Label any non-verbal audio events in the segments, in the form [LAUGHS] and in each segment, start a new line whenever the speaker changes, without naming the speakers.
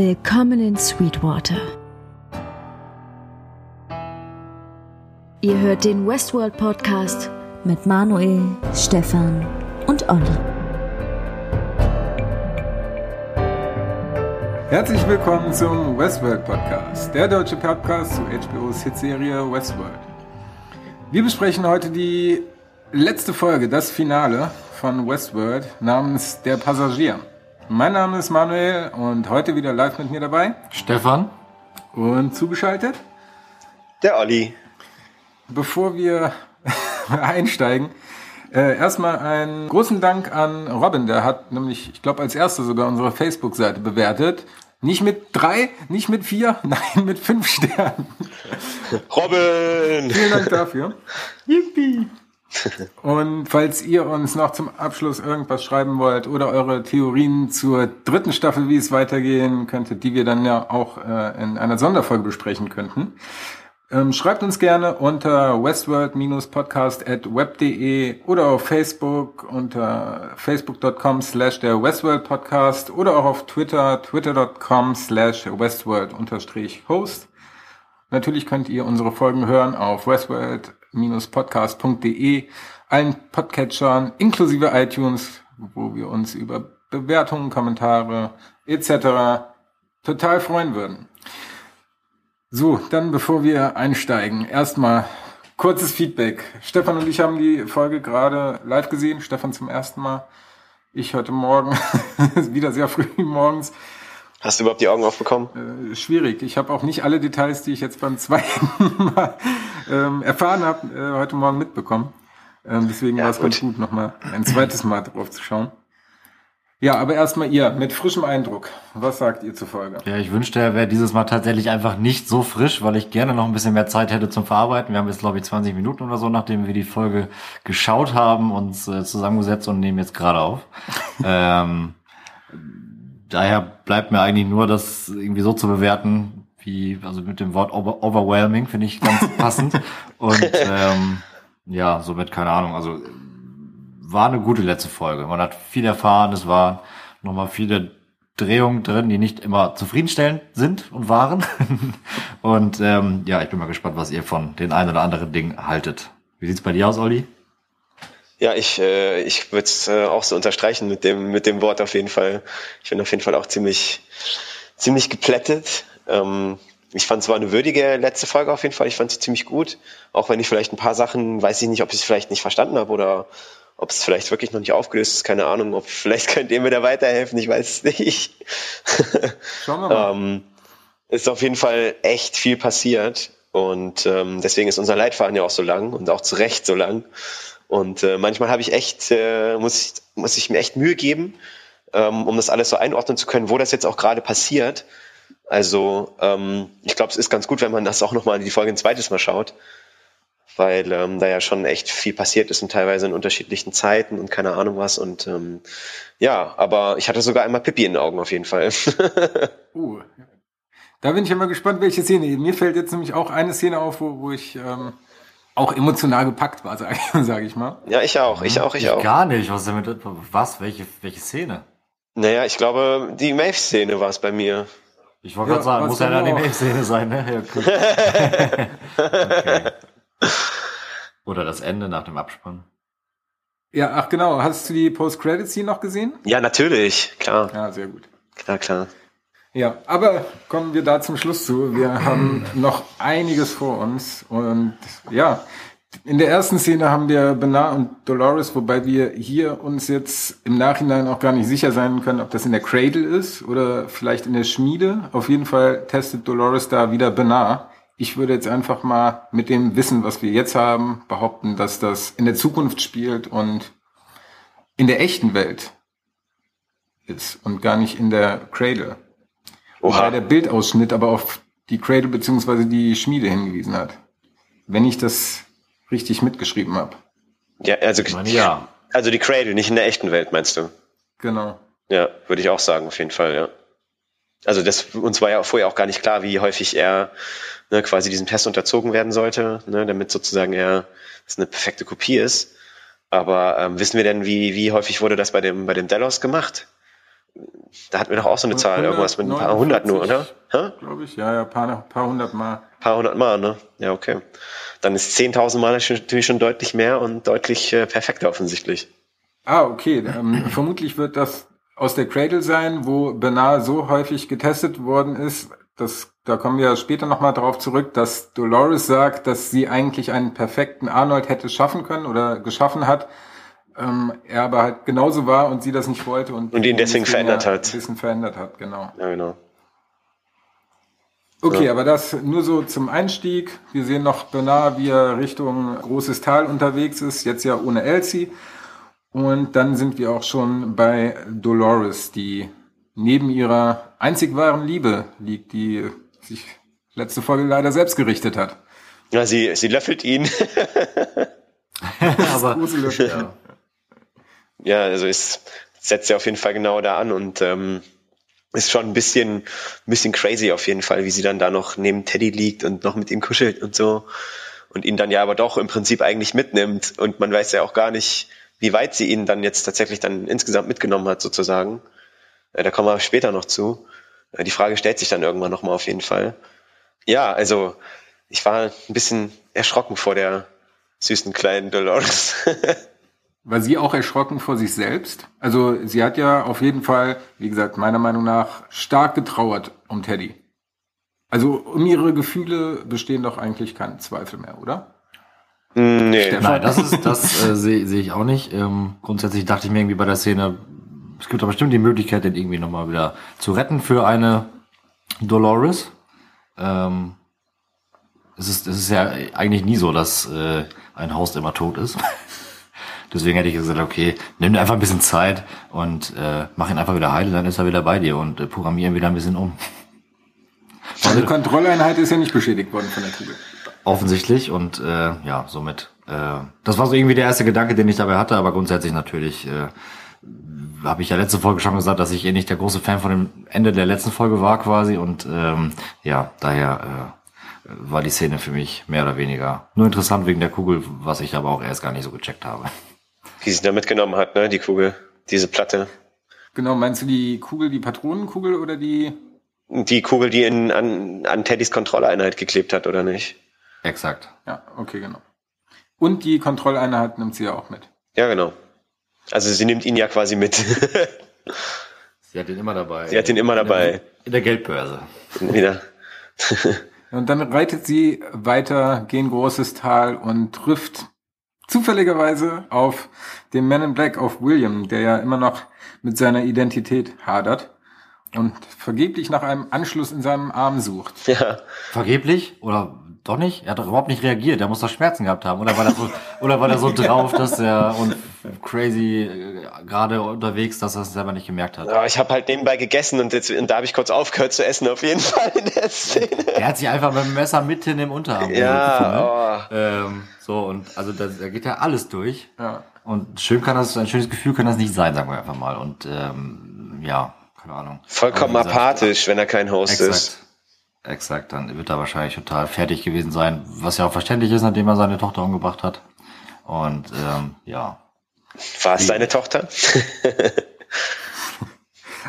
Willkommen in Sweetwater. Ihr hört den Westworld Podcast mit Manuel, Stefan und Olli.
Herzlich willkommen zum Westworld Podcast, der deutsche Podcast zu HBO's Hitserie Westworld. Wir besprechen heute die letzte Folge, das Finale von Westworld namens Der Passagier. Mein Name ist Manuel und heute wieder live mit mir dabei.
Stefan.
Und zugeschaltet.
Der Olli.
Bevor wir [LAUGHS] einsteigen, äh, erstmal einen großen Dank an Robin, der hat nämlich, ich glaube, als erster sogar unsere Facebook-Seite bewertet. Nicht mit drei, nicht mit vier, [LAUGHS] nein, mit fünf Sternen.
Robin!
Vielen Dank dafür. [LAUGHS] Yippie! Und falls ihr uns noch zum Abschluss irgendwas schreiben wollt oder eure Theorien zur dritten Staffel, wie es weitergehen könnte, die wir dann ja auch äh, in einer Sonderfolge besprechen könnten, ähm, schreibt uns gerne unter westworld-podcast.web.de oder auf Facebook unter facebook.com slash der Westworld Podcast oder auch auf Twitter twitter.com slash westworld-host. Natürlich könnt ihr unsere Folgen hören auf Westworld podcast.de, allen Podcatchern inklusive iTunes, wo wir uns über Bewertungen, Kommentare etc. total freuen würden. So, dann bevor wir einsteigen, erstmal kurzes Feedback. Stefan und ich haben die Folge gerade live gesehen. Stefan zum ersten Mal. Ich heute Morgen, [LAUGHS] wieder sehr früh morgens.
Hast du überhaupt die Augen aufbekommen?
Äh, schwierig. Ich habe auch nicht alle Details, die ich jetzt beim zweiten [LAUGHS] Mal ähm, erfahren habe, äh, heute Morgen mitbekommen. Ähm, deswegen ja, war es ganz gut, nochmal ein zweites Mal drauf zu schauen. Ja, aber erstmal ihr, mit frischem Eindruck. Was sagt ihr zur Folge?
Ja, ich wünschte, er wäre dieses Mal tatsächlich einfach nicht so frisch, weil ich gerne noch ein bisschen mehr Zeit hätte zum Verarbeiten. Wir haben jetzt, glaube ich, 20 Minuten oder so, nachdem wir die Folge geschaut haben, uns äh, zusammengesetzt und nehmen jetzt gerade auf. [LAUGHS] ähm, daher bleibt mir eigentlich nur, das irgendwie so zu bewerten, wie, also mit dem Wort over overwhelming finde ich ganz [LAUGHS] passend. Und ähm, ja, somit keine Ahnung. Also war eine gute letzte Folge. Man hat viel erfahren, es waren nochmal viele Drehungen drin, die nicht immer zufriedenstellend sind und waren. [LAUGHS] und ähm, ja, ich bin mal gespannt, was ihr von den ein oder anderen Dingen haltet. Wie sieht's bei dir aus, Olli?
Ja, ich, äh, ich würde es äh, auch so unterstreichen mit dem, mit dem Wort auf jeden Fall. Ich bin auf jeden Fall auch ziemlich, ziemlich geplättet. Ähm, ich fand es war eine würdige letzte Folge auf jeden Fall. Ich fand sie ziemlich gut. Auch wenn ich vielleicht ein paar Sachen, weiß ich nicht, ob ich es vielleicht nicht verstanden habe oder ob es vielleicht wirklich noch nicht aufgelöst ist. Keine Ahnung. Ob [LAUGHS] vielleicht könnt ihr mir da weiterhelfen. Ich weiß es nicht. [LAUGHS] Schauen wir mal. ähm, ist auf jeden Fall echt viel passiert. Und ähm, deswegen ist unser Leitfaden ja auch so lang und auch zu Recht so lang. Und äh, manchmal habe ich echt, äh, muss, ich, muss ich mir echt Mühe geben, ähm, um das alles so einordnen zu können, wo das jetzt auch gerade passiert. Also ähm, ich glaube, es ist ganz gut, wenn man das auch nochmal die Folge ein zweites Mal schaut, weil ähm, da ja schon echt viel passiert ist und teilweise in unterschiedlichen Zeiten und keine Ahnung was. Und ähm, ja, aber ich hatte sogar einmal Pippi in den Augen auf jeden Fall. [LAUGHS]
uh, da bin ich immer gespannt, welche Szene. Mir fällt jetzt nämlich auch eine Szene auf, wo, wo ich ähm, auch emotional gepackt war, [LAUGHS] sage sag ich mal.
Ja, ich auch, ich auch, ich, ich auch.
Gar nicht. Was damit? Was? Welche, welche Szene?
Naja, ich glaube, die Maeve-Szene war es bei mir.
Ich wollte ja, gerade sagen, muss ja dann die Maeve-Szene sein, ne? Ja, cool. [LAUGHS] okay. Oder das Ende nach dem Abspann.
Ja, ach genau. Hast du die Post-Credit-Scene noch gesehen?
Ja, natürlich, klar.
Ja, sehr gut.
Klar, klar.
Ja, aber kommen wir da zum Schluss zu. Wir haben noch einiges vor uns und ja, in der ersten Szene haben wir Bernard und Dolores, wobei wir hier uns jetzt im Nachhinein auch gar nicht sicher sein können, ob das in der Cradle ist oder vielleicht in der Schmiede. Auf jeden Fall testet Dolores da wieder Bernard. Ich würde jetzt einfach mal mit dem Wissen, was wir jetzt haben, behaupten, dass das in der Zukunft spielt und in der echten Welt ist und gar nicht in der Cradle. Oha. Wobei der Bildausschnitt aber auf die Cradle beziehungsweise die Schmiede hingewiesen hat. Wenn ich das richtig mitgeschrieben habe.
Ja, also, meine, ja. also die Cradle, nicht in der echten Welt, meinst du?
Genau.
Ja, würde ich auch sagen, auf jeden Fall, ja. Also das, uns war ja vorher auch gar nicht klar, wie häufig er ne, quasi diesem Test unterzogen werden sollte, ne, damit sozusagen er das eine perfekte Kopie ist. Aber ähm, wissen wir denn, wie, wie häufig wurde das bei dem, bei dem Delos gemacht? da hatten wir doch auch so eine Zahl, irgendwas mit ein paar hundert nur, oder?
Glaube ich, ja, ja, paar, paar hundert Mal.
Paar hundert Mal, ne? Ja, okay. Dann ist 10.000 Mal natürlich schon deutlich mehr und deutlich äh, perfekter offensichtlich.
Ah, okay. Ähm, vermutlich wird das aus der Cradle sein, wo Bernard so häufig getestet worden ist, dass, da kommen wir später nochmal drauf zurück, dass Dolores sagt, dass sie eigentlich einen perfekten Arnold hätte schaffen können oder geschaffen hat, ähm, er aber halt genauso war und sie das nicht wollte und,
und ihn deswegen verändert hat.
Ein bisschen verändert hat, genau.
Ja, genau.
Okay, ja. aber das nur so zum Einstieg. Wir sehen noch Bernard, wie er Richtung Großes Tal unterwegs ist, jetzt ja ohne Elsie. Und dann sind wir auch schon bei Dolores, die neben ihrer einzig wahren Liebe liegt, die sich letzte Folge leider selbst gerichtet hat.
Ja, sie, sie löffelt ihn. [LAUGHS]
aber, ja.
ja, also es setzt ja auf jeden Fall genau da an und ähm, ist schon ein bisschen, ein bisschen crazy auf jeden Fall, wie sie dann da noch neben Teddy liegt und noch mit ihm kuschelt und so und ihn dann ja aber doch im Prinzip eigentlich mitnimmt und man weiß ja auch gar nicht, wie weit sie ihn dann jetzt tatsächlich dann insgesamt mitgenommen hat sozusagen. Äh, da kommen wir später noch zu. Äh, die Frage stellt sich dann irgendwann nochmal auf jeden Fall. Ja, also ich war ein bisschen erschrocken vor der süßen kleinen Dolores. [LAUGHS]
War sie auch erschrocken vor sich selbst? Also sie hat ja auf jeden Fall, wie gesagt, meiner Meinung nach stark getrauert um Teddy. Also um ihre Gefühle bestehen doch eigentlich keine Zweifel mehr, oder?
Nee. Stefan? Nein, das ist [LAUGHS] das äh, sehe seh ich auch nicht. Ähm, grundsätzlich dachte ich mir irgendwie bei der Szene, es gibt doch bestimmt die Möglichkeit, den irgendwie nochmal wieder zu retten für eine Dolores. Ähm, es ist, es ist ja eigentlich nie so, dass äh, ein Haus immer tot ist. Deswegen hätte ich gesagt, okay, nimm dir einfach ein bisschen Zeit und äh, mach ihn einfach wieder heil, dann ist er wieder bei dir und äh, programmieren wieder ein bisschen um. [LAUGHS]
Also die Kontrolleinheit ist ja nicht beschädigt worden von der Kugel.
Offensichtlich und äh, ja, somit. Äh, das war so irgendwie der erste Gedanke, den ich dabei hatte, aber grundsätzlich natürlich äh, habe ich ja letzte Folge schon gesagt, dass ich eh nicht der große Fan von dem Ende der letzten Folge war quasi und ähm, ja, daher äh, war die Szene für mich mehr oder weniger nur interessant wegen der Kugel, was ich aber auch erst gar nicht so gecheckt habe
die sie da mitgenommen hat, ne, die Kugel, diese Platte.
Genau, meinst du die Kugel, die Patronenkugel oder die?
Die Kugel, die in, an, an Teddys Kontrolleinheit geklebt hat, oder nicht?
Exakt.
Ja, okay, genau. Und die Kontrolleinheit nimmt sie ja auch mit.
Ja, genau. Also sie nimmt ihn ja quasi mit. [LAUGHS]
sie hat ihn immer dabei.
Sie hat ihn immer dabei.
In der Geldbörse.
Wieder.
und dann reitet sie weiter, gehen großes Tal und trifft zufälligerweise auf den Man in Black, auf William, der ja immer noch mit seiner Identität hadert und vergeblich nach einem Anschluss in seinem Arm sucht.
Ja.
Vergeblich? Oder doch nicht? Er hat doch überhaupt nicht reagiert. Er muss doch Schmerzen gehabt haben. Oder war er so, [LAUGHS] oder war er so drauf, dass er und crazy äh, gerade unterwegs, dass er es selber nicht gemerkt hat?
Ja, ich habe halt nebenbei gegessen und, jetzt, und da habe ich kurz aufgehört zu essen, auf jeden [LAUGHS] Fall in der Szene.
Er hat sich einfach mit dem Messer mitten im Unterarm
ja,
oh. ähm, So, und also da, da geht ja alles durch.
Ja.
Und schön kann das, ein schönes Gefühl kann das nicht sein, sagen wir einfach mal. Und ähm, ja, keine Ahnung.
Vollkommen gesagt, apathisch, wenn er kein Host exakt. ist.
Exakt, dann wird er wahrscheinlich total fertig gewesen sein, was ja auch verständlich ist, nachdem er seine Tochter umgebracht hat. Und ähm, ja.
War es seine Tochter? [LAUGHS]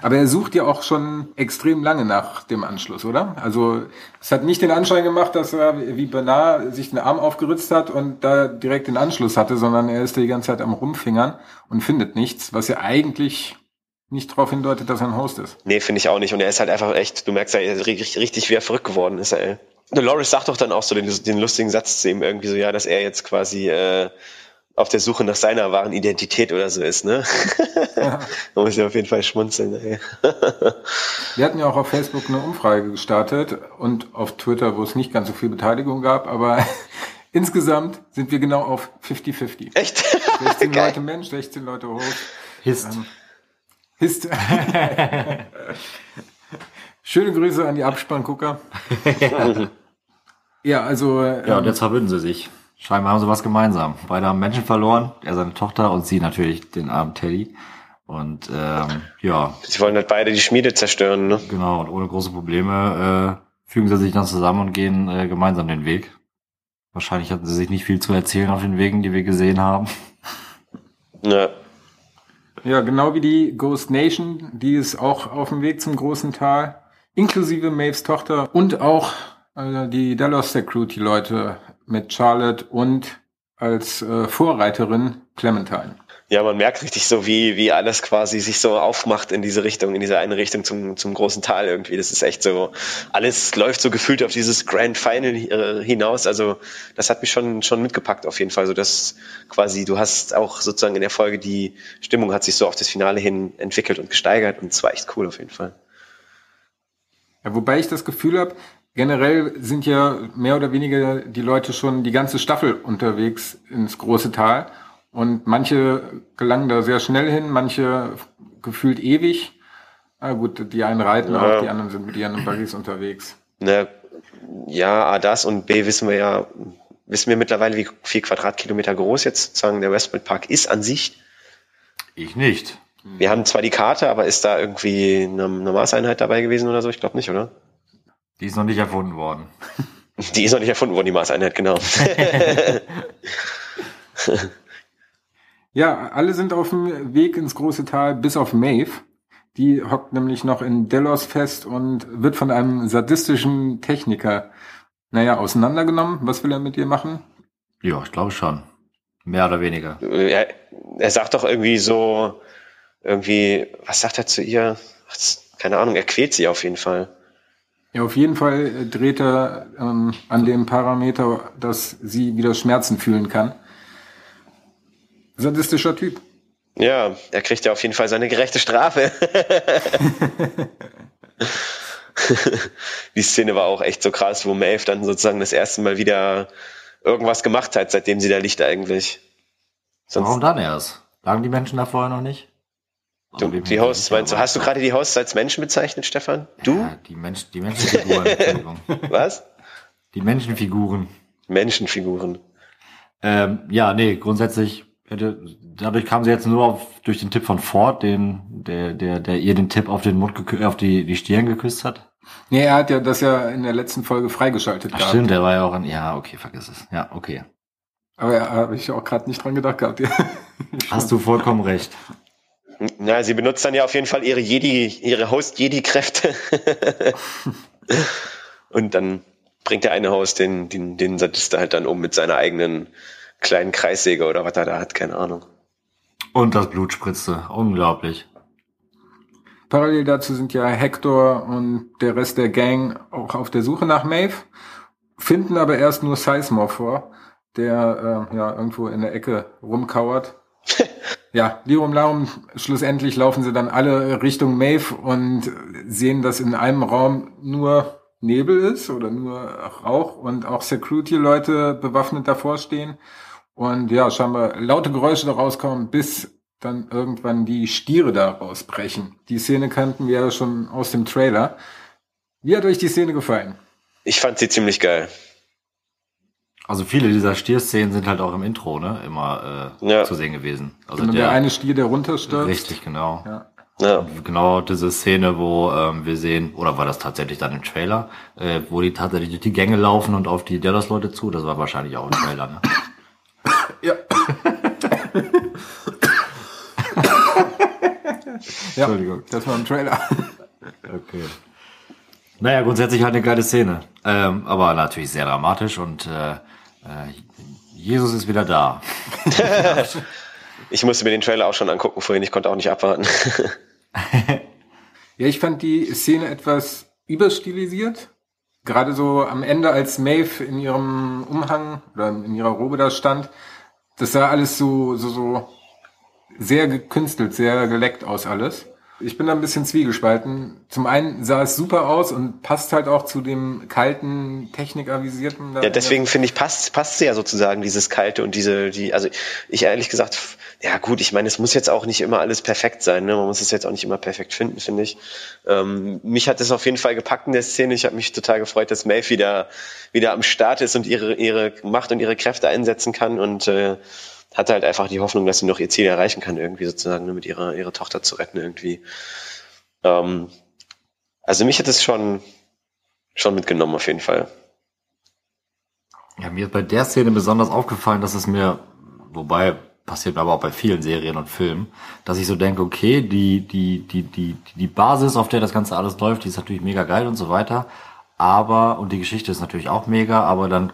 Aber er sucht ja auch schon extrem lange nach dem Anschluss, oder? Also es hat nicht den Anschein gemacht, dass er wie Bernard sich den Arm aufgeritzt hat und da direkt den Anschluss hatte, sondern er ist die ganze Zeit am Rumfingern und findet nichts, was ja eigentlich nicht darauf hindeutet, dass er ein Host ist.
Nee, finde ich auch nicht. Und er ist halt einfach echt, du merkst ja richtig, richtig, wie er verrückt geworden ist, ey. Dolores sagt doch dann auch so den, den lustigen Satz zu ihm irgendwie so, ja, dass er jetzt quasi äh, auf der Suche nach seiner wahren Identität oder so ist, ne? Ja. [LAUGHS] da muss ich auf jeden Fall schmunzeln. Ey. [LAUGHS]
Wir hatten ja auch auf Facebook eine Umfrage gestartet und auf Twitter, wo es nicht ganz so viel Beteiligung gab, aber [LAUGHS] insgesamt sind wir genau auf 50-50.
Echt?
16 Leute Mensch, 16 Leute Host.
Hist. Ähm,
Hist. Schöne Grüße an die Abspanngucker. ja, also.
Ja, und ähm, jetzt verbünden sie sich. Scheinbar haben sie was gemeinsam. Beide haben Menschen verloren, er seine Tochter und sie natürlich den armen Teddy. Und ähm, ja.
Sie wollen halt beide die Schmiede zerstören, ne?
Genau, und ohne große Probleme äh, fügen sie sich dann zusammen und gehen äh, gemeinsam den Weg. Wahrscheinlich hatten sie sich nicht viel zu erzählen auf den Wegen, die wir gesehen haben.
Ja.
Ja, genau wie die Ghost Nation, die ist auch auf dem Weg zum großen Tal, inklusive Maves Tochter und auch äh, die Dallas Security Leute mit Charlotte und als äh, Vorreiterin Clementine.
Ja, man merkt richtig so, wie, wie alles quasi sich so aufmacht in diese Richtung, in diese eine Richtung zum, zum großen Tal irgendwie. Das ist echt so, alles läuft so gefühlt auf dieses Grand Final äh, hinaus. Also, das hat mich schon, schon mitgepackt auf jeden Fall. So, dass quasi, du hast auch sozusagen in der Folge die Stimmung hat sich so auf das Finale hin entwickelt und gesteigert und es war echt cool auf jeden Fall.
Ja, wobei ich das Gefühl habe, generell sind ja mehr oder weniger die Leute schon die ganze Staffel unterwegs ins große Tal. Und manche gelangen da sehr schnell hin, manche gefühlt ewig. Na gut, die einen reiten ja. auch, die anderen sind mit ihren Buggies unterwegs.
Ne, ja, A, das und B, wissen wir ja, wissen wir mittlerweile, wie viel Quadratkilometer groß jetzt sozusagen der Westwood Park ist an sich?
Ich nicht.
Wir haben zwar die Karte, aber ist da irgendwie eine, eine Maßeinheit dabei gewesen oder so? Ich glaube nicht, oder?
Die ist noch nicht erfunden worden. [LAUGHS]
Die ist noch nicht erfunden worden, die Maßeinheit, genau. [LAUGHS]
Ja, alle sind auf dem Weg ins große Tal, bis auf Maeve. Die hockt nämlich noch in Delos fest und wird von einem sadistischen Techniker, naja, auseinandergenommen. Was will er mit ihr machen?
Ja, ich glaube schon. Mehr oder weniger.
Er, er sagt doch irgendwie so, irgendwie, was sagt er zu ihr? Keine Ahnung, er quält sie auf jeden Fall.
Ja, auf jeden Fall dreht er ähm, an dem Parameter, dass sie wieder Schmerzen fühlen kann. Sadistischer Typ.
Ja, er kriegt ja auf jeden Fall seine gerechte Strafe. [LAUGHS] Die Szene war auch echt so krass, wo Maeve dann sozusagen das erste Mal wieder irgendwas gemacht hat, seitdem sie da liegt eigentlich.
Sonst Warum dann erst? Lagen die Menschen da vorher noch nicht?
Du, die Hosts, meinst du, hast du gerade die Hosts als Menschen bezeichnet, Stefan? Du? Ja,
die, Mensch, die Menschenfiguren, [LAUGHS]
Was?
Die Menschenfiguren.
Menschenfiguren.
Ähm, ja, nee, grundsätzlich dadurch kam sie jetzt nur auf, durch den Tipp von Ford, den, der, der, der ihr den Tipp auf den Mund auf die, die Stirn geküsst hat.
Nee, er hat ja das ja in der letzten Folge freigeschaltet
Ach, gehabt. Stimmt, der war ja auch an, ja, okay, vergiss es. Ja, okay.
Aber ja, habe ich auch gerade nicht dran gedacht gehabt.
Hast du vollkommen recht. [LAUGHS]
Na, sie benutzt dann ja auf jeden Fall ihre Jedi, ihre Host-Jedi-Kräfte. [LAUGHS] Und dann bringt der eine Host den, den, den Sadista halt dann um mit seiner eigenen kleinen Kreissäge oder was er da hat, keine Ahnung.
Und das Blut spritzte. Unglaublich.
Parallel dazu sind ja Hector und der Rest der Gang auch auf der Suche nach Maeve, finden aber erst nur Sizemore vor, der äh, ja irgendwo in der Ecke rumkauert. [LAUGHS] ja, Lirum Larum, schlussendlich laufen sie dann alle Richtung Maeve und sehen, dass in einem Raum nur Nebel ist oder nur Rauch und auch Security-Leute bewaffnet davor stehen und ja, scheinbar laute Geräusche da rauskommen, bis dann irgendwann die Stiere da rausbrechen. Die Szene kannten wir ja schon aus dem Trailer. Wie hat euch die Szene gefallen?
Ich fand sie ziemlich geil.
Also viele dieser Stierszenen sind halt auch im Intro, ne, immer äh, ja. zu sehen gewesen. Also
genau, der, der, eine Stier, der runterstürzt.
Richtig, genau. Ja. Ja. Genau diese Szene, wo ähm, wir sehen, oder war das tatsächlich dann im Trailer, äh, wo die tatsächlich durch die Gänge laufen und auf die Dallas-Leute zu, das war wahrscheinlich auch im Trailer, ne?
Ja. ja. Entschuldigung. Das war ein Trailer.
Okay. Naja, grundsätzlich halt eine geile Szene. Ähm, aber natürlich sehr dramatisch und äh, äh, Jesus ist wieder da. [LAUGHS]
ich musste mir den Trailer auch schon angucken vorhin, ich konnte auch nicht abwarten. [LAUGHS]
ja, ich fand die Szene etwas überstilisiert. Gerade so am Ende, als Maeve in ihrem Umhang oder in ihrer Robe da stand, das sah alles so, so, so sehr gekünstelt, sehr geleckt aus alles. Ich bin da ein bisschen zwiegespalten. Zum einen sah es super aus und passt halt auch zu dem kalten, technikavisierten.
Ja, deswegen finde ich, passt, passt ja sozusagen dieses kalte und diese, die, also ich ehrlich gesagt, ja gut, ich meine, es muss jetzt auch nicht immer alles perfekt sein, ne? Man muss es jetzt auch nicht immer perfekt finden, finde ich. Ähm, mich hat es auf jeden Fall gepackt in der Szene. Ich habe mich total gefreut, dass Maeve wieder, wieder am Start ist und ihre, ihre Macht und ihre Kräfte einsetzen kann und äh, hatte halt einfach die Hoffnung, dass sie noch ihr Ziel erreichen kann, irgendwie sozusagen, ne, mit ihrer, ihrer Tochter zu retten irgendwie. Ähm, also mich hat es schon, schon mitgenommen auf jeden Fall.
Ja, mir ist bei der Szene besonders aufgefallen, dass es mir, wobei passiert aber auch bei vielen Serien und Filmen, dass ich so denke, okay, die, die, die, die, die Basis, auf der das Ganze alles läuft, die ist natürlich mega geil und so weiter. Aber, und die Geschichte ist natürlich auch mega, aber dann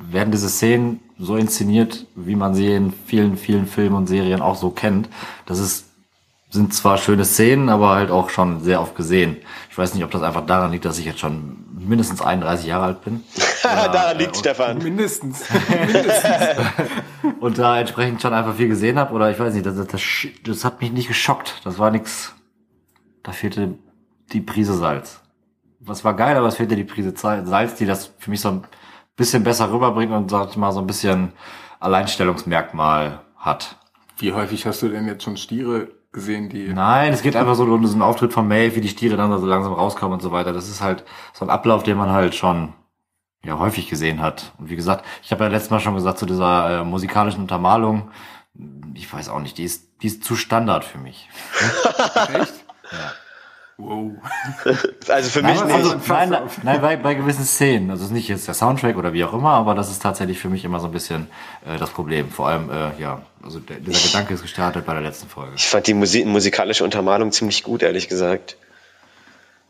werden diese Szenen so inszeniert, wie man sie in vielen, vielen Filmen und Serien auch so kennt. Das ist, sind zwar schöne Szenen, aber halt auch schon sehr oft gesehen. Ich weiß nicht, ob das einfach daran liegt, dass ich jetzt schon mindestens 31 Jahre alt bin. [LAUGHS]
daran liegt
äh,
Stefan. [LAUGHS]
Mindestens. [LAUGHS] Mindestens.
und da entsprechend schon einfach viel gesehen habe oder ich weiß nicht, das, das, das hat mich nicht geschockt. Das war nix. Da fehlte die Prise Salz. Was war geil, aber es fehlte die Prise Salz, die das für mich so ein bisschen besser rüberbringt und sag ich mal so ein bisschen Alleinstellungsmerkmal hat.
Wie häufig hast du denn jetzt schon Stiere gesehen, die.
Nein, es geht einfach so um diesen Auftritt von Maeve, wie die Stiere dann so langsam rauskommen und so weiter. Das ist halt so ein Ablauf, den man halt schon ja häufig gesehen hat. Und wie gesagt, ich habe ja letztes Mal schon gesagt zu dieser äh, musikalischen Untermalung, ich weiß auch nicht, die ist, die ist zu Standard für mich. [LAUGHS]
Echt?
Ja.
Wow. [LAUGHS]
Also für
Nein,
mich
also,
nicht.
nein, nein, nein bei, bei gewissen Szenen. Also es ist nicht jetzt der Soundtrack oder wie auch immer, aber das ist tatsächlich für mich immer so ein bisschen äh, das Problem. Vor allem, äh, ja, also der, dieser Gedanke ist gestartet bei der letzten Folge.
Ich fand die Musik, musikalische Untermalung ziemlich gut, ehrlich gesagt.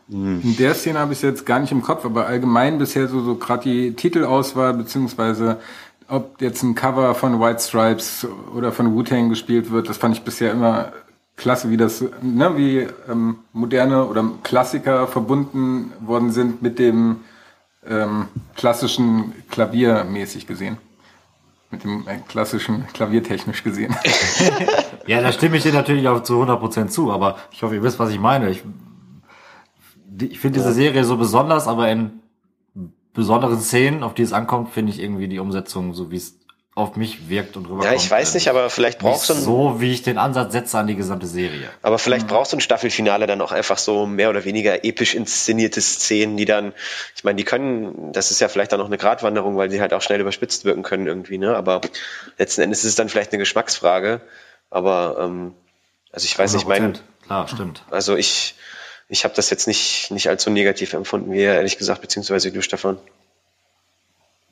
In der Szene habe ich es jetzt gar nicht im Kopf, aber allgemein bisher so, so gerade die Titelauswahl, beziehungsweise ob jetzt ein Cover von White Stripes oder von Wu-Tang gespielt wird, das fand ich bisher immer klasse, wie das, ne, wie ähm, moderne oder Klassiker verbunden worden sind mit dem ähm, klassischen Klavier mäßig gesehen. Mit dem äh, klassischen Klaviertechnisch gesehen. [LAUGHS]
Ja, da stimme ich dir natürlich auch zu 100% zu, aber ich hoffe, ihr wisst, was ich meine. Ich, ich finde diese Serie so besonders, aber in besonderen Szenen, auf die es ankommt, finde ich irgendwie die Umsetzung, so wie es auf mich wirkt und rüberkommt.
Ja, ich weiß nicht, aber vielleicht brauchst du ein,
so, wie ich den Ansatz setze an die gesamte Serie.
aber vielleicht brauchst du ein Staffelfinale dann auch einfach so mehr oder weniger episch inszenierte Szenen, die dann, ich meine, die können, das ist ja vielleicht dann auch eine Gratwanderung, weil sie halt auch schnell überspitzt wirken können irgendwie, ne? Aber letzten Endes ist es dann vielleicht eine Geschmacksfrage. Aber ähm, also ich weiß nicht, mein,
100%. Klar, stimmt.
also ich, ich habe das jetzt nicht, nicht allzu negativ empfunden, wie ihr, ehrlich gesagt, beziehungsweise du, Stefan.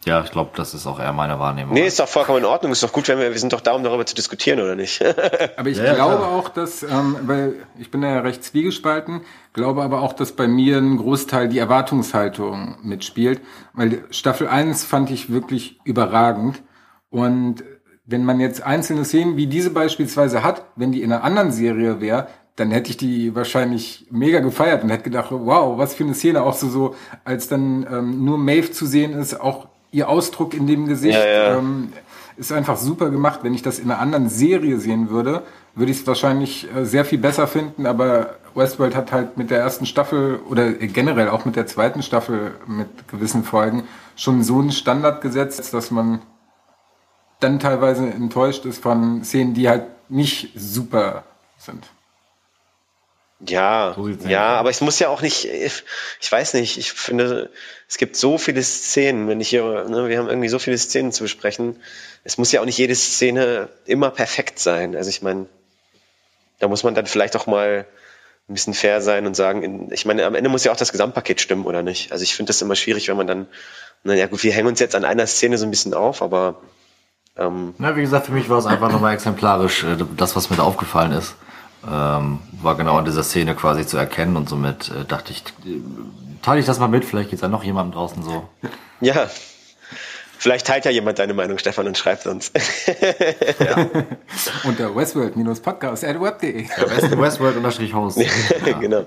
Ja, ich glaube, das ist auch eher meine Wahrnehmung.
Nee, ist doch vollkommen in Ordnung. Ist doch gut, wenn wir, wir sind doch da, um darüber zu diskutieren, oder nicht? [LAUGHS]
Aber ich
Ja, ja,
glaube
klar.
auch, dass, ähm, weil ich bin ja recht zwiegespalten, glaube aber auch, dass bei mir ein Großteil die Erwartungshaltung mitspielt. Weil Staffel 1 fand ich wirklich überragend. Und wenn man jetzt einzelne Szenen wie diese beispielsweise hat, wenn die in einer anderen Serie wäre, dann hätte ich die wahrscheinlich mega gefeiert und hätte gedacht, wow, was für eine Szene, auch so, so als dann ähm, nur Maeve zu sehen ist, auch ihr Ausdruck in dem Gesicht.
Ja, ja.
Ähm, ist einfach super gemacht. Wenn ich das in einer anderen Serie sehen würde, würde ich es wahrscheinlich äh, sehr viel besser finden. Aber Westworld hat halt mit der ersten Staffel oder generell auch mit der zweiten Staffel mit gewissen Folgen schon so einen Standard gesetzt, dass man dann teilweise enttäuscht ist von Szenen, die halt nicht super sind.
Ja,
So
ja, aber es muss ja auch nicht, ich, weiß nicht, ich finde, es gibt so viele Szenen, wenn ich hier, ne, wir haben irgendwie so viele Szenen zu besprechen. Es muss ja auch nicht jede Szene immer perfekt sein. Also ich meine, da muss man dann vielleicht auch mal ein bisschen fair sein und sagen, ich meine, am Ende muss ja auch das Gesamtpaket stimmen, oder nicht? Also ich finde das immer schwierig, wenn man dann, naja gut, wir hängen uns jetzt an einer Szene so ein bisschen auf, aber ähm,
Na, wie gesagt, für mich war es einfach nochmal exemplarisch. äh, Das, was mir da aufgefallen ist, ähm, war genau in dieser Szene quasi zu erkennen und somit äh, dachte ich, äh, teile ich das mal mit, vielleicht geht's ja noch jemandem draußen so.
ja, vielleicht teilt ja jemand deine Meinung, Stefan, und schreibt uns. [LAUGHS]
Unter Westworld-Podcast at web.de.
Westworld-Host. [LAUGHS]
genau.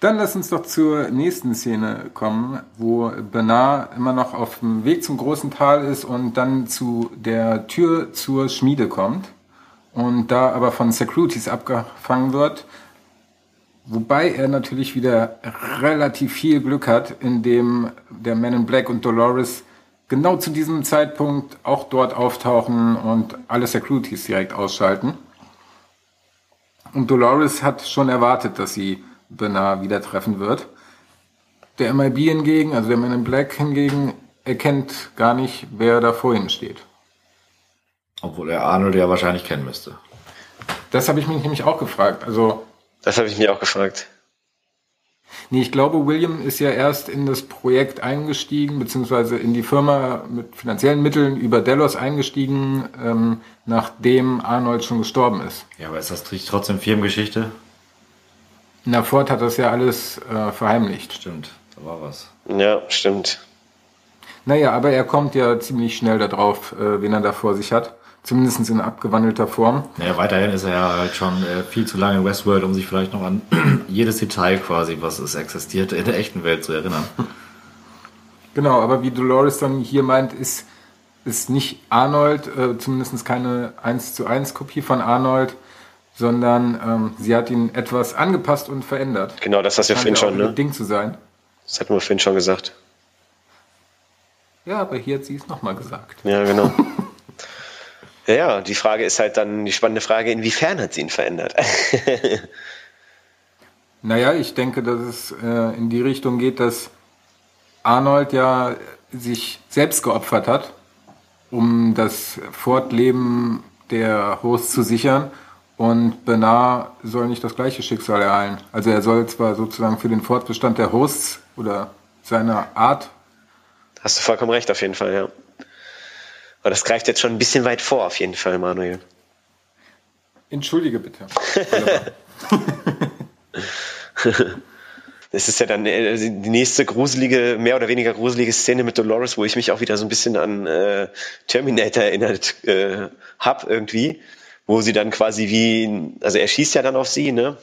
Dann lass uns doch zur nächsten Szene kommen, wo Bernard immer noch auf dem Weg zum großen Tal ist und dann zu der Tür zur Schmiede kommt und da aber von Securities abgefangen wird. Wobei er natürlich wieder relativ viel Glück hat, indem der Man in Black und Dolores genau zu diesem Zeitpunkt auch dort auftauchen und alle Securities direkt ausschalten. Und Dolores hat schon erwartet, dass sie Bernard wieder treffen wird. Der MIB hingegen, also der Man in Black hingegen, erkennt gar nicht, wer da vor ihm steht.
Obwohl er Arnold ja wahrscheinlich kennen müsste.
Das habe ich mich nämlich auch gefragt. Also
Das habe ich mich auch gefragt.
Nee, ich glaube, William ist ja erst in das Projekt eingestiegen, beziehungsweise in die Firma mit finanziellen Mitteln über Delos eingestiegen, ähm, nachdem Arnold schon gestorben ist.
Ja, aber ist das trotzdem Firmengeschichte?
Na, Ford hat das ja alles äh, verheimlicht.
Stimmt, da war was.
Ja, stimmt.
Naja, aber er kommt ja ziemlich schnell darauf, äh, wen er da vor sich hat. Zumindest in abgewandelter Form.
Naja, weiterhin ist er ja halt schon äh, viel zu lange in Westworld, um sich vielleicht noch an [CLEARS THROAT] jedes Detail quasi, was es existiert, in der echten Welt zu erinnern. [LAUGHS]
Genau, aber wie Dolores dann hier meint, ist, ist nicht Arnold, äh, zumindest keine 1 zu 1 Kopie von Arnold, sondern ähm, sie hat ihn etwas angepasst und verändert.
Genau, das hast du ja vorhin schon, ne?
Ding zu sein.
Das hatten wir vorhin schon gesagt.
Ja, aber hier hat sie es nochmal gesagt.
Ja, genau. [LAUGHS] Ja, ja, die Frage ist halt dann die spannende Frage, inwiefern hat sie ihn verändert? [LAUGHS]
naja, ich denke, dass es äh, in die Richtung geht, dass Arnold ja sich selbst geopfert hat, um das Fortleben der Host zu sichern. Und Bernard soll nicht das gleiche Schicksal ereilen. Also er soll zwar sozusagen für den Fortbestand der Hosts oder seiner Art.
Hast du vollkommen recht, auf jeden Fall, ja. Aber das greift jetzt schon ein bisschen weit vor, auf jeden Fall, Manuel.
Entschuldige bitte. [LAUGHS]
Das ist ja dann äh, die nächste gruselige, mehr oder weniger gruselige Szene mit Dolores, wo ich mich auch wieder so ein bisschen an äh, Terminator erinnert äh, hab irgendwie, wo sie dann quasi wie, also er schießt ja dann auf sie, ne?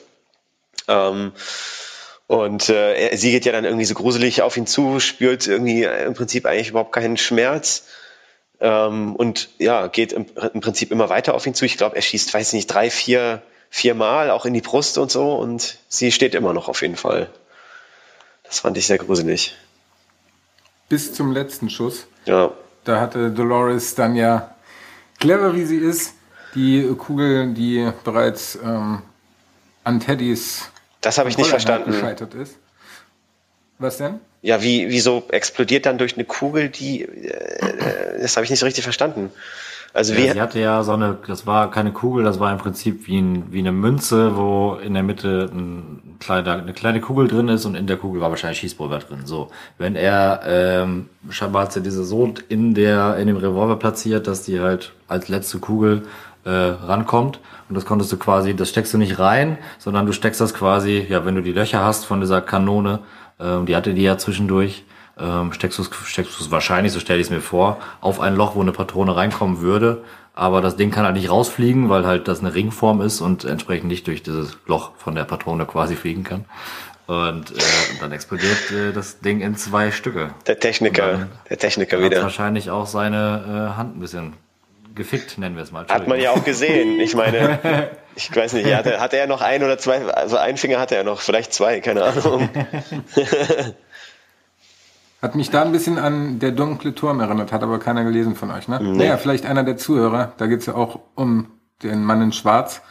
Ähm, und äh, sie geht ja dann irgendwie so gruselig auf ihn zu, spürt irgendwie im Prinzip eigentlich überhaupt keinen Schmerz ähm, und ja, geht im, im, Prinzip immer weiter auf ihn zu. Ich glaube, er schießt, weiß nicht, drei, vier, vier Mal auch in die Brust und so und sie steht immer noch auf jeden Fall. Das fand ich sehr gruselig.
Bis zum letzten Schuss.
Ja.
Da hatte Dolores dann ja, clever wie sie ist, die Kugel, die bereits ähm, an Teddys
das habe ich nicht verstanden.
gescheitert ist. Was denn?
Ja, wie, wieso explodiert dann durch eine Kugel, die, äh, das habe ich nicht so richtig verstanden. Also
ja,
wie,
sie hatte ja so eine, das war keine Kugel, das war im Prinzip wie, ein, wie eine Münze, wo in der Mitte ein kleiner, eine kleine Kugel drin ist und in der Kugel war wahrscheinlich Schießpulver drin. So, wenn er ähm, scheinbar hat sie diese so in der in dem Revolver platziert, dass die halt als letzte Kugel äh, rankommt und das konntest du quasi, das steckst du nicht rein, sondern du steckst das quasi, ja, wenn du die Löcher hast von dieser Kanone, ähm, die hatte die ja zwischendurch, ähm, steckst du es steckst du's wahrscheinlich, so stelle ich es mir vor, auf ein Loch, wo eine Patrone reinkommen würde. Aber das Ding kann halt nicht rausfliegen, weil halt das eine Ringform ist und entsprechend nicht durch dieses Loch von der Patrone quasi fliegen kann. Und, äh, und dann explodiert äh, das Ding in zwei Stücke.
Der Techniker, der Techniker wieder.
wahrscheinlich auch seine äh, Hand ein bisschen gefickt, nennen wir es mal.
Hat man ja auch gesehen. Ich meine, [LAUGHS] ich weiß nicht, hatte, hatte er noch ein oder zwei, also ein Finger hatte er noch, vielleicht zwei, keine Ahnung. [LAUGHS]
Hat mich da ein bisschen an der dunkle Turm erinnert, hat aber keiner gelesen von euch, ne? Nee. Naja, vielleicht einer der Zuhörer. Da geht's ja auch um den Mann in Schwarz,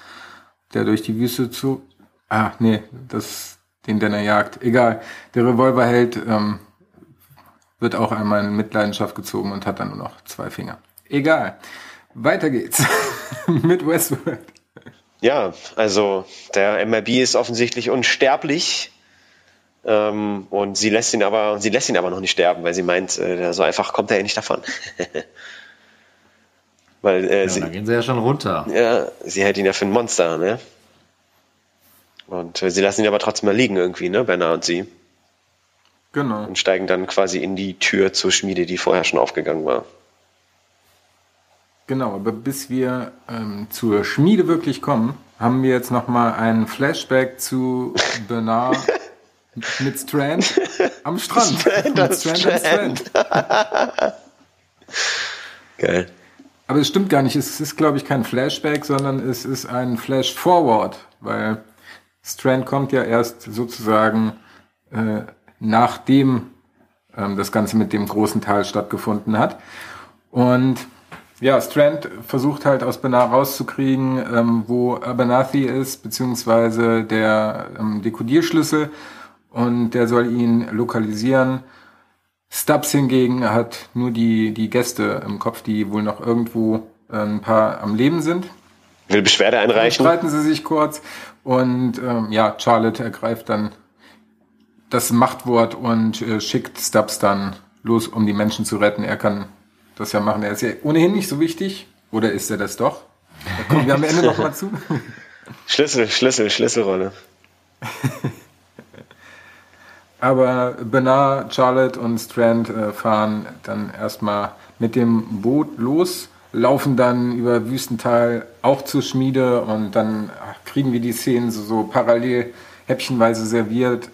der durch die Wüste zu. Ah, nee, das, den, den er jagt. Egal. Der Revolverheld ähm, wird auch einmal in Mitleidenschaft gezogen und hat dann nur noch zwei Finger. Egal. Weiter geht's [LAUGHS] mit Westworld.
Ja, also der MRB ist offensichtlich unsterblich. Ähm, und sie lässt ihn aber, sie lässt ihn aber noch nicht sterben, weil sie meint, äh, so einfach kommt er ja nicht davon. [LAUGHS] weil äh,
ja,
sie,
dann gehen sie ja schon runter.
Ja, sie hält ihn ja für ein Monster, ne? Und äh, sie lassen ihn aber trotzdem mal liegen irgendwie, ne, Bernard und sie.
Genau.
Und steigen dann quasi in die Tür zur Schmiede, die vorher schon aufgegangen war.
Genau, aber bis wir ähm, zur Schmiede wirklich kommen, haben wir jetzt nochmal einen Flashback zu Bernard [LAUGHS] mit Strand am Strand.
Strand
mit Strand,
Strand.
Strand. [LAUGHS]
Geil.
Aber es stimmt gar nicht. Es ist, glaube ich, kein Flashback, sondern es ist ein Flash Forward, weil Strand kommt ja erst sozusagen äh, nachdem ähm, das Ganze mit dem großen Teil stattgefunden hat. Und ja, Strand versucht halt aus Benar rauszukriegen, ähm, wo Abernathy ist, beziehungsweise der ähm, Dekodierschlüssel und der soll ihn lokalisieren. Stubbs hingegen hat nur die, die Gäste im Kopf, die wohl noch irgendwo äh, ein paar am Leben sind.
Will Beschwerde einreichen.
Dann streiten sie sich kurz und ähm, ja, Charlotte ergreift dann das Machtwort und äh, schickt Stubbs dann los, um die Menschen zu retten. Er kann das ja machen. Er ist ja ohnehin nicht so wichtig. Oder ist er das doch? Da kommen wir am Ende noch mal zu. [LAUGHS]
Schlüssel, Schlüssel, Schlüsselrolle. [LAUGHS]
Aber Bernard, Charlotte und Strand äh, fahren dann erstmal mit dem Boot los, laufen dann über Wüstental auch zur Schmiede und dann kriegen wir die Szenen so, so parallel häppchenweise serviert.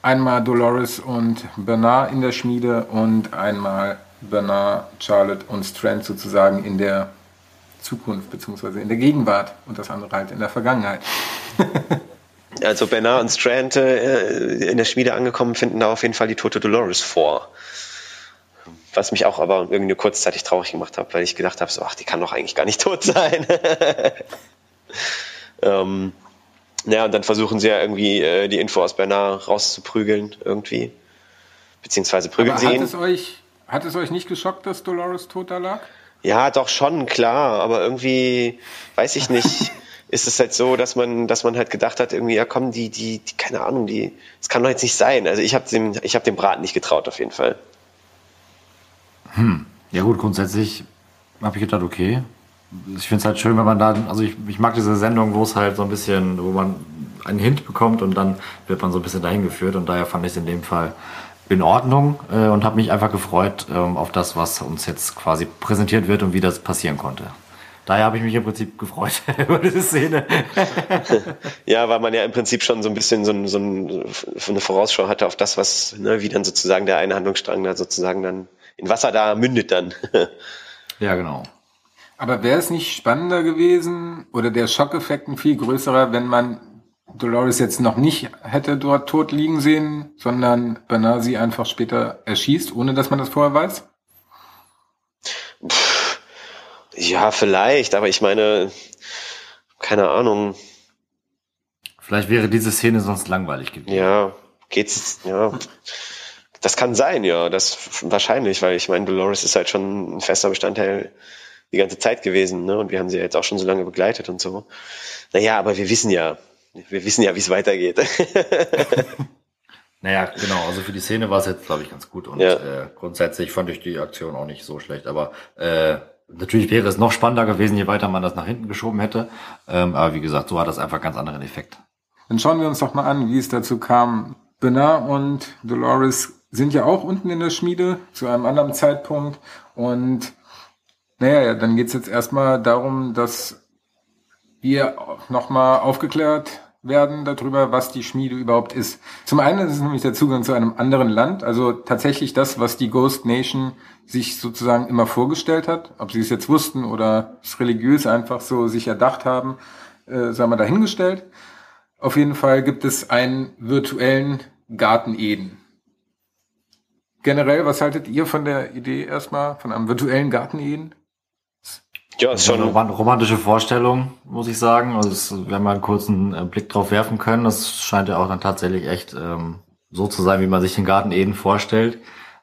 Einmal Dolores und Bernard in der Schmiede und einmal Bernard, Charlotte und Strand sozusagen in der Zukunft beziehungsweise in der Gegenwart und das andere halt in der Vergangenheit. [LAUGHS]
also Bernard und Strand äh, in der Schmiede angekommen finden da auf jeden Fall die tote Dolores vor. Was mich auch aber irgendwie kurzzeitig traurig gemacht hat, weil ich gedacht habe, so, ach, die kann doch eigentlich gar nicht tot sein. [LAUGHS] ähm, ja, und dann versuchen sie ja irgendwie äh, die Info aus Bernard rauszuprügeln irgendwie. Beziehungsweise prügeln
aber
sie
hat
ihn.
Es euch, hat es euch nicht geschockt, dass Dolores tot da lag?
Ja, doch schon, klar, aber irgendwie, weiß ich nicht, [LAUGHS] ist es halt so, dass man, dass man halt gedacht hat, irgendwie, ja komm, die, die, die keine Ahnung, die, das kann doch jetzt nicht sein. Also ich habe dem, ich habe dem Braten nicht getraut, auf jeden Fall.
Hm. Ja gut, grundsätzlich habe ich gedacht, okay. Ich finde es halt schön, wenn man da, also ich, ich mag diese Sendung, wo es halt so ein bisschen, wo man einen Hint bekommt und dann wird man so ein bisschen dahin geführt und daher fand ich es in dem Fall in Ordnung äh, und habe mich einfach gefreut ähm, auf das, was uns jetzt quasi präsentiert wird und wie das passieren konnte. Daher habe ich mich im Prinzip gefreut [LAUGHS] über diese Szene. [LAUGHS]
ja, weil man ja im Prinzip schon so ein bisschen so, ein, so, ein, so eine Vorausschau hatte auf das, was, ne, wie dann sozusagen der eine Handlungsstrang da sozusagen dann in Wasser da mündet dann. [LAUGHS]
ja, genau.
Aber wäre es nicht spannender gewesen oder der Schockeffekt ein viel größerer, wenn man Dolores jetzt noch nicht hätte dort tot liegen sehen, sondern Bernard sie einfach später erschießt, ohne dass man das vorher weiß?
Ja, vielleicht, aber ich meine, keine Ahnung.
Vielleicht wäre diese Szene sonst langweilig gewesen.
Ja, geht's, ja. Das kann sein, ja, das wahrscheinlich, weil ich meine, Dolores ist halt schon ein fester Bestandteil die ganze Zeit gewesen, ne? Und wir haben sie jetzt auch schon so lange begleitet und so. Naja, aber wir wissen ja, wir wissen ja, wie es weitergeht. [LAUGHS]
naja, genau. Also für die Szene war es jetzt, glaube ich, ganz gut. Und ja. äh, grundsätzlich fand ich die Aktion auch nicht so schlecht. Aber äh, natürlich wäre es noch spannender gewesen, je weiter man das nach hinten geschoben hätte. Ähm, aber wie gesagt, so hat das einfach ganz anderen Effekt.
Dann schauen wir uns doch mal an, wie es dazu kam. Bernard und Dolores sind ja auch unten in der Schmiede zu einem anderen Zeitpunkt. Und naja, dann geht's jetzt erstmal darum, dass wir nochmal aufgeklärt werden darüber, was die Schmiede überhaupt ist. Zum einen ist es nämlich der Zugang zu einem anderen Land, also tatsächlich das, was die Ghost Nation sich sozusagen immer vorgestellt hat. Ob sie es jetzt wussten oder es religiös einfach so sich erdacht haben, äh, sagen wir dahingestellt. Auf jeden Fall gibt es einen virtuellen Garten Eden. Generell, was haltet ihr von der Idee erstmal, von einem virtuellen Garten Eden?
Ja, ist schon eine romantische Vorstellung, muss ich sagen. Also es, wir haben mal einen kurzen äh, Blick drauf werfen können. Das scheint ja auch dann tatsächlich echt ähm, so zu sein, wie man sich den Garten Eden vorstellt.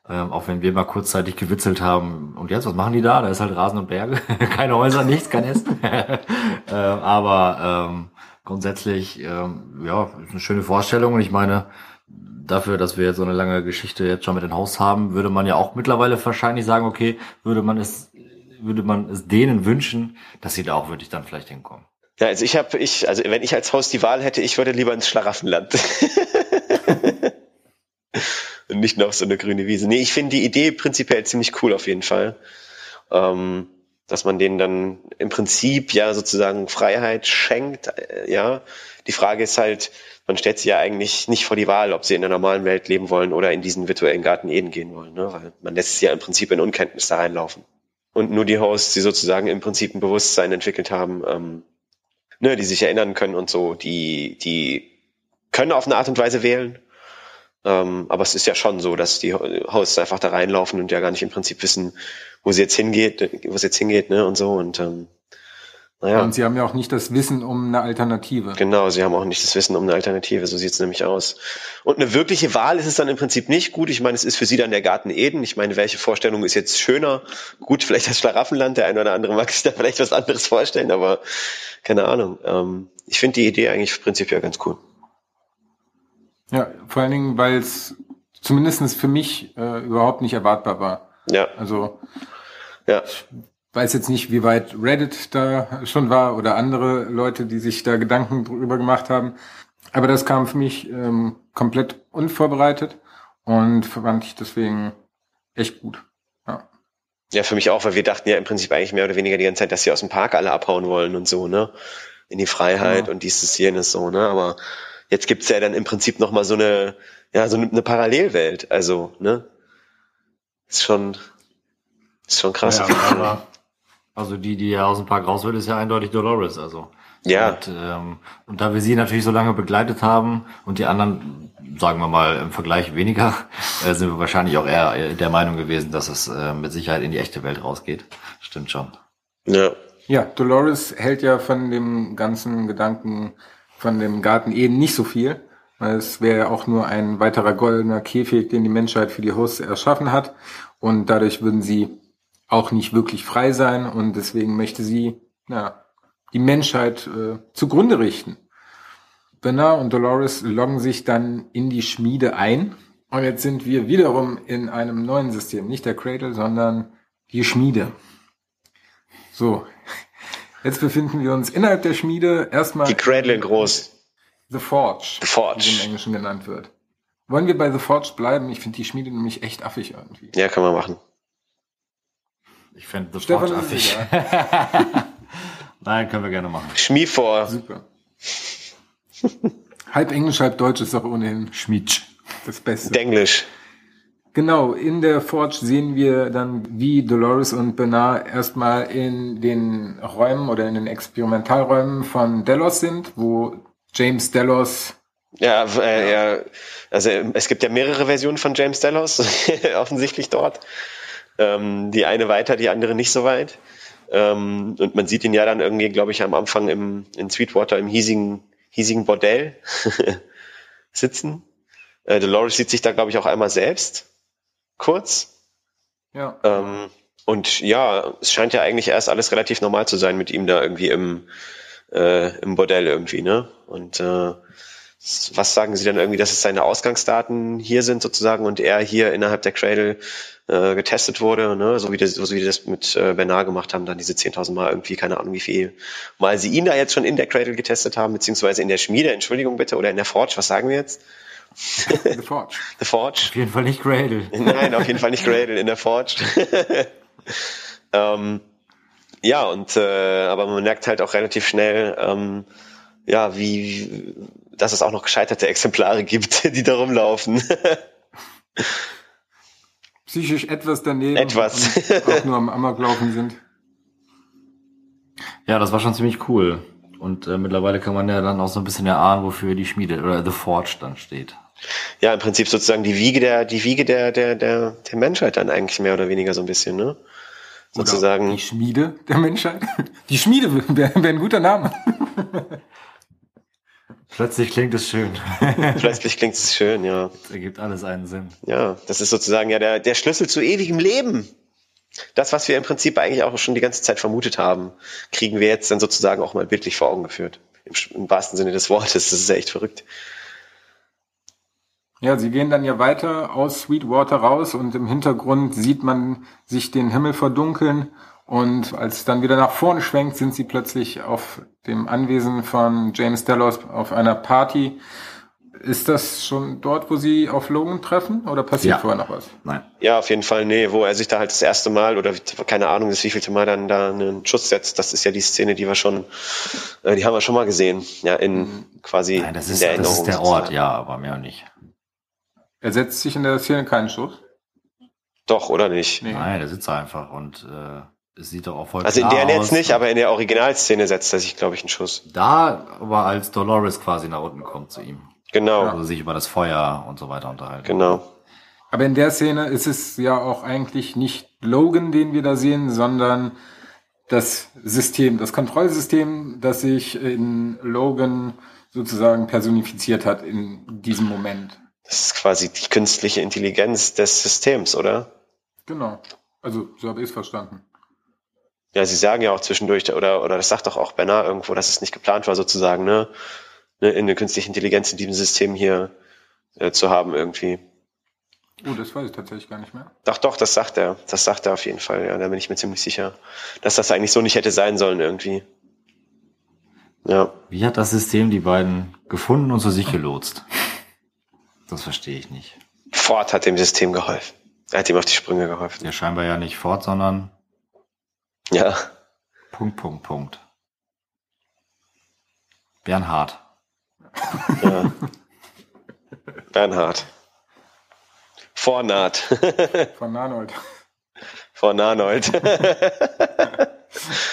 Ähm, auch wenn wir mal kurzzeitig gewitzelt haben. Und jetzt, was machen die da? Da ist halt Rasen und Berge. [LAUGHS] Keine Häuser, nichts, kein Essen. [LAUGHS] äh, aber ähm, grundsätzlich, ähm, ja, ist eine schöne Vorstellung. Und ich meine, dafür, dass wir jetzt so eine lange Geschichte jetzt schon mit dem Haus haben, würde man ja auch mittlerweile wahrscheinlich sagen, okay, würde man es würde man es denen wünschen, dass sie da auch wirklich dann vielleicht hinkommen.
Ja, also ich habe, ich, also wenn ich als Host die Wahl hätte, ich würde lieber ins Schlaraffenland. [LAUGHS] Und nicht noch so eine grüne Wiese. Nee, ich finde die Idee prinzipiell ziemlich cool auf jeden Fall. Ähm, dass man denen dann im Prinzip ja sozusagen Freiheit schenkt, äh, ja. Die Frage ist halt, man stellt sie ja eigentlich nicht vor die Wahl, ob sie in der normalen Welt leben wollen oder in diesen virtuellen Garten Eden gehen wollen, ne? weil man lässt sie ja im Prinzip in Unkenntnis da reinlaufen und nur die Hosts, die sozusagen im Prinzip ein Bewusstsein entwickelt haben, ähm, ne, die sich erinnern können und so, die, die können auf eine Art und Weise wählen. Ähm, aber es ist ja schon so, dass die Hosts einfach da reinlaufen und ja gar nicht im Prinzip wissen, wo sie jetzt hingeht, wo es jetzt hingeht, ne, und so. Und ähm,
naja. Und sie haben ja auch nicht das Wissen um eine Alternative.
Genau, sie haben auch nicht das Wissen um eine Alternative, so sieht's nämlich aus. Und eine wirkliche Wahl ist es dann im Prinzip nicht gut. Ich meine, es ist für sie dann der Garten Eden. Ich meine, welche Vorstellung ist jetzt schöner? Gut, vielleicht das Schlaraffenland, der eine oder andere mag sich da vielleicht was anderes vorstellen, aber keine Ahnung. Ähm, ich finde die Idee eigentlich prinzipiell ganz cool.
Ja, vor allen Dingen, weil es zumindest für mich äh, überhaupt nicht erwartbar war.
Ja.
Also
Ja.
Weiß jetzt nicht, wie weit Reddit da schon war oder andere Leute, die sich da Gedanken drüber gemacht haben. Aber das kam für mich ähm, komplett unvorbereitet und fand ich deswegen echt gut. Ja.
Ja, für mich auch, weil wir dachten ja im Prinzip eigentlich mehr oder weniger die ganze Zeit, dass sie aus dem Park alle abhauen wollen und so, ne? In die Freiheit
Genau.
und dieses, jenes so, ne? Aber jetzt gibt's ja dann im Prinzip nochmal so eine, ja, so eine, eine Parallelwelt. Also, ne? Ist schon, ist schon krass.
Ja, also die, die ja aus dem Park raus will, ist ja eindeutig Dolores. Also
Ja.
Und, ähm, und da wir sie natürlich so lange begleitet haben und die anderen, sagen wir mal, im Vergleich weniger, [LAUGHS] äh, sind wir wahrscheinlich auch eher der Meinung gewesen, dass es äh, mit Sicherheit in die echte Welt rausgeht. Stimmt schon.
ja.
Ja, Dolores hält ja von dem ganzen Gedanken von dem Garten Eden nicht so viel. weil Es wäre ja auch nur ein weiterer goldener Käfig, den die Menschheit für die Hosts erschaffen hat. Und dadurch würden sie auch nicht wirklich frei sein. Und deswegen möchte sie ja, die Menschheit äh, zugrunde richten. Bernard und Dolores loggen sich dann in die Schmiede ein. Und jetzt sind wir wiederum in einem neuen System. Nicht der Cradle, sondern die Schmiede. So, jetzt befinden wir uns innerhalb der Schmiede erstmal
Die Cradle in groß.
The Forge,
The Forge.
wie im Englischen genannt wird. Wollen wir bei The Forge bleiben? Ich finde die Schmiede nämlich echt affig irgendwie.
Ja, kann man machen.
Ich fände The
Stefan
affig. [LAUGHS] Nein, können wir gerne machen.
Schmied vor.
Super. halb Englisch, halb Deutsch ist doch ohnehin
Schmiedsch.
das Beste.
Denglisch.
Genau, in der Forge sehen wir dann, wie Dolores und Bernard erstmal in den Räumen oder in den Experimentalräumen von Delos sind, wo James Delos
Ja, äh, ja, also es gibt ja mehrere Versionen von James Delos, [LAUGHS] offensichtlich dort. Ähm, die eine weiter, die andere nicht so weit. Ähm, und man sieht ihn ja dann irgendwie, glaube ich, am Anfang im, in Sweetwater im hiesigen, hiesigen Bordell [LAUGHS] sitzen. Äh, Dolores sieht sich da, glaube ich, auch einmal selbst. Kurz.
ja,
Ähm, und ja, es scheint ja eigentlich erst alles relativ normal zu sein mit ihm da irgendwie im, äh, im Bordell irgendwie, ne? Und äh, was sagen Sie dann irgendwie, dass es seine Ausgangsdaten hier sind sozusagen und er hier innerhalb der Cradle äh, getestet wurde, ne? so, wie das, so wie die das mit äh, Bernard gemacht haben, dann diese 10.000 Mal irgendwie, keine Ahnung wie viel Mal Sie ihn da jetzt schon in der Cradle getestet haben, beziehungsweise in der Schmiede, Entschuldigung bitte, oder in der Forge, was sagen wir jetzt?
The Forge. [LAUGHS]
The Forge?
Auf jeden Fall nicht Cradle. [LAUGHS]
Nein, auf jeden Fall nicht Gradle in der Forge. [LAUGHS] ähm, ja, und äh, aber man merkt halt auch relativ schnell, ähm, ja, wie dass es auch noch gescheiterte Exemplare gibt, [LAUGHS] die da rumlaufen.
Psychisch etwas daneben.
Etwas.
Auch nur am Amoklaufen sind.
Ja, das war schon ziemlich cool. Und äh, mittlerweile kann man ja dann auch so ein bisschen erahnen, wofür die Schmiede oder The Forge dann steht.
ja, im Prinzip sozusagen die Wiege der, die Wiege der, der, der, der Menschheit dann eigentlich mehr oder weniger so ein bisschen, ne?
Oder
Sozusagen.
Die Schmiede der Menschheit. [LAUGHS] Die Schmiede wäre wär ein guter Name. [LAUGHS]
Plötzlich klingt es schön. [LAUGHS]
Plötzlich klingt es schön, ja.
Das ergibt alles einen Sinn.
Ja, das ist sozusagen ja der, der Schlüssel zu ewigem Leben. Das, was wir im Prinzip eigentlich auch schon die ganze Zeit vermutet haben, kriegen wir jetzt dann sozusagen auch mal bildlich vor Augen geführt. Im, im wahrsten Sinne des Wortes. Das ist ja echt verrückt.
Ja, sie gehen dann ja weiter aus Sweetwater raus und im Hintergrund sieht man sich den Himmel verdunkeln und als es dann wieder nach vorne schwenkt, sind sie plötzlich auf dem Anwesen von James Delos auf einer Party. Ist das schon dort, wo sie auf Logan treffen oder passiert
Ja.
vorher noch was?
Nein.
Ja, auf jeden Fall, nee, wo er sich da halt das erste Mal oder keine Ahnung, das wievielte Mal dann da einen Schuss setzt. Das ist ja die Szene, die wir schon, äh, die haben wir schon mal gesehen. Ja, in quasi
Nein, das
in
ist,
der
das
Erinnerung.
ist der
sozusagen.
Ort, ja, aber mehr nicht.
Er setzt sich in der Szene keinen Schuss.
Doch, oder nicht?
Nee.
Nein, der sitzt einfach und äh, es sieht doch auch voll
Also in der jetzt
aus.
nicht, aber in der Originalszene setzt er sich, glaube ich, einen Schuss.
Da aber als Dolores quasi nach unten kommt zu ihm.
Genau,
Also sich über das Feuer und so weiter unterhalten.
genau.
Aber in der Szene ist es ja auch eigentlich nicht Logan, den wir da sehen, sondern das System, das Kontrollsystem, das sich in Logan sozusagen personifiziert hat in diesem Moment.
Das ist quasi die künstliche Intelligenz des Systems, oder?
Genau. Also, so habe ich es verstanden.
Ja, sie sagen ja auch zwischendurch, oder, oder das sagt doch auch Bernard irgendwo, dass es nicht geplant war, sozusagen, ne, ne in eine künstliche Intelligenz in diesem System hier äh, zu haben irgendwie.
Oh, das weiß ich tatsächlich gar nicht mehr.
Doch, doch, das sagt er. Das sagt er auf jeden Fall, ja. Da bin ich mir ziemlich sicher, dass das eigentlich so nicht hätte sein sollen irgendwie. Ja.
Wie hat das System die beiden gefunden und zu sich gelotst? Das verstehe ich nicht.
Ford hat dem System geholfen. Er hat ihm auf die Sprünge geholfen.
Ja, scheinbar ja nicht Ford, sondern
Ja.
Punkt, Punkt, Punkt. Bernhard.
ja. Bernhard. Vornaht. [LAUGHS]
Von Nanold.
Vor Nanold. [LAUGHS]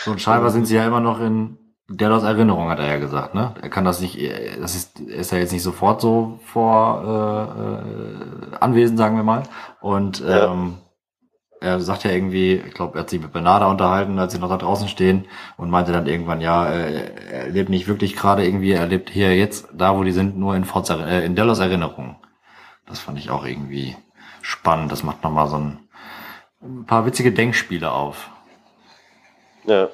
So, und scheinbar sind sie ja immer noch in Dellos Erinnerung, hat er ja gesagt, ne? Er kann das nicht, das ist, ist ja jetzt nicht sofort so vor äh, äh, anwesend, sagen wir mal. Und
Ja.
Er sagt ja irgendwie, ich glaube, er hat sich mit Bernarda unterhalten, als sie noch da draußen stehen und meinte dann irgendwann, ja, äh, er lebt nicht wirklich gerade irgendwie, er lebt hier jetzt, da wo die sind, nur in, Forts, äh, in Dellos Erinnerung. Das fand ich auch irgendwie spannend. Das macht nochmal so ein, ein paar witzige Denkspiele auf.
Ja.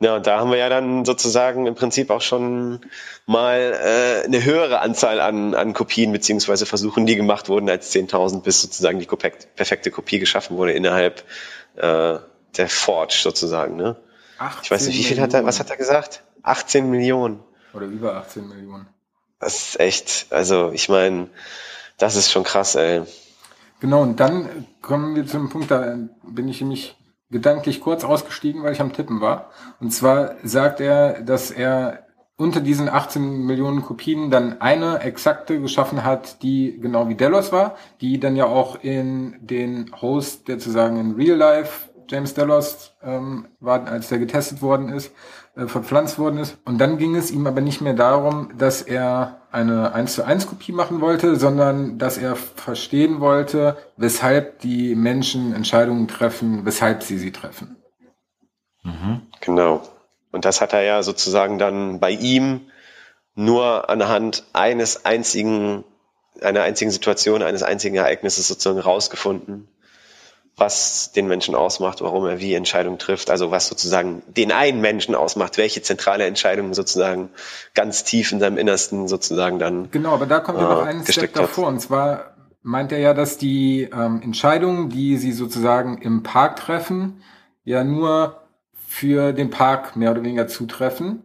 Ja, und da haben wir ja dann sozusagen im Prinzip auch schon mal äh, eine höhere Anzahl an, an Kopien beziehungsweise Versuchen, die gemacht wurden als 10.000, bis sozusagen die perfekte Kopie geschaffen wurde innerhalb äh, der Forge sozusagen. Ne? Ich weiß nicht, wie viel hat er, was hat er gesagt? 18 Millionen.
Oder über 18 Millionen.
Das ist echt, also ich meine, das ist schon krass, ey.
Genau, und dann kommen wir zu einem Punkt, da bin ich nämlich gedanklich kurz ausgestiegen, weil ich am Tippen war. Und zwar sagt er, dass er unter diesen 18 Millionen Kopien dann eine exakte geschaffen hat, die genau wie Delos war, die dann ja auch in den Host, der zu sagen in Real Life James Delos ähm, war, als der getestet worden ist, äh, verpflanzt worden ist. Und dann ging es ihm aber nicht mehr darum, dass er eine 1 zu 1 Kopie machen wollte, sondern dass er verstehen wollte, weshalb die Menschen Entscheidungen treffen, weshalb sie sie treffen.
Genau. Und das hat er ja sozusagen dann bei ihm nur anhand eines einzigen, einer einzigen Situation, eines einzigen Ereignisses sozusagen rausgefunden, was den Menschen ausmacht, warum er wie Entscheidungen trifft, also was sozusagen den einen Menschen ausmacht, welche zentrale Entscheidung sozusagen ganz tief in seinem Innersten sozusagen dann.
Genau, aber da kommt ja noch
äh,
einen Step
gesteckt hat.
davor. Und zwar meint er ja, dass die ähm, Entscheidungen, die sie sozusagen im Park treffen, ja nur für den Park mehr oder weniger zutreffen.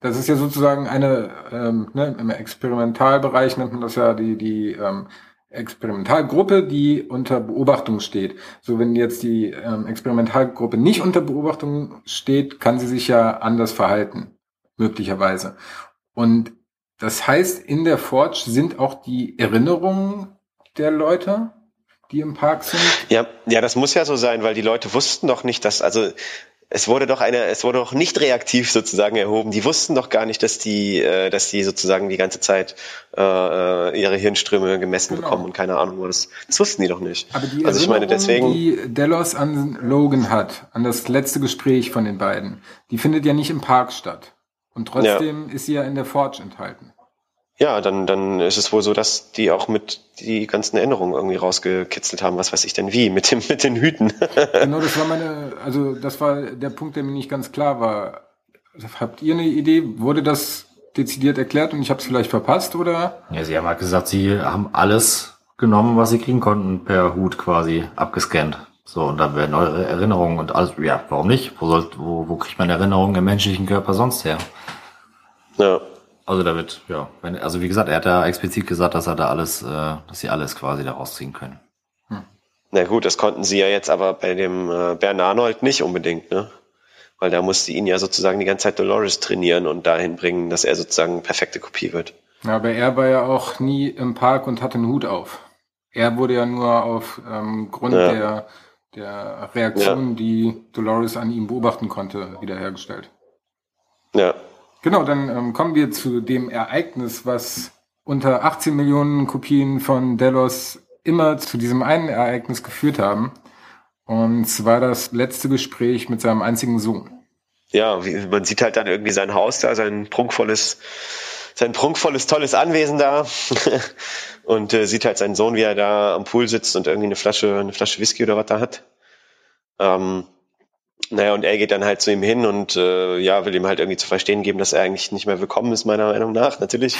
Das ist ja sozusagen eine, ähm, ne, im Experimentalbereich nennt man das ja die, die ähm, Experimentalgruppe, die unter Beobachtung steht. So, wenn jetzt die ähm, Experimentalgruppe nicht unter Beobachtung steht, kann sie sich ja anders verhalten, möglicherweise. Und das heißt, in der Forge sind auch die Erinnerungen der Leute, die im Park sind.
Ja, ja, das muss ja so sein, weil die Leute wussten doch nicht, dass, also es wurde doch eine, es wurde doch nicht reaktiv sozusagen erhoben. Die wussten doch gar nicht, dass die, äh, dass die sozusagen die ganze Zeit äh, äh, ihre Hirnströme gemessen
Genau.
bekommen und keine Ahnung was. Das wussten die doch nicht.
Aber die
also ich meine,
Erinnerung,
deswegen,
die Delos an Logan hat, an das letzte Gespräch von den beiden, die findet ja nicht im Park statt. Und trotzdem ist sie ja in der Forge enthalten.
Ja, dann, dann ist es wohl so, dass die auch mit die ganzen Erinnerungen irgendwie rausgekitzelt haben. Was weiß ich denn wie? Mit dem, mit den Hüten. [LAUGHS]
Genau, das war meine, also das war der Punkt, der mir nicht ganz klar war. Also, habt ihr eine Idee? Wurde das dezidiert erklärt und ich habe es vielleicht verpasst oder?
Ja, sie haben halt gesagt, sie haben alles genommen, was sie kriegen konnten, per Hut quasi abgescannt. So, und dann werden eure Erinnerungen und alles, ja, warum nicht? Wo, soll, wo, wo kriegt man Erinnerungen im menschlichen Körper sonst her?
ja.
Also da wird, ja, wenn, also wie gesagt, er hat ja explizit gesagt, dass er da alles, äh, dass sie alles quasi da rausziehen können.
Na gut, das konnten sie ja jetzt aber bei dem äh, Bern Arnold nicht unbedingt, ne? Weil da musste ihn ja sozusagen die ganze Zeit Dolores trainieren und dahin bringen, dass er sozusagen perfekte Kopie wird.
Ja, aber er war ja auch nie im Park und hatte einen Hut auf. Er wurde ja nur auf ähm, Grund
Ja.
der, der Reaktion, die Dolores an ihm beobachten konnte, wiederhergestellt.
Ja.
Genau, dann ähm, kommen wir zu dem Ereignis, was unter 18 Millionen Kopien von Delos immer zu diesem einen Ereignis geführt haben. Und zwar das letzte Gespräch mit seinem einzigen Sohn.
Ja, man sieht halt dann irgendwie sein Haus da, sein prunkvolles, sein prunkvolles, tolles Anwesen da [LAUGHS] und äh, sieht halt seinen Sohn, wie er da am Pool sitzt und irgendwie eine Flasche, eine Flasche Whisky oder was da hat. Ähm, naja, und er geht dann halt zu ihm hin und äh, ja, will ihm halt irgendwie zu verstehen geben, dass er eigentlich nicht mehr willkommen ist, meiner Meinung nach, natürlich.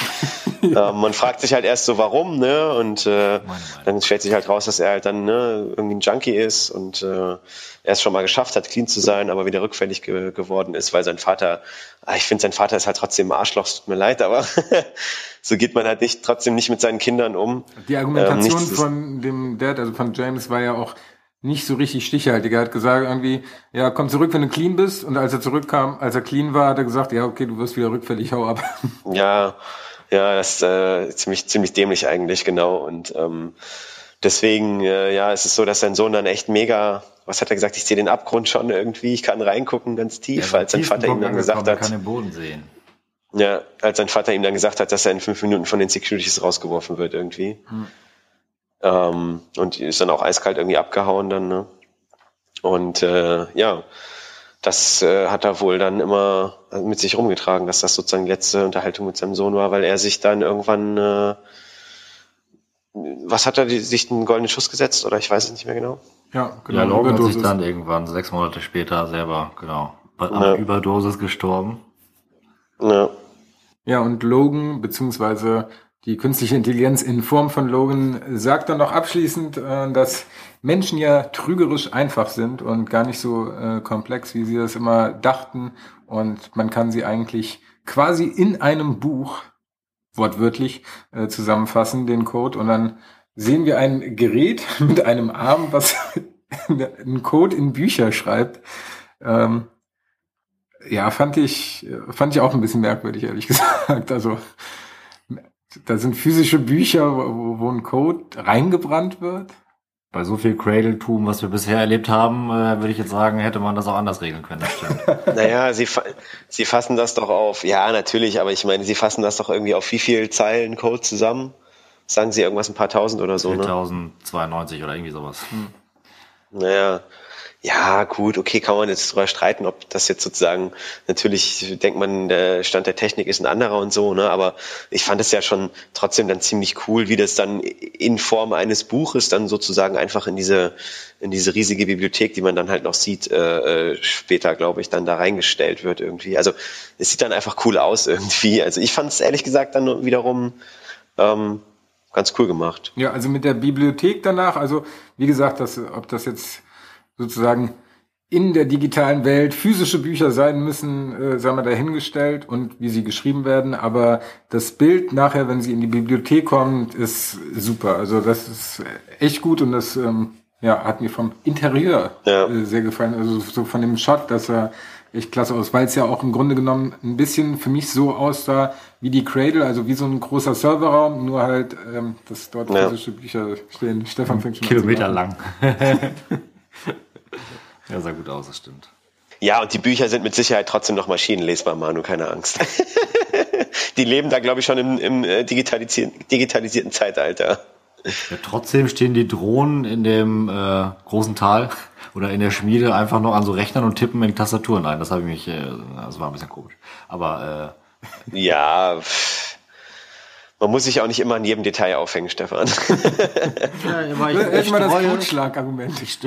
ja. [LAUGHS] ähm, man fragt sich halt erst so, warum, ne? Und äh, dann stellt sich halt raus, dass er halt dann ne, irgendwie ein Junkie ist und äh, er es schon mal geschafft hat, clean zu sein, aber wieder rückfällig ge geworden ist, weil sein Vater, ah, ich finde, sein Vater ist halt trotzdem ein Arschloch, es tut mir leid, aber [LAUGHS] so geht man halt nicht trotzdem nicht mit seinen Kindern um.
Die Argumentation ähm, von dem Dad, also von James, war ja auch, nicht so richtig stichhaltig. Er hat gesagt irgendwie, ja, komm zurück, wenn du clean bist. Und als er zurückkam, als er clean war, hat er gesagt, ja, okay, du wirst wieder rückfällig, hau ab. [LAUGHS]
Ja, ja, das ist äh, ziemlich, ziemlich dämlich eigentlich, genau. Und ähm, deswegen, äh, ja, es ist so, dass sein Sohn dann echt mega, was hat er gesagt, ich sehe den Abgrund schon irgendwie, ich kann reingucken ganz tief, ja, als sein Vater ihm dann gesagt hat.
kann den Boden sehen.
Ja, als sein Vater ihm dann gesagt hat, dass er in fünf Minuten von den Securities rausgeworfen wird irgendwie. Hm. Ähm, und ist dann auch eiskalt irgendwie abgehauen dann. Ne? Und äh, ja, das äh, hat er wohl dann immer mit sich rumgetragen, dass das sozusagen die letzte Unterhaltung mit seinem Sohn war, weil er sich dann irgendwann, äh, was hat er, die, sich einen goldenen Schuss gesetzt oder ich weiß es nicht mehr genau.
Ja, genau. Ja, Logan hat sich dann irgendwann sechs Monate später selber, genau, bei ja. Überdosis gestorben.
Ja. Ja, und Logan, beziehungsweise die künstliche Intelligenz in Form von Logan sagt dann noch abschließend, äh, dass Menschen ja trügerisch einfach sind und gar nicht so äh, komplex, wie sie das immer dachten. Und man kann sie eigentlich quasi in einem Buch wortwörtlich äh, zusammenfassen, den Code. Und dann sehen wir ein Gerät [LAUGHS] mit einem Arm, was [LAUGHS] einen Code in Bücher schreibt. Ähm, ja, fand ich, fand ich auch ein bisschen merkwürdig, ehrlich [LAUGHS] gesagt. Also da sind physische Bücher, wo, wo ein Code reingebrannt wird.
Bei so viel Cradle-Tum, was wir bisher erlebt haben, äh, würde ich jetzt sagen, hätte man das auch anders regeln können. Das
stimmt. [LAUGHS] naja, sie, sie fassen das doch auf, ja, natürlich, aber ich meine, sie fassen das doch irgendwie auf wie viel Zeilen Code zusammen? Sagen sie irgendwas, ein paar tausend oder so,
4092 ne? oder irgendwie sowas. Hm.
Naja, ja, gut, okay, kann man jetzt drüber streiten, ob das jetzt sozusagen, natürlich denkt man, der Stand der Technik ist ein anderer und so, ne, aber ich fand es ja schon trotzdem dann ziemlich cool, wie das dann in Form eines Buches dann sozusagen einfach in diese, in diese riesige Bibliothek, die man dann halt noch sieht, äh, äh später, glaube ich, dann da reingestellt wird irgendwie. Also es sieht dann einfach cool aus irgendwie. Also ich fand es ehrlich gesagt dann wiederum ähm, ganz cool gemacht.
Ja, also mit der Bibliothek danach, also wie gesagt, das, ob das jetzt sozusagen in der digitalen Welt physische Bücher sein müssen, äh, sagen wir dahingestellt und wie sie geschrieben werden. Aber das Bild nachher, wenn sie in die Bibliothek kommt, ist super. Also das ist echt gut und das ähm, ja, hat mir vom Interieur ja. äh, sehr gefallen. Also so von dem Shot, dass er echt klasse aus, weil es ja auch im Grunde genommen ein bisschen für mich so aussah wie die Cradle, also wie so ein großer Serverraum, nur halt, ähm, dass dort ja. physische Bücher stehen. Stefan fängt schon
Kilometer lang. [LAUGHS] [LAUGHS] Ja, sah gut aus, das stimmt.
Ja, und die Bücher sind mit Sicherheit trotzdem noch maschinenlesbar, Manu, keine Angst. [LAUGHS] die leben da, glaube ich, schon im, im äh, digitalisierten, digitalisierten Zeitalter.
Ja, trotzdem stehen die Drohnen in dem äh, großen Tal oder in der Schmiede einfach noch an so Rechnern und tippen in die Tastaturen ein. Das habe ich mich, äh, das war ein bisschen komisch. Aber
äh, ja, [LAUGHS] man muss sich auch nicht immer an jedem Detail aufhängen, Stefan. [LAUGHS]
ja, ich, ich, ich mal das Totschlagargument.
Ich,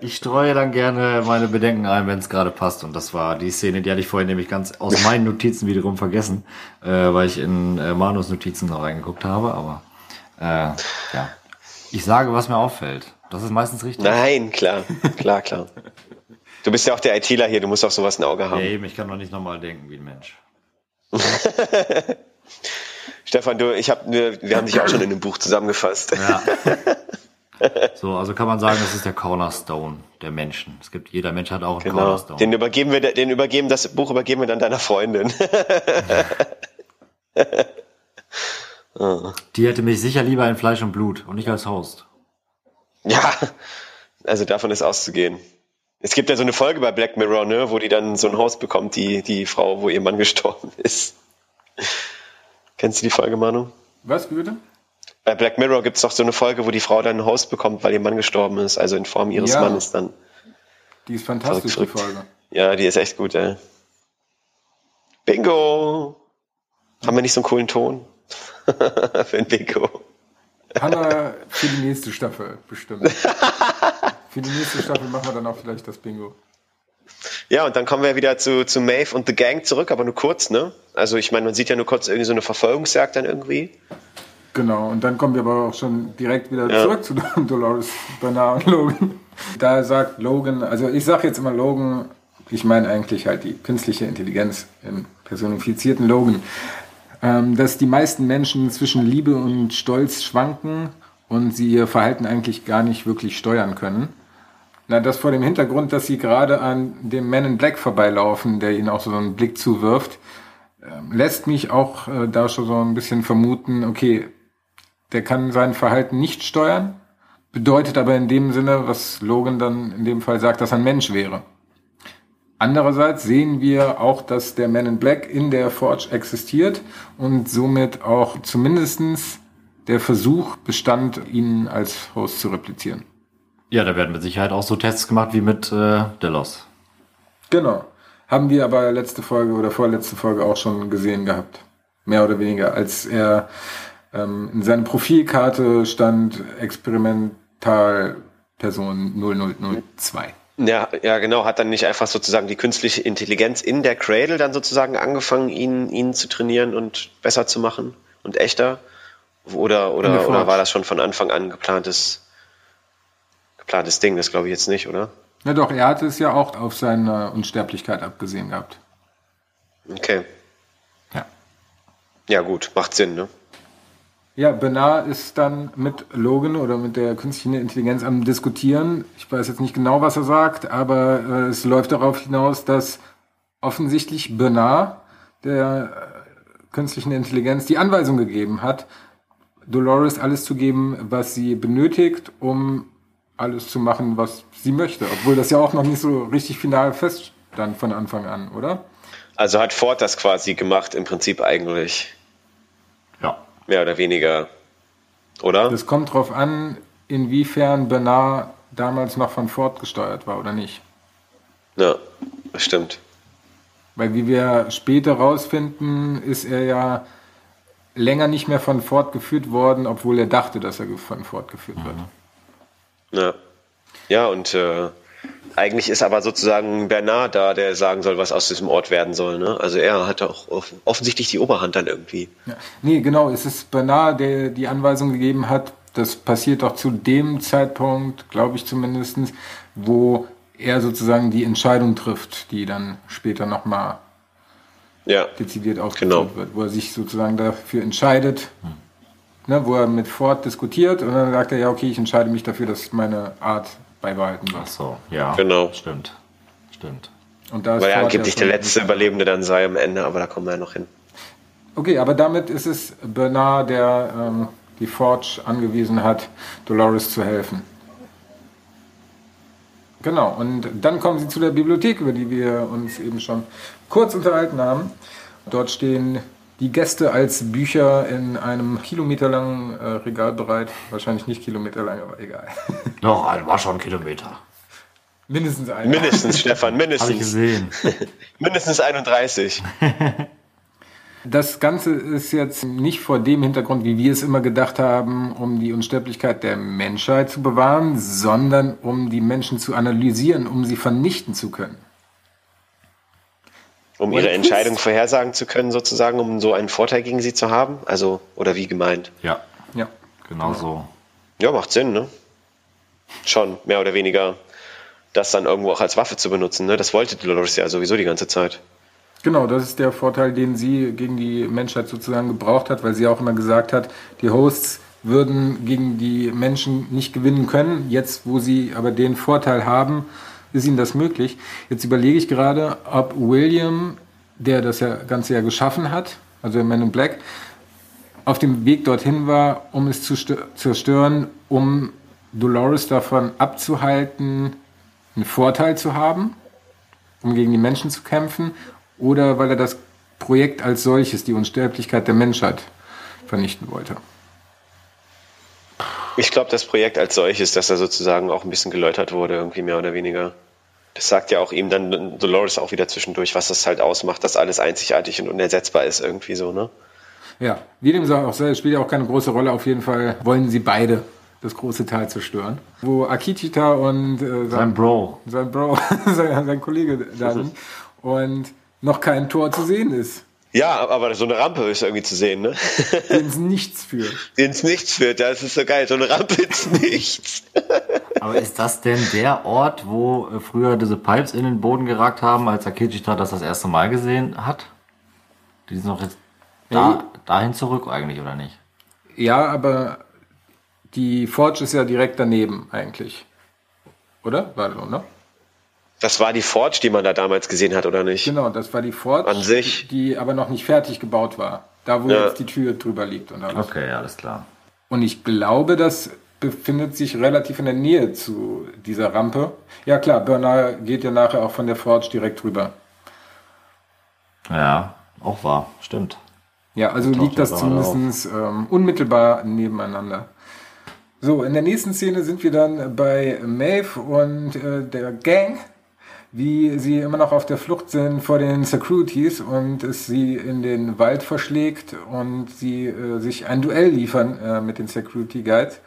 ich streue dann gerne meine Bedenken ein, wenn es gerade passt. Und das war die Szene, die hatte ich vorhin nämlich ganz aus [LAUGHS] meinen Notizen wiederum vergessen, äh, weil ich in äh, Manus Notizen noch reingeguckt habe. Aber äh, ja, ich sage, was mir auffällt. Das ist meistens richtig.
Nein, klar, klar, klar. Du bist ja auch der ITler hier, du musst auch sowas ein Auge haben. Ja,
eben, ich kann doch nicht nochmal denken wie ein Mensch. [LAUGHS]
Stefan, du, ich hab, wir, wir haben dich auch schon in einem Buch zusammengefasst. Ja.
So, also kann man sagen, das ist der Cornerstone der Menschen. Es gibt, jeder Mensch hat auch einen genau. Cornerstone.
Den übergeben wir, den übergeben, das Buch übergeben wir dann deiner Freundin.
Die hätte mich sicher lieber in Fleisch und Blut und nicht als Host.
Ja, also davon ist auszugehen. Es gibt ja so eine Folge bei Black Mirror, ne, wo die dann so ein Host bekommt, die, die Frau, wo ihr Mann gestorben ist. Kennst du die Folge, Manu?
Was, wie bitte?
Bei Black Mirror gibt es doch so eine Folge, wo die Frau dann einen Host bekommt, weil ihr Mann gestorben ist, also in Form ihres ja. Mannes dann.
Die ist fantastisch, die Folge.
Ja, die ist echt gut, ey. Bingo! Haben wir nicht so einen coolen Ton? [LAUGHS] für ein Bingo.
Wir für die nächste Staffel bestimmt. [LAUGHS] Für die nächste Staffel machen wir dann auch vielleicht das Bingo.
Ja, und dann kommen wir wieder zu, zu Maeve und The Gang zurück, aber nur kurz, ne? Also ich meine, man sieht ja nur kurz irgendwie so eine Verfolgungsjagd dann irgendwie.
Genau, und dann kommen wir aber auch schon direkt wieder ja. zurück zu Dolores Bernard und Logan. Da sagt Logan, also ich sage jetzt immer Logan, ich meine eigentlich halt die künstliche Intelligenz im personifizierten Logan, ähm, dass die meisten Menschen zwischen Liebe und Stolz schwanken und sie ihr Verhalten eigentlich gar nicht wirklich steuern können. Na, das vor dem Hintergrund, dass sie gerade an dem Man in Black vorbeilaufen, der ihnen auch so einen Blick zuwirft, ähm, lässt mich auch äh, da schon so ein bisschen vermuten, okay, der kann sein Verhalten nicht steuern, bedeutet aber in dem Sinne, was Logan dann in dem Fall sagt, dass er ein Mensch wäre. Andererseits sehen wir auch, dass der Man in Black in der Forge existiert und somit auch zumindestens der Versuch bestand, ihn als Host zu replizieren.
Ja, da werden mit Sicherheit auch so Tests gemacht wie mit äh, Delos.
Genau. Haben wir aber letzte Folge oder vorletzte Folge auch schon gesehen gehabt. Mehr oder weniger, als er ähm, in seiner Profilkarte stand Experimentalperson 0002.
Ja, ja, genau, hat dann nicht einfach sozusagen die künstliche Intelligenz in der Cradle dann sozusagen angefangen, ihn, ihn zu trainieren und besser zu machen und echter? Oder, oder, oder war das schon von Anfang an geplantes, geplantes Ding? Das glaube ich jetzt nicht, oder?
Ja doch, er hatte es ja auch auf seine Unsterblichkeit abgesehen gehabt.
Okay. Ja. Ja, gut, macht Sinn, ne?
Ja, Bernard ist dann mit Logan oder mit der künstlichen Intelligenz am Diskutieren. Ich weiß jetzt nicht genau, was er sagt, aber äh, es läuft darauf hinaus, dass offensichtlich Bernard der äh, künstlichen Intelligenz die Anweisung gegeben hat, Dolores alles zu geben, was sie benötigt, um alles zu machen, was sie möchte. Obwohl das ja auch noch nicht so richtig final feststand von Anfang an, oder?
Also hat Ford das quasi gemacht, im Prinzip eigentlich.
Ja.
Mehr oder weniger. Oder?
Das kommt drauf an, inwiefern Bernard damals noch von Ford gesteuert war oder nicht.
Ja, das stimmt.
Weil wie wir später rausfinden, ist er ja länger nicht mehr von Ford geführt worden, obwohl er dachte, dass er von Ford geführt wird.
Ja, ja und äh, eigentlich ist aber sozusagen Bernard da, der sagen soll, was aus diesem Ort werden soll. Ne? Also er hat auch offensichtlich die Oberhand dann irgendwie.
Ja. Nee, genau, es ist Bernard, der die Anweisung gegeben hat. Das passiert doch zu dem Zeitpunkt, glaube ich zumindest, wo er sozusagen die Entscheidung trifft, die dann später nochmal ja. dezidiert aufgeführt genau. wird, wo er sich sozusagen dafür entscheidet, hm. Ne, wo er mit Ford diskutiert und dann sagt er, ja, okay, ich entscheide mich dafür, dass meine Art beibehalten wird.
Ach so, ja.
Genau.
Stimmt. Stimmt.
Und da Weil er angeblich der letzte Überlebende dann sei am Ende, aber da kommen wir ja noch hin.
Okay, aber damit ist es Bernard, der ähm, die Forge angewiesen hat, Dolores zu helfen. Genau, und dann kommen sie zu der Bibliothek, über die wir uns eben schon kurz unterhalten haben. Dort stehen die Gäste als Bücher in einem kilometerlangen äh, Regal bereit. Wahrscheinlich nicht kilometerlang, aber egal. [LAUGHS]
Noch ein, war schon ein Kilometer.
Mindestens ein.
Mindestens, [LAUGHS] Stefan, mindestens.
Habe ich gesehen. [LAUGHS]
mindestens 31.
Das Ganze ist jetzt nicht vor dem Hintergrund, wie wir es immer gedacht haben, um die Unsterblichkeit der Menschheit zu bewahren, sondern um die Menschen zu analysieren, um sie vernichten zu können.
Um ihre Entscheidung vorhersagen zu können, sozusagen, um so einen Vorteil gegen sie zu haben? Also, oder wie gemeint?
Ja, ja. genau so.
Ja, macht Sinn, ne? Schon, mehr oder weniger, das dann irgendwo auch als Waffe zu benutzen, ne? Das wollte Dolores ja sowieso die ganze Zeit.
Genau, das ist der Vorteil, den sie gegen die Menschheit sozusagen gebraucht hat, weil sie auch immer gesagt hat, die Hosts würden gegen die Menschen nicht gewinnen können. Jetzt, wo sie aber den Vorteil haben, ist ihnen das möglich. Jetzt überlege ich gerade, ob William, der das ja Ganze ja geschaffen hat, also der Man in Black, auf dem Weg dorthin war, um es zu zerstören, um Dolores davon abzuhalten, einen Vorteil zu haben, um gegen die Menschen zu kämpfen oder weil er das Projekt als solches, die Unsterblichkeit der Menschheit, vernichten wollte?
Ich glaube, das Projekt als solches, dass er sozusagen auch ein bisschen geläutert wurde, irgendwie mehr oder weniger. Das sagt ja auch ihm dann Dolores auch wieder zwischendurch, was das halt ausmacht, dass alles einzigartig und unersetzbar ist, irgendwie so, ne?
Ja, wie dem auch sei, spielt ja auch keine große Rolle. Auf jeden Fall wollen sie beide das große Tal zerstören, wo Akichita und äh, sein,
Sein Bro.
sein Bro, [LAUGHS] sein, sein Kollege da sind und noch kein Tor zu sehen ist,
Ja, aber so eine Rampe ist irgendwie zu sehen, ne?
dem es nichts führt.
Die ins Nichts führt, [LAUGHS] das ist so geil. So eine Rampe ins Nichts.
Aber ist das denn der Ort, wo äh, früher diese Pipes in den Boden geragt haben, als Akechita das das erste Mal gesehen hat? Die sind doch jetzt da, dahin zurück eigentlich, oder nicht?
Ja, aber die Forge ist ja direkt daneben eigentlich. Oder? War so, ne?
Das war die Forge, die man da damals gesehen hat, oder nicht?
Genau, das war die Forge,
An sich.
die aber noch nicht fertig gebaut war. Da, wo
Ja.
jetzt die Tür drüber liegt und alles.
Okay, alles klar.
Und ich glaube, das befindet sich relativ in der Nähe zu dieser Rampe. Ja klar, Bernard geht ja nachher auch von der Forge direkt rüber.
Ja, auch wahr, stimmt.
Ja, also liegt das zumindest ähm, unmittelbar nebeneinander. So, in der nächsten Szene sind wir dann bei Maeve und äh, der Gang, wie sie immer noch auf der Flucht sind vor den Securities und es sie in den Wald verschlägt und sie äh, sich ein Duell liefern äh, mit den Security Guides,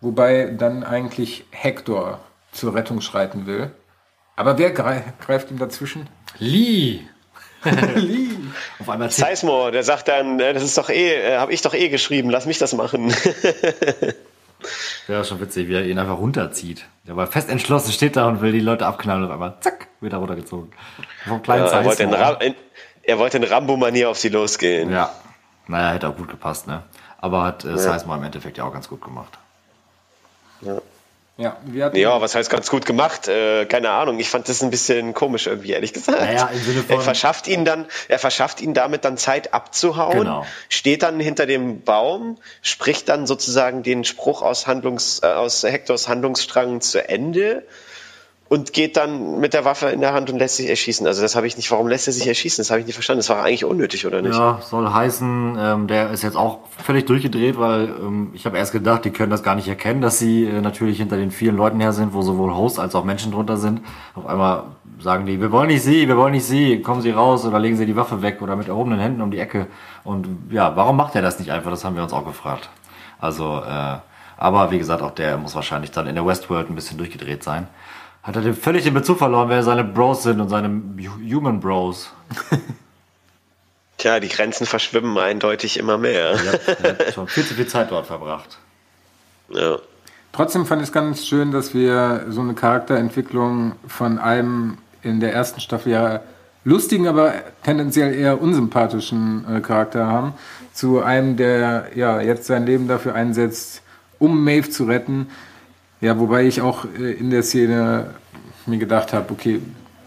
wobei dann eigentlich Hector zur Rettung schreiten will. Aber wer grei greift ihm dazwischen?
Lee! [LAUGHS] [LAUGHS]
Lee.
Auf einmal
Sizemore, der sagt dann, äh, das ist doch eh, äh, habe ich doch eh geschrieben, lass mich das machen. [LAUGHS]
Ja, schon witzig, wie er ihn einfach runterzieht. Der war fest entschlossen, steht da und will die Leute abknallen und auf einmal zack, wieder runtergezogen. Vom kleinen
er, wollte in. Ram in, er wollte in Rambo-Manier auf sie losgehen.
Ja. Naja, hätte auch gut gepasst, ne? Aber hat äh, Sizemore im Endeffekt ja auch ganz gut gemacht.
Ja, wir hatten
Ja, was heißt ganz gut gemacht? Äh, keine Ahnung. Ich fand das ein bisschen komisch irgendwie, ehrlich gesagt.
Naja, im Sinne von-
er verschafft ihn dann, er verschafft ihn damit dann Zeit abzuhauen,
Genau.
steht dann hinter dem Baum, spricht dann sozusagen den Spruch aus Handlungs, äh, aus Hectors Handlungsstrang zu Ende und geht dann mit der Waffe in der Hand und lässt sich erschießen. Also das habe ich nicht, warum lässt er sich erschießen? Das habe ich nicht verstanden. Das war eigentlich unnötig, oder nicht?
Ja, soll heißen, ähm, der ist jetzt auch völlig durchgedreht, weil ähm, ich habe erst gedacht, die können das gar nicht erkennen, dass sie äh, natürlich hinter den vielen Leuten her sind, wo sowohl Hosts als auch Menschen drunter sind. Auf einmal sagen die, wir wollen nicht sie, wir wollen nicht sie, kommen sie raus oder legen sie die Waffe weg oder mit erhobenen Händen um die Ecke. Und ja, warum macht er das nicht einfach? Das haben wir uns auch gefragt. Also, äh, aber wie gesagt, auch der muss wahrscheinlich dann in der Westworld ein bisschen durchgedreht sein. Hat er den, völlig den Bezug verloren, wer seine Bros sind und seine Human Bros.
Tja, die Grenzen verschwimmen eindeutig immer mehr.
Ja, er hat schon viel zu viel Zeit dort verbracht.
Ja.
Trotzdem fand ich es ganz schön, dass wir so eine Charakterentwicklung von einem in der ersten Staffel ja lustigen, aber tendenziell eher unsympathischen äh, Charakter haben, zu einem, der ja jetzt sein Leben dafür einsetzt, um Maeve zu retten. Ja, wobei ich auch äh, in der Szene mir gedacht habe, okay,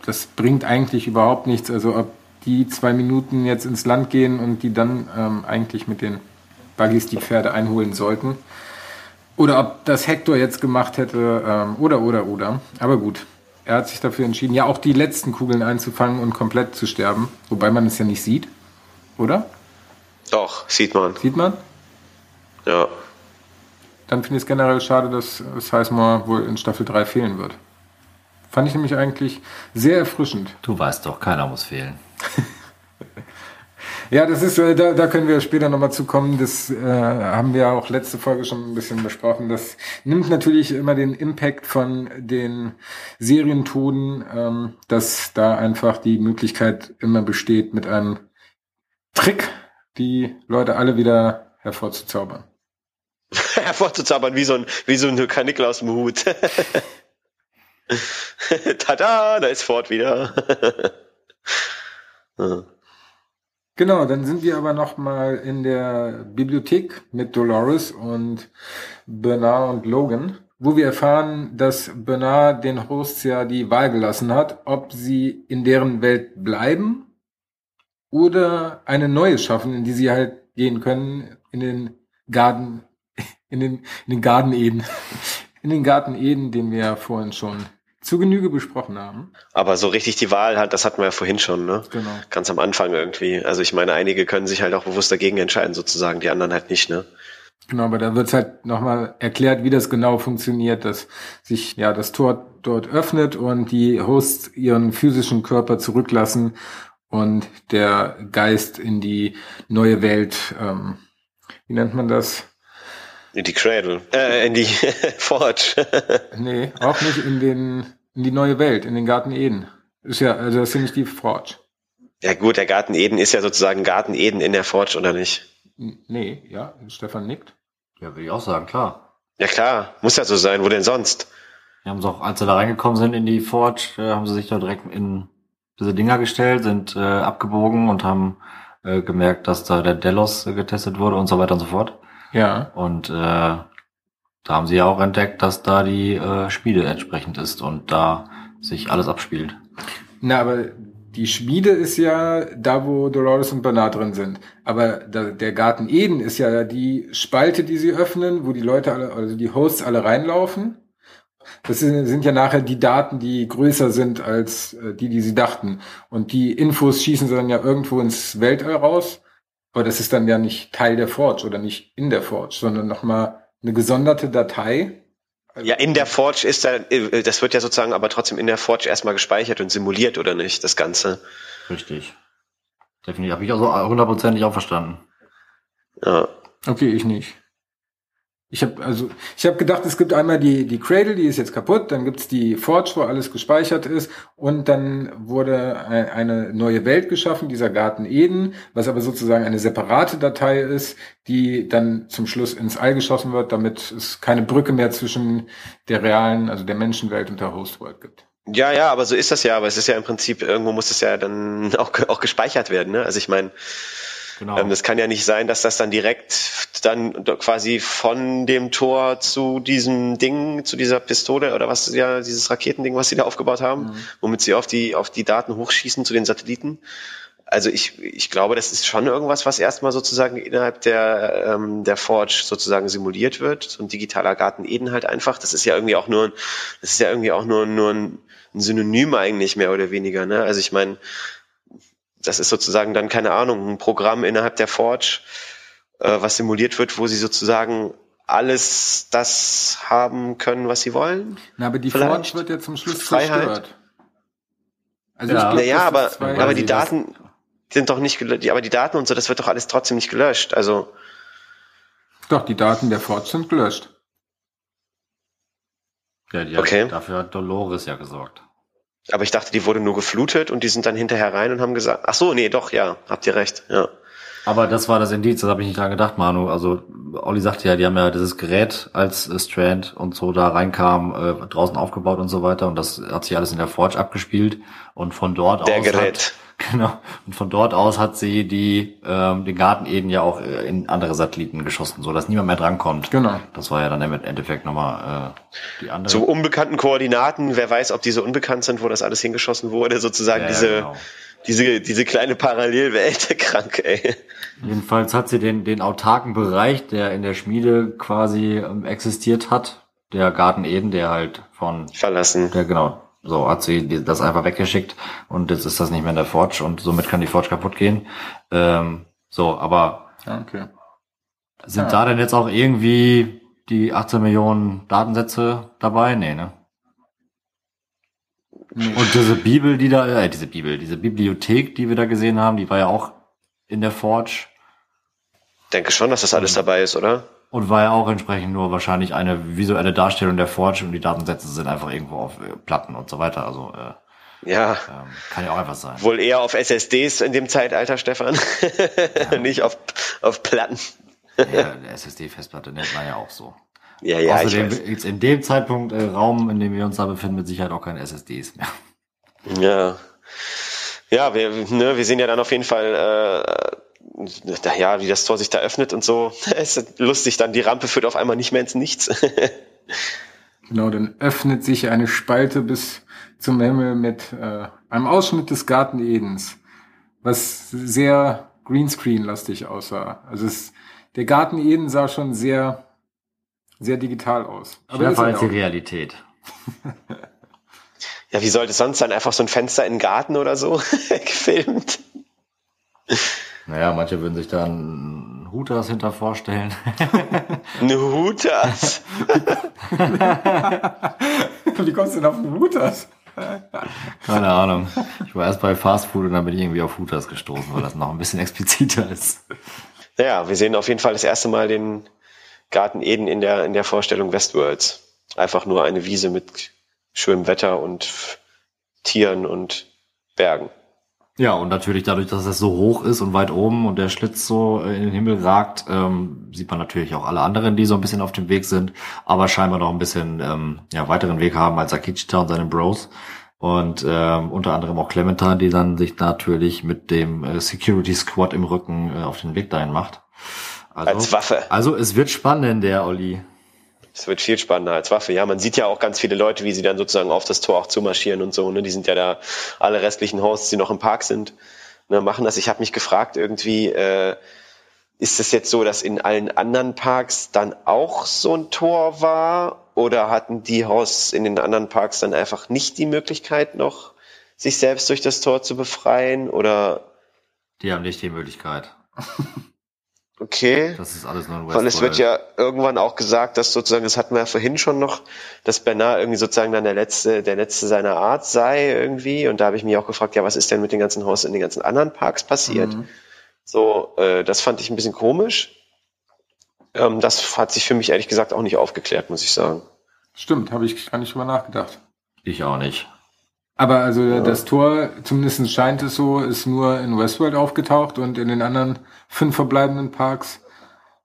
das bringt eigentlich überhaupt nichts. Also ob die zwei Minuten jetzt ins Land gehen und die dann ähm, eigentlich mit den Buggies die Pferde einholen sollten. Oder ob das Hector jetzt gemacht hätte, ähm, oder, oder, oder. Aber gut, er hat sich dafür entschieden, ja auch die letzten Kugeln einzufangen und komplett zu sterben. Wobei man es ja nicht sieht, oder?
Doch, sieht man.
Sieht man?
Ja.
Dann finde ich es generell schade, dass Sizemore wohl in Staffel 3 fehlen wird. Fand ich nämlich eigentlich sehr erfrischend.
Du weißt doch, keiner muss fehlen. [LAUGHS]
Ja, das ist, äh, da, da können wir später nochmal zukommen. Das äh, haben wir auch letzte Folge schon ein bisschen besprochen. Das nimmt natürlich immer den Impact von den Serientoden, ähm, dass da einfach die Möglichkeit immer besteht, mit einem Trick die Leute alle wieder hervorzuzaubern. [LAUGHS]
hervorzuzaubern, wie so ein, wie so ein Kanickel aus dem Hut. [LAUGHS] Tada, da ist Ford wieder. [LAUGHS]
Genau, dann sind wir aber noch mal in der Bibliothek mit Dolores und Bernard und Logan, wo wir erfahren, dass Bernard den Hosts ja die Wahl gelassen hat, ob sie in deren Welt bleiben oder eine neue schaffen, in die sie halt gehen können, in den Garten, in den, in den Garten Eden, in den Garten Eden, den wir ja vorhin schon zu Genüge besprochen haben.
Aber so richtig die Wahl hat, das hatten wir ja vorhin schon, ne?
Genau.
Ganz am Anfang irgendwie. Also ich meine, einige können sich halt auch bewusst dagegen entscheiden, sozusagen, die anderen halt nicht, ne?
Genau, aber da wird halt nochmal erklärt, wie das genau funktioniert, dass sich ja das Tor dort öffnet und die Hosts ihren physischen Körper zurücklassen und der Geist in die neue Welt, ähm, wie nennt man das?
In die Cradle. Äh, in die [LAUGHS] Forge.
nee, auch nicht in den, in die neue Welt, in den Garten Eden. Ist ja, also das ist ja nicht die Forge.
Ja gut, der Garten Eden ist ja sozusagen Garten Eden in der Forge, oder nicht?
Nee, ja, Stefan nickt.
Ja, würde ich auch sagen, klar.
Ja klar, muss ja so sein, wo denn sonst?
Die haben sie auch, als sie da reingekommen sind in die Forge, äh, haben sie sich da direkt in diese Dinger gestellt, sind äh, abgebogen und haben äh, gemerkt, dass da der Delos äh, getestet wurde und so weiter und so fort.
Ja.
Und äh, da haben sie ja auch entdeckt, dass da die äh, Schmiede entsprechend ist und da sich alles abspielt.
Na, aber die Schmiede ist ja da, wo Dolores und Bernard drin sind. Aber da, der Garten Eden ist ja die Spalte, die sie öffnen, wo die Leute alle, also die Hosts alle reinlaufen. Das sind, sind ja nachher die Daten, die größer sind als äh, die, die sie dachten. Und die Infos schießen sie dann ja irgendwo ins Weltall raus. Aber das ist dann ja nicht Teil der Forge oder nicht in der Forge, sondern nochmal eine gesonderte Datei.
Ja, in der Forge ist da, äh, das wird ja sozusagen aber trotzdem in der Forge erstmal gespeichert und simuliert, oder nicht, das Ganze?
Richtig. Definitiv. Habe ich also hundertprozentig auch verstanden.
Ja.
Okay, ich nicht. Ich habe also ich habe gedacht, es gibt einmal die die Cradle, die ist jetzt kaputt, dann gibt's die Forge, wo alles gespeichert ist und dann wurde eine neue Welt geschaffen, dieser Garten Eden, was aber sozusagen eine separate Datei ist, die dann zum Schluss ins All geschossen wird, damit es keine Brücke mehr zwischen der realen, also der Menschenwelt und der Hostworld gibt.
Ja, ja, aber so ist das ja, aber es ist ja im Prinzip irgendwo muss es ja dann [LAUGHS] auch auch gespeichert werden, ne? Also ich meine Genau. Ähm, das kann ja nicht sein, dass das dann direkt dann quasi von dem Tor zu diesem Ding, zu dieser Pistole oder was ja, dieses Raketending, was sie da aufgebaut haben, mhm. womit sie auf die, auf die Daten hochschießen zu den Satelliten. Also ich, ich glaube, das ist schon irgendwas, was erstmal sozusagen innerhalb der, ähm, der Forge sozusagen simuliert wird. So ein digitaler Garten Eden halt einfach. Das ist ja irgendwie auch nur, das ist ja irgendwie auch nur, nur ein, Synonym eigentlich mehr oder weniger. Ne? Also ich meine, das ist sozusagen dann, keine Ahnung, ein Programm innerhalb der Forge, äh, was simuliert wird, wo sie sozusagen alles das haben können, was sie wollen.
Na, aber die Vielleicht. Forge wird ja zum Schluss Freiheit. zerstört.
Also ja, glaub, naja, aber, aber die Daten sind doch nicht gelöscht, aber die Daten und so, das wird doch alles trotzdem nicht gelöscht. Also.
Doch, die Daten der Forge sind gelöscht.
Ja, die okay. dafür hat Dolores ja gesorgt.
Aber ich dachte, die wurde nur geflutet und die sind dann hinterher rein und haben gesagt, ach so, nee, doch, ja, habt ihr recht, ja.
Aber das war das Indiz, das habe ich nicht dran gedacht, Manu. Also Olli sagte ja, die haben ja dieses Gerät als Strand und so da reinkam, äh, draußen aufgebaut und so weiter und das hat sich alles in der Forge abgespielt und von dort
der
aus
Gerät. [LAUGHS]
Genau. Und von dort aus hat sie die ähm, den Garten Eden ja auch äh, in andere Satelliten geschossen, so dass niemand mehr drankommt.
Genau.
Das war ja dann im Endeffekt nochmal äh, die andere.
Zu unbekannten Koordinaten, wer weiß, ob diese unbekannt sind, wo das alles hingeschossen wurde, sozusagen ja, diese, genau. diese, diese kleine Parallelwelt, krank, ey.
Jedenfalls hat sie den, den autarken Bereich, der in der Schmiede quasi ähm, existiert hat, der Garten Eden, der halt von
verlassen.
Der genau so hat sie das einfach weggeschickt und jetzt ist das nicht mehr in der Forge und somit kann die Forge kaputt gehen. Ähm, so, aber
okay.
sind ja. da denn jetzt auch irgendwie die 18 Millionen Datensätze dabei? Nee, ne? Nee. Und diese Bibel, die da, äh, diese Bibel, diese Bibliothek, die wir da gesehen haben, die war ja auch in der Forge.
Denke schon, dass das alles dabei ist, oder?
Und war ja auch entsprechend nur wahrscheinlich eine visuelle Darstellung der Forge und die Datensätze sind einfach irgendwo auf äh, Platten und so weiter. Also
äh, ja,
ähm, kann ja auch einfach sein.
Wohl eher auf SSDs in dem Zeitalter, Stefan, ja. [LAUGHS] nicht auf, auf Platten.
ja, eine SSD-Festplatte nennt man ja auch so.
Ja, ja,
Außerdem jetzt in dem Zeitpunkt äh, Raum, in dem wir uns da befinden, mit Sicherheit auch keine SSDs mehr.
Ja, ja, wir, ne, wir sehen ja dann auf jeden Fall äh, ja, wie das Tor sich da öffnet und so. [LAUGHS] Es ist lustig, dann die Rampe führt auf einmal nicht mehr ins Nichts. [LAUGHS]
genau, dann öffnet sich eine Spalte bis zum Himmel mit äh, einem Ausschnitt des Garten Edens, was sehr Greenscreen-lastig aussah. Also es, der Garten Eden sah schon sehr, sehr digital aus.
Aber Schärfer als die Realität. [LAUGHS]
ja, wie sollte es sonst sein? Einfach so ein Fenster in den Garten oder so gefilmt?
Naja, manche würden sich da einen Hutas hinter vorstellen. [LAUGHS]
Eine Hutas? [LAUGHS]
Wie kommst du denn auf einen Hutas?
Keine Ahnung. Ich war erst bei Fast Food und dann bin ich irgendwie auf Hutas gestoßen, weil das noch ein bisschen expliziter ist.
Ja, wir sehen auf jeden Fall das erste Mal den Garten Eden in der, in der Vorstellung Westworlds. Einfach nur eine Wiese mit schönem Wetter und Tieren und Bergen.
Ja, und natürlich dadurch, dass es so hoch ist und weit oben und der Schlitz so in den Himmel ragt, ähm, sieht man natürlich auch alle anderen, die so ein bisschen auf dem Weg sind, aber scheinbar noch ein bisschen ähm, ja, weiteren Weg haben als Akichita und seine Bros. Und ähm, unter anderem auch Clementine, die dann sich natürlich mit dem äh, Security Squad im Rücken äh, auf den Weg dahin macht.
Also, als Waffe.
Also es wird spannend, der Olli.
Es wird viel spannender als Waffe. Ja, man sieht ja auch ganz viele Leute, wie sie dann sozusagen auf das Tor auch zumarschieren und so. Ne? Die sind ja da, alle restlichen Hosts, die noch im Park sind, ne, machen das. Ich habe mich gefragt, irgendwie, äh, ist es jetzt so, dass in allen anderen Parks dann auch so ein Tor war? Oder hatten die Hosts in den anderen Parks dann einfach nicht die Möglichkeit noch, sich selbst durch das Tor zu befreien? Oder?
Die haben nicht die Möglichkeit. [LAUGHS]
Okay.
Das ist alles ein
Weil es wird ja irgendwann auch gesagt, dass sozusagen, das hatten wir ja vorhin schon noch, dass Bernard irgendwie sozusagen dann der letzte, der letzte seiner Art sei irgendwie. Und da habe ich mich auch gefragt, ja, was ist denn mit den ganzen Haus in den ganzen anderen Parks passiert? Mhm. So, äh, das fand ich ein bisschen komisch. Ähm, das hat sich für mich ehrlich gesagt auch nicht aufgeklärt, muss ich sagen.
Stimmt, habe ich gar nicht drüber nachgedacht.
Ich auch nicht.
Aber also ja. das Tor, zumindest scheint es so, ist nur in Westworld aufgetaucht und in den anderen fünf verbleibenden Parks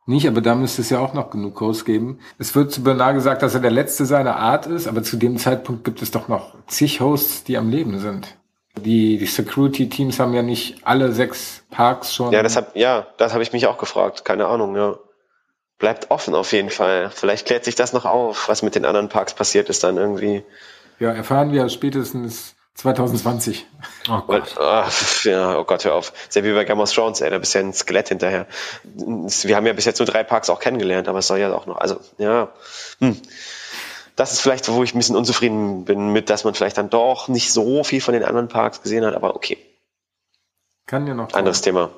nicht, aber da müsste es ja auch noch genug Hosts geben. Es wird zu Bernard gesagt, dass er der letzte seiner Art ist, aber zu dem Zeitpunkt gibt es doch noch zig Hosts, die am Leben sind. Die, die Security-Teams haben ja nicht alle sechs Parks schon.
Ja, das hab, ja, das habe ich mich auch gefragt. Keine Ahnung, ja. Bleibt offen auf jeden Fall. Vielleicht klärt sich das noch auf, was mit den anderen Parks passiert ist dann irgendwie.
Ja, erfahren wir spätestens 2020.
Oh Gott. Ach, ja, oh Gott, hör auf. Sehr wie bei Game of Thrones, ey, da bist ja ein Skelett hinterher. Wir haben ja bis jetzt nur drei Parks auch kennengelernt, aber es soll ja auch noch, also, ja. Hm. Das ist vielleicht, wo ich ein bisschen unzufrieden bin mit, dass man vielleicht dann doch nicht so viel von den anderen Parks gesehen hat, aber okay.
Kann ja noch
kommen. Anderes Thema.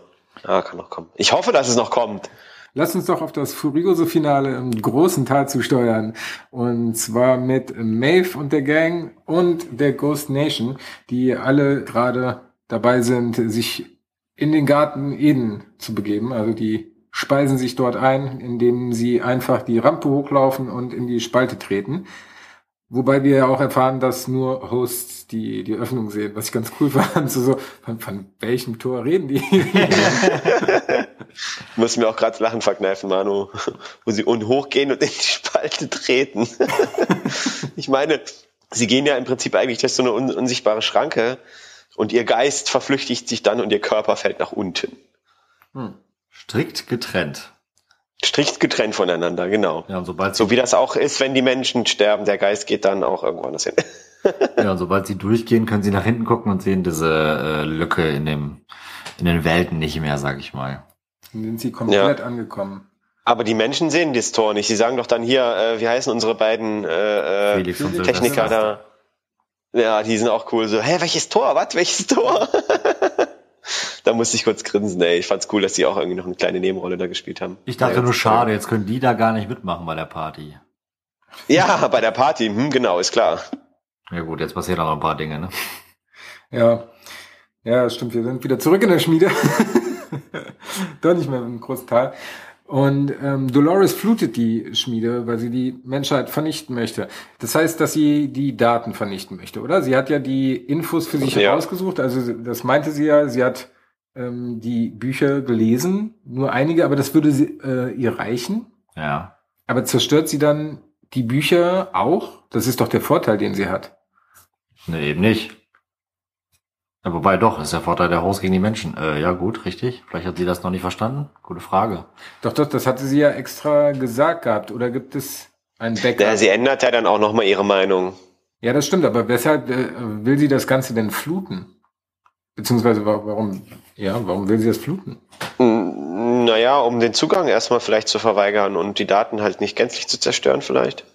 Ah, kann noch kommen. Ich hoffe, dass es noch kommt.
Lass uns doch auf das Furioso-Finale im großen Teil zusteuern. Und zwar mit Maeve und der Gang und der Ghost Nation, die alle gerade dabei sind, sich in den Garten Eden zu begeben. Also die speisen sich dort ein, indem sie einfach die Rampe hochlaufen und in die Spalte treten. Wobei wir ja auch erfahren, dass nur Hosts die, die Öffnung sehen, was ich ganz cool [LAUGHS] fand. So, so von, von welchem Tor reden die? [LAUGHS]
Muss mir auch gerade Lachen verkneifen, Manu, [LAUGHS] wo sie und hochgehen und in die Spalte treten. ich meine, sie gehen ja im Prinzip eigentlich durch so eine un unsichtbare Schranke und ihr Geist verflüchtigt sich dann und ihr Körper fällt nach unten.
Hm. Strikt getrennt.
Strikt getrennt voneinander, genau.
Ja, und sobald
so wie das auch ist, wenn die Menschen sterben, der Geist geht dann auch irgendwann hin. [LAUGHS]
ja, und sobald sie durchgehen, können sie nach hinten gucken und sehen diese äh, Lücke in dem in den Welten nicht mehr, sag ich mal.
Dann sind sie komplett ja. angekommen.
Aber die Menschen sehen das Tor nicht. Sie sagen doch dann hier, äh, wie heißen unsere beiden äh, äh Techniker da? Ja, die sind auch cool. So, hä, welches Tor? Was? Welches Tor? [LAUGHS] da musste ich kurz grinsen, ey. Ich fand's cool, dass die auch irgendwie noch eine kleine Nebenrolle da gespielt haben.
Ich dachte ja, nur schade, jetzt können die da gar nicht mitmachen bei der Party.
Ja, bei der Party, hm, genau, ist klar.
Ja gut, jetzt passieren auch noch ein paar Dinge, ne?
Ja. Ja, stimmt, wir sind wieder zurück in der Schmiede. [LAUGHS] Doch nicht mehr im Großteil. Und ähm, Dolores flutet die Schmiede, weil sie die Menschheit vernichten möchte. Das heißt, dass sie die Daten vernichten möchte, oder? Sie hat ja die Infos für sich ja. herausgesucht. Also das meinte sie ja. Sie hat ähm, die Bücher gelesen, nur einige, aber das würde sie, äh, ihr reichen.
Ja.
Aber zerstört sie dann die Bücher auch? Das ist doch der Vorteil, den sie hat.
Nee, eben nicht. Ja, wobei doch, ist der Vorteil der Haus gegen die Menschen. Äh, ja, gut, richtig. Vielleicht hat sie das noch nicht verstanden. Gute Frage.
Doch, doch, das hatte sie ja extra gesagt gehabt. Oder gibt es ein Backup?
Ja, sie ändert ja dann auch nochmal ihre Meinung.
Ja, das stimmt, aber weshalb äh, will sie das Ganze denn fluten? Beziehungsweise warum, ja, warum will sie das fluten?
Naja, um den Zugang erstmal vielleicht zu verweigern und die Daten halt nicht gänzlich zu zerstören vielleicht.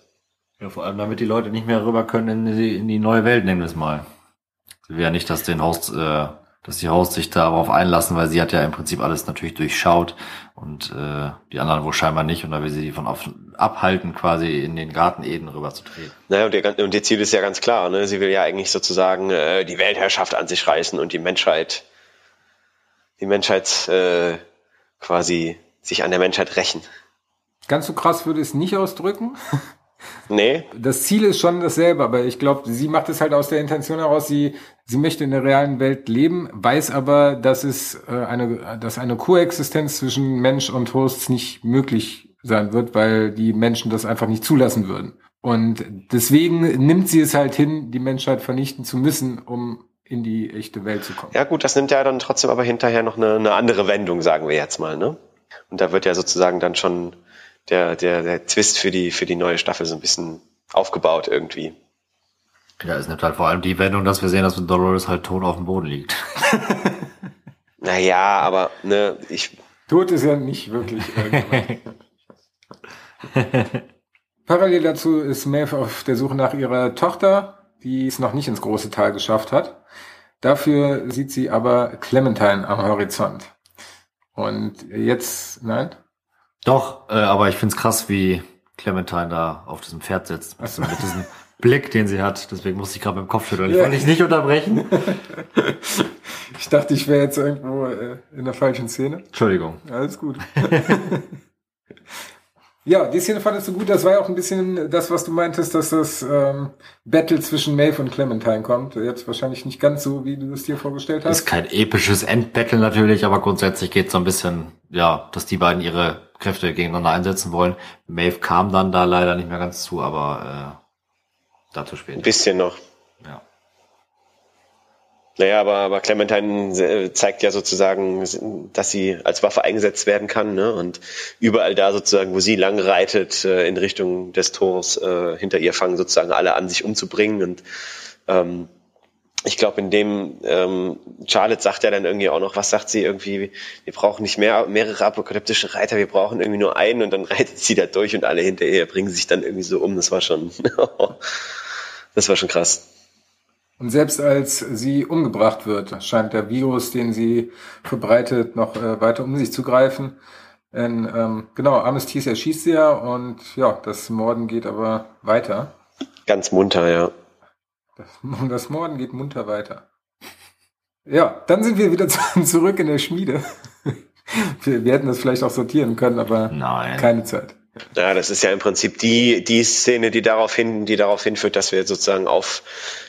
Ja, vor allem damit die Leute nicht mehr rüber können in die, in die neue Welt, nehmen wir es mal. Will ja nicht, dass den Host, äh, dass die Host sich darauf einlassen, weil sie hat ja im Prinzip alles natürlich durchschaut und äh, die anderen wohl scheinbar nicht und da will sie die von auf, abhalten, quasi in den Garten Eden rüberzutreten.
Naja, und ihr, und ihr Ziel ist ja ganz klar, ne? Sie will ja eigentlich sozusagen äh, die Weltherrschaft an sich reißen und die Menschheit, die Menschheit äh, quasi sich an der Menschheit rächen.
Ganz so krass würde ich es nicht ausdrücken.
Nee.
Das Ziel ist schon dasselbe, aber ich glaube, sie macht es halt aus der Intention heraus, sie, sie möchte in der realen Welt leben, weiß aber, dass es äh, eine, dass eine Koexistenz zwischen Mensch und Hosts nicht möglich sein wird, weil die Menschen das einfach nicht zulassen würden. Und deswegen nimmt sie es halt hin, die Menschheit vernichten zu müssen, um in die echte Welt zu kommen.
Ja gut, das nimmt ja dann trotzdem aber hinterher noch eine, eine andere Wendung, sagen wir jetzt mal, ne? Und da wird ja sozusagen dann schon der, der, der Twist für die, für die neue Staffel so ein bisschen aufgebaut irgendwie.
Ja, es nimmt halt vor allem die Wendung, dass wir sehen, dass Dolores halt tot auf dem Boden liegt. [LAUGHS]
naja, aber ne, ich.
Tot ist ja nicht wirklich. [LAUGHS] Parallel dazu ist Maeve auf der Suche nach ihrer Tochter, die es noch nicht ins große Tal geschafft hat. Dafür sieht sie aber Clementine am Horizont. Und jetzt, nein?
Doch, äh, aber ich find's krass, wie Clementine da auf diesem Pferd sitzt. Also mit diesem Blick, den sie hat. Deswegen musste ich gerade mit dem Kopf schütteln. Ich
Ja.
wollte dich nicht unterbrechen. [LAUGHS]
Ich dachte, ich wäre jetzt irgendwo äh, in der falschen Szene.
Entschuldigung.
Alles gut. [LAUGHS] ja, die Szene fandest du gut. Das war ja auch ein bisschen das, was du meintest, dass das ähm, Battle zwischen Maeve und Clementine kommt. Jetzt wahrscheinlich nicht ganz so, wie du es dir vorgestellt hast.
Ist kein episches Endbattle natürlich, aber grundsätzlich geht's so ein bisschen, ja, dass die beiden ihre Kräfte gegeneinander einsetzen wollen. Maeve kam dann da leider nicht mehr ganz zu, aber äh, dazu
Ein
später.
bisschen noch.
Ja.
Naja, aber, aber Clementine äh, zeigt ja sozusagen, dass sie als Waffe eingesetzt werden kann. Ne? Und überall da sozusagen, wo sie lang reitet, äh, in Richtung des Tors, äh, hinter ihr fangen sozusagen alle an, sich umzubringen. Und ähm, ich glaube, in dem ähm, Charlotte sagt ja dann irgendwie auch noch, was sagt sie irgendwie, wir brauchen nicht mehr mehrere apokalyptische Reiter, wir brauchen irgendwie nur einen und dann [LAUGHS] reitet sie da durch und alle hinter ihr bringen sich dann irgendwie so um. Das war schon, [LAUGHS] das war schon krass.
Und selbst als sie umgebracht wird, scheint der Virus, den sie verbreitet, noch äh, weiter um sich zu greifen. Denn ähm, genau, Armistice erschießt sie ja und ja, das Morden geht aber weiter.
Ganz munter, ja.
Das, [LAUGHS] das Morden geht munter weiter. Ja, dann sind wir wieder zu, [LAUGHS] zurück in der Schmiede. Wir, wir hätten das vielleicht auch sortieren können, aber
Nein.
keine Zeit.
Ja, das ist ja im Prinzip die, die Szene, die darauf hin, die darauf hinführt, dass wir sozusagen auf,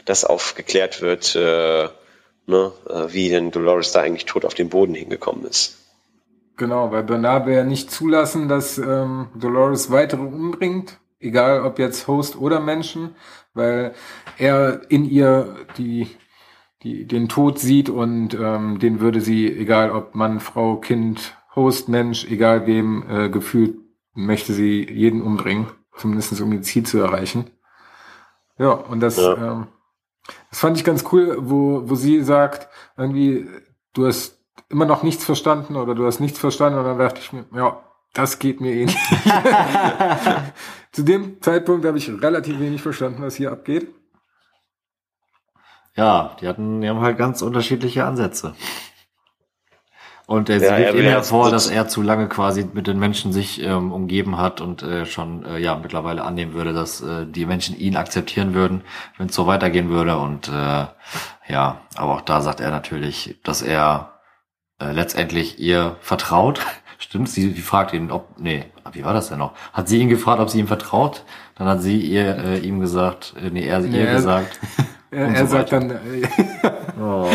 dass aufgeklärt wird, äh, ne, äh, wie denn Dolores da eigentlich tot auf den Boden hingekommen ist.
Genau, weil Bernard will ja nicht zulassen, dass ähm, Dolores weitere umbringt, egal ob jetzt Host oder Menschen, weil er in ihr die, die, den Tod sieht und ähm, den würde sie, egal ob Mann, Frau, Kind, Host, Mensch, egal wem, äh, gefühlt möchte sie jeden umbringen, zumindest um ihr Ziel zu erreichen. Ja, und das,
Ja.
ähm, das fand ich ganz cool, wo, wo sie sagt, irgendwie, du hast immer noch nichts verstanden oder du hast nichts verstanden und dann dachte ich mir, ja, das geht mir eh nicht. [LAUGHS] Zu dem Zeitpunkt habe ich relativ wenig verstanden, was hier abgeht.
Ja, die hatten, die haben halt ganz unterschiedliche Ansätze. Und er,
Ja, er
wirft ihm hervor,
jetzt-
dass er zu lange quasi mit den Menschen sich ähm, umgeben hat und äh, schon äh, ja mittlerweile annehmen würde, dass äh, die Menschen ihn akzeptieren würden, wenn es so weitergehen würde. Und äh, ja, aber auch da sagt er natürlich, dass er äh, letztendlich ihr vertraut. [LAUGHS] Stimmt, sie, sie fragt ihn, ob, nee, wie war das denn noch? Hat sie ihn gefragt, ob sie ihm vertraut? Dann hat sie ihr äh, ihm gesagt, äh, nee, er
Nee,
ihr gesagt. [LAUGHS]
Er,
Und
er
so
sagt
weiter.
dann, äh,
Oh.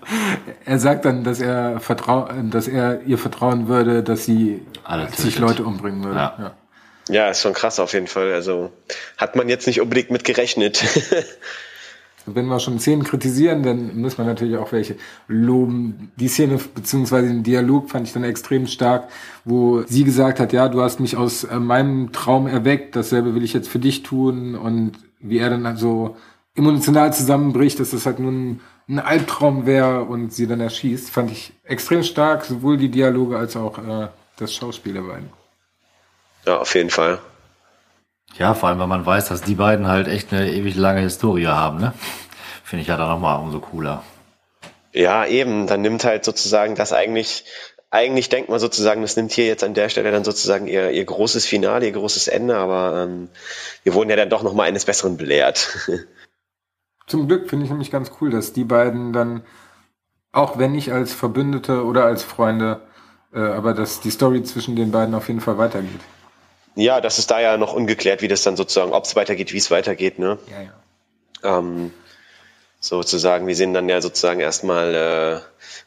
[LAUGHS]
er sagt dann, dass er vertrau dass er ihr vertrauen würde, dass sie
Alle
sich. Leute umbringen würde.
Ja.
Ja.
Ja, ist schon krass auf jeden Fall. Also hat man jetzt nicht unbedingt mit gerechnet. [LAUGHS]
Wenn wir schon Szenen kritisieren, dann müssen wir natürlich auch welche loben. Die Szene beziehungsweise den Dialog fand ich dann extrem stark, wo sie gesagt hat, ja, du hast mich aus äh, meinem Traum erweckt, dasselbe will ich jetzt für dich tun und wie er dann so emotional zusammenbricht, dass das halt nur ein, ein Albtraum wäre und sie dann erschießt, fand ich extrem stark, sowohl die Dialoge als auch äh, das Schauspiel der beiden.
ja, auf jeden Fall.
Ja, vor allem, weil man weiß, dass die beiden halt echt eine ewig lange Historie haben, ne? Finde ich ja dann nochmal umso cooler.
Ja, eben. Dann nimmt halt sozusagen das eigentlich, eigentlich denkt man sozusagen, das nimmt hier jetzt an der Stelle dann sozusagen ihr, ihr großes Finale, ihr großes Ende, aber ähm, wir wurden ja dann doch nochmal eines Besseren belehrt. [LAUGHS]
Zum Glück finde ich nämlich ganz cool, dass die beiden dann, auch wenn nicht als Verbündete oder als Freunde, äh, aber dass die Story zwischen den beiden auf jeden Fall weitergeht.
ja, das ist da ja noch ungeklärt, wie das dann sozusagen, ob es weitergeht, wie es weitergeht, ne?
Ja, ja.
Ähm, sozusagen, wir sehen dann ja sozusagen erstmal äh,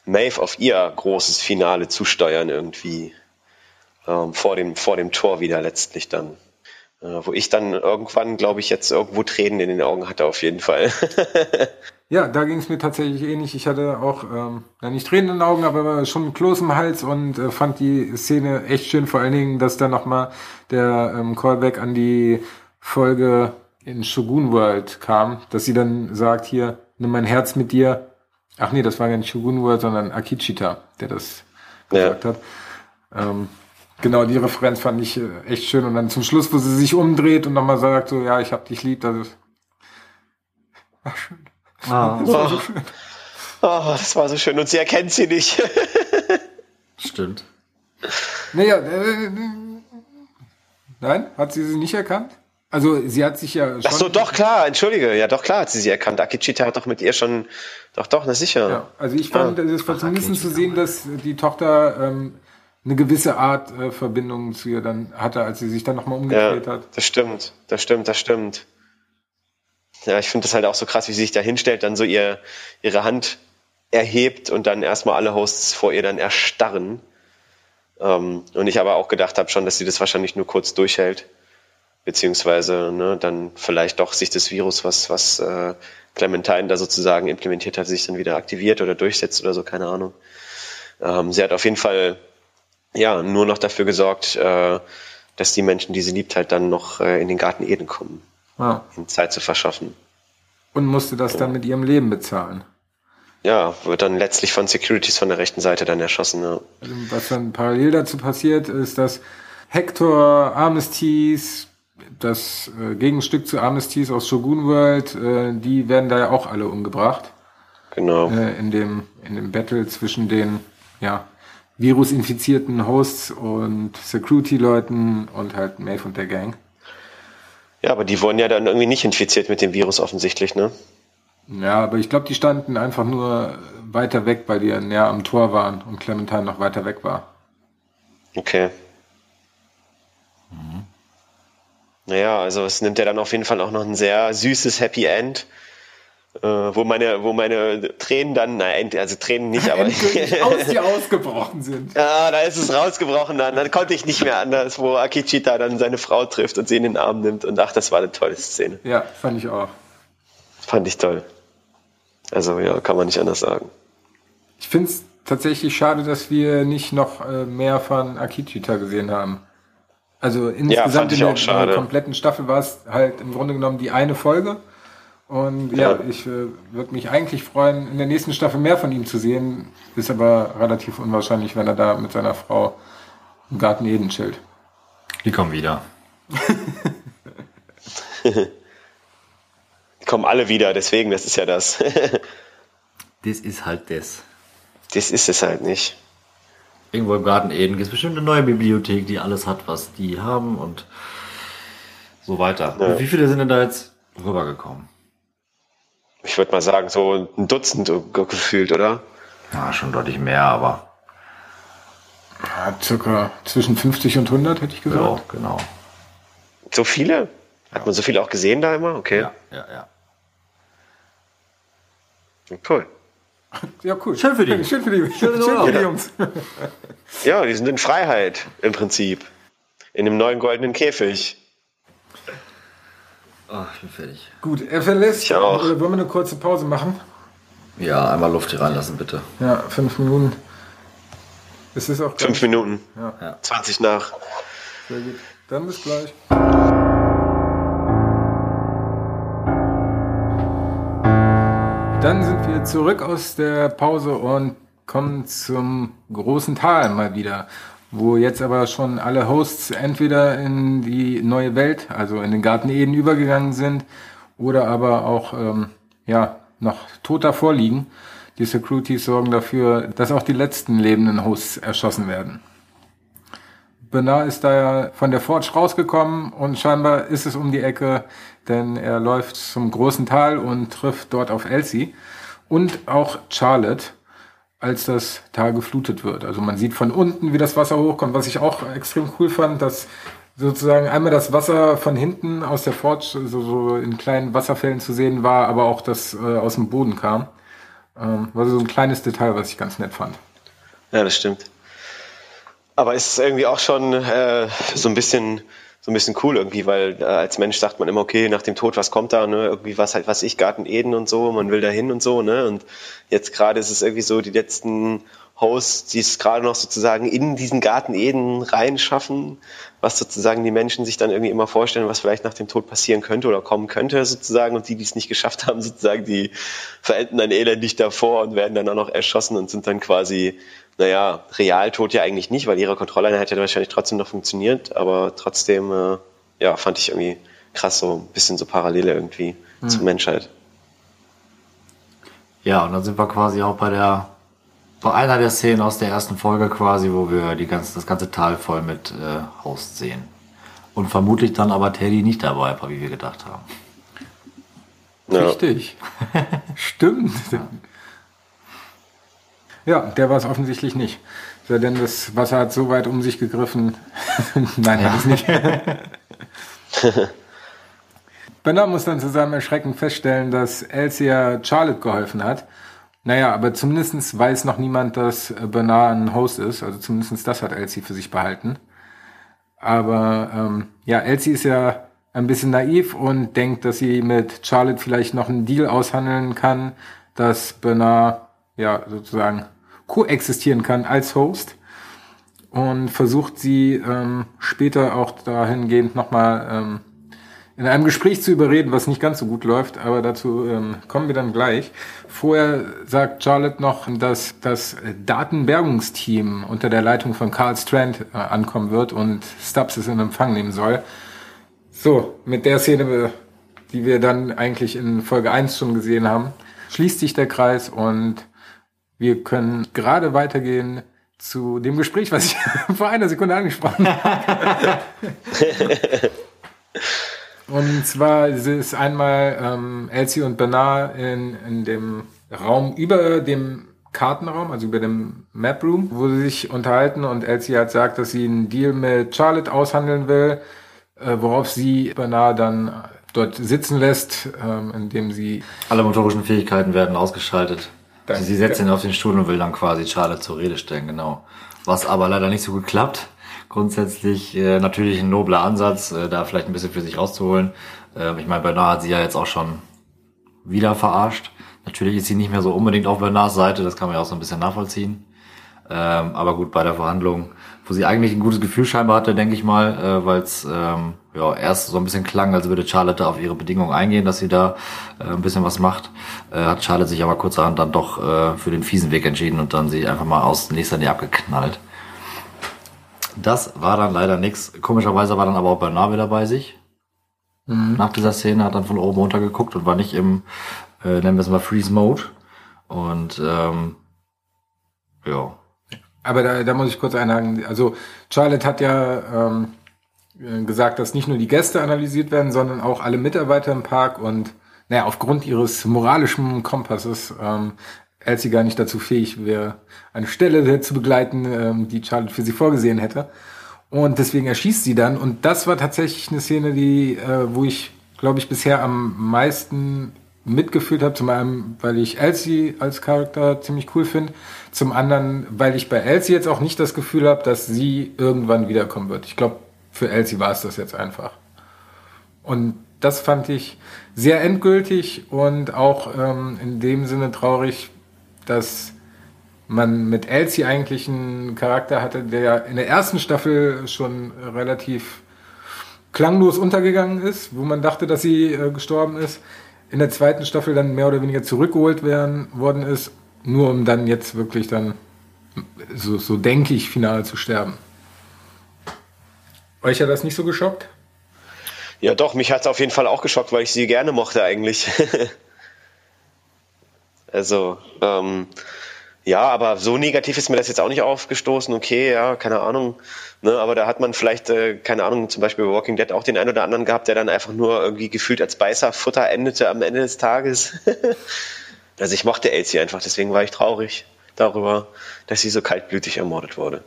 Maeve auf ihr großes Finale zusteuern irgendwie ähm, vor dem vor dem Tor wieder letztlich dann. Äh, wo ich dann irgendwann, glaube ich, jetzt irgendwo Tränen in den Augen hatte, auf jeden Fall. [LAUGHS]
Ja, da ging es mir tatsächlich ähnlich. Ich hatte auch, ähm, ja, nicht Tränen in den Augen, aber schon einen Kloß im Hals und äh, fand die Szene echt schön. Vor allen Dingen, dass da nochmal der ähm, Callback an die Folge in Shogun World kam, dass sie dann sagt, hier, nimm mein Herz mit dir. Ach nee, das war ja nicht Shogun World, sondern Akichita, der das gesagt hat. Ähm, genau, die Referenz fand ich äh, echt schön. Und dann zum Schluss, wo sie sich umdreht und nochmal sagt, so, ja, ich hab dich lieb, das ist... Ach, schön.
Ah,
Das war so schön.
Oh, das war so schön und sie erkennt sie nicht. [LAUGHS]
stimmt.
Naja, äh, nein, hat sie sie nicht erkannt? Also sie hat sich ja schon...
Ach so, doch klar, entschuldige, ja doch klar hat sie sie erkannt. Akichita hat doch mit ihr schon, doch doch, na sicher.
Ja, also ich fand, es war zumindest zu sehen, dass die Tochter ähm, eine gewisse Art äh, Verbindung zu ihr dann hatte, als sie sich dann nochmal
Ja,
umgedreht hat.
das stimmt, das stimmt, das stimmt. Ja, ich finde das halt auch so krass, wie sie sich da hinstellt, dann so ihr, ihre Hand erhebt und dann erstmal alle Hosts vor ihr dann erstarren. Ähm, und ich aber auch gedacht habe schon, dass sie das wahrscheinlich nur kurz durchhält. Beziehungsweise ne, dann vielleicht doch sich das Virus, was, was äh, Clementine da sozusagen implementiert hat, sich dann wieder aktiviert oder durchsetzt oder so, keine Ahnung. Ähm, sie hat auf jeden Fall ja nur noch dafür gesorgt, äh, dass die Menschen, die sie liebt, halt dann noch äh, in den Garten Eden kommen,
Ja.
ihnen Zeit zu verschaffen.
Und musste das dann mit ihrem Leben bezahlen.
Ja, wird dann letztlich von Securities von der rechten Seite dann erschossen. Ja.
Also, was dann parallel dazu passiert, ist, dass Hector, Armistice, das äh, Gegenstück zu Armistice aus Shogun World, äh, die werden da ja auch alle umgebracht.
Genau.
äh, in dem in dem Battle zwischen den ja virusinfizierten Hosts und Security-Leuten und halt Maeve und der Gang.
Ja, aber die wurden ja dann irgendwie nicht infiziert mit dem Virus offensichtlich, ne?
Ja, aber ich glaube, die standen einfach nur weiter weg, weil die ja näher am Tor waren und Clementine noch weiter weg war.
Okay. Naja, also es nimmt ja dann auf jeden Fall auch noch ein sehr süßes Happy End, äh, wo meine, wo meine Tränen dann, nein, also Tränen nicht, aber [LAUGHS]
aus dir ausgebrochen sind.
ja, da ist es rausgebrochen, dann, dann konnte ich nicht mehr anders, wo Akichita dann seine Frau trifft und sie in den Arm nimmt und ach, das war eine tolle Szene.
Ja, fand ich auch.
Fand ich toll. Also ja, kann man nicht anders sagen.
Ich finde es tatsächlich schade, dass wir nicht noch äh, mehr von Akichita gesehen haben. Also insgesamt
ich
in der äh, kompletten Staffel war es halt im Grunde genommen die eine Folge. Und ja,
Ja.
ich äh, würde mich eigentlich freuen, in der nächsten Staffel mehr von ihm zu sehen. Ist aber relativ unwahrscheinlich, wenn er da mit seiner Frau im Garten Eden chillt.
Die kommen wieder. [LAUGHS]
Die kommen alle wieder, deswegen, das ist ja das. [LAUGHS]
Das ist halt das.
das ist es halt nicht.
Irgendwo im Garten Eden gibt es bestimmt eine neue Bibliothek, die alles hat, was die haben und so weiter.
Ja.
Wie viele sind denn da jetzt rübergekommen?
Ich würde mal sagen, so ein Dutzend ge- gefühlt, oder?
Ja, schon deutlich mehr, aber
Ja, circa zwischen 50 und 100, hätte ich gesagt.
ja, genau.
So viele? Hat man so viele auch gesehen da immer? Okay.
Ja, ja, ja.
Cool.
Ja, cool.
Schön für die. [LAUGHS]
Schön für die, schön
Urlaub.
für die Jungs.
Ja, die sind in Freiheit im Prinzip. In dem neuen goldenen Käfig.
Ach, ich bin fertig.
Gut, er verlässt.
Ich auch.
Oder wollen wir eine kurze Pause machen?
Ja, einmal Luft hier reinlassen, bitte.
Ja, fünf Minuten. Es ist auch
Fünf Minuten.
Ja.
20 nach.
Sehr gut. Dann bis gleich. Dann sind wir zurück aus der Pause und kommen zum großen Tal mal wieder, wo jetzt aber schon alle Hosts entweder in die neue Welt, also in den Garten Eden übergegangen sind oder aber auch ähm, ja noch tot davor liegen. Die Securities sorgen dafür, dass auch die letzten lebenden Hosts erschossen werden. Bernard ist da ja von der Forge rausgekommen und scheinbar ist es um die Ecke, denn er läuft zum großen Tal und trifft dort auf Elsie und auch Charlotte, als das Tal geflutet wird. Also man sieht von unten, wie das Wasser hochkommt, was ich auch extrem cool fand, dass sozusagen einmal das Wasser von hinten aus der Forge, so, so in kleinen Wasserfällen zu sehen war, aber auch das äh, aus dem Boden kam. Ähm, war so ein kleines Detail, was ich ganz nett fand.
Ja, das stimmt. Aber ist irgendwie auch schon äh, so ein bisschen so ein bisschen cool irgendwie, weil äh, als Mensch sagt man immer, okay, nach dem Tod, was kommt da, ne? Irgendwie was halt, was ich, Garten Eden und so, man will da hin und so, ne? Und jetzt gerade ist es irgendwie so, die letzten Hosts, die es gerade noch sozusagen in diesen Garten Eden reinschaffen, was sozusagen die Menschen sich dann irgendwie immer vorstellen, was vielleicht nach dem Tod passieren könnte oder kommen könnte sozusagen und die, die es nicht geschafft haben, sozusagen, die verenden dann elendig davor und werden dann auch noch erschossen und sind dann quasi naja, Realtod ja eigentlich nicht, weil ihre Kontrolleinheit hätte wahrscheinlich trotzdem noch funktioniert, aber trotzdem, äh, ja, fand ich irgendwie krass, so ein bisschen so Parallele irgendwie hm. zur Menschheit.
Ja, und dann sind wir quasi auch bei der, bei einer der Szenen aus der ersten Folge quasi, wo wir die ganze, das ganze Tal voll mit äh, Host sehen. Und vermutlich dann aber Teddy nicht dabei war, wie wir gedacht haben.
Ja. Richtig. [LAUGHS] Stimmt. Ja. Ja, der war es offensichtlich nicht. Denn das Wasser hat so weit um sich gegriffen. [LAUGHS] Nein, ja. hat es nicht. Bernard muss dann zu seinem Erschrecken feststellen, dass Elsia Charlotte geholfen hat. Naja, aber zumindest weiß noch niemand, dass Bernard ein Host ist. Also zumindest das hat Elsie für sich behalten. Aber ähm, ja, Elsie ist ja ein bisschen naiv und denkt, dass sie mit Charlotte vielleicht noch einen Deal aushandeln kann, dass Bernard ja sozusagen koexistieren kann als Host und versucht sie ähm, später auch dahingehend nochmal ähm, in einem Gespräch zu überreden, was nicht ganz so gut läuft, aber dazu ähm, kommen wir dann gleich. Vorher sagt Charlotte noch, dass das Datenbergungsteam unter der Leitung von Carl Strand äh, ankommen wird und Stubbs es in Empfang nehmen soll. So, mit der Szene, die wir dann eigentlich in Folge 1 schon gesehen haben, schließt sich der Kreis und wir können gerade weitergehen zu dem Gespräch, was ich [LAUGHS] vor einer Sekunde angesprochen habe. [LAUGHS] und zwar ist einmal ähm, Elsie und Bernard in, in dem Raum über dem Kartenraum, also über dem Map Room, wo sie sich unterhalten und Elsie hat sagt, dass sie einen Deal mit Charlotte aushandeln will, äh, worauf sie Bernard dann dort sitzen lässt, ähm, indem sie...
Alle motorischen Fähigkeiten werden ausgeschaltet. Danke. Sie setzt ihn auf den Stuhl und will dann quasi Charlotte zur Rede stellen, genau. Was aber leider nicht so geklappt. Grundsätzlich äh, natürlich ein nobler Ansatz, äh, da vielleicht ein bisschen für sich rauszuholen. Äh, ich meine, Bernard hat sie ja jetzt auch schon wieder verarscht. Natürlich ist sie nicht mehr so unbedingt auf Bernards Seite, das kann man ja auch so ein bisschen nachvollziehen. Ähm, aber gut, bei der Verhandlung, wo sie eigentlich ein gutes Gefühl scheinbar hatte, denke ich mal, äh, weil es ähm, ja, erst so ein bisschen klang, als würde Charlotte auf ihre Bedingungen eingehen, dass sie da äh, ein bisschen was macht. Äh, hat Charlotte sich aber kurzerhand dann doch äh, für den fiesen Weg entschieden und dann sie einfach mal aus nächster Nähe abgeknallt. Das war dann leider nix. Komischerweise war dann aber auch Bernard wieder bei sich. Mhm. Nach dieser Szene hat dann von oben runter geguckt und war nicht im, äh, nennen wir es mal Freeze Mode. Und ähm, ja.
Aber da, da muss ich kurz einhaken. Also Charlotte hat ja ähm, äh, gesagt, dass nicht nur die Gäste analysiert werden, sondern auch alle Mitarbeiter im Park und naja, aufgrund ihres moralischen Kompasses ähm, als sie gar nicht dazu fähig wäre, eine Stelle zu begleiten, ähm, die Charlotte für sie vorgesehen hätte. Und deswegen erschießt sie dann. Und das war tatsächlich eine Szene, die, äh, wo ich, glaube ich, bisher am meisten mitgefühlt habe. Zum einen, weil ich Elsie als Charakter ziemlich cool finde. Zum anderen, weil ich bei Elsie jetzt auch nicht das Gefühl habe, dass sie irgendwann wiederkommen wird. Ich glaube, für Elsie war es das jetzt einfach. Und das fand ich sehr endgültig und auch ähm, in dem Sinne traurig, dass man mit Elsie eigentlich einen Charakter hatte, der in der ersten Staffel schon relativ klanglos untergegangen ist, wo man dachte, dass sie äh, gestorben ist. In der zweiten Staffel dann mehr oder weniger zurückgeholt werden, worden ist, nur um dann jetzt wirklich dann, so, so denke ich, final zu sterben. Euch hat das nicht so geschockt?
Ja, doch, mich hat es auf jeden Fall auch geschockt, weil ich sie gerne mochte eigentlich. [LAUGHS] also, ähm, ja, aber so negativ ist mir das jetzt auch nicht aufgestoßen. Okay, ja, keine Ahnung. Ne, aber da hat man vielleicht, äh, keine Ahnung, zum Beispiel bei Walking Dead auch den einen oder anderen gehabt, der dann einfach nur irgendwie gefühlt als Beißerfutter endete am Ende des Tages. [LAUGHS] also ich mochte Elsie einfach, deswegen war ich traurig darüber, dass sie so kaltblütig ermordet wurde.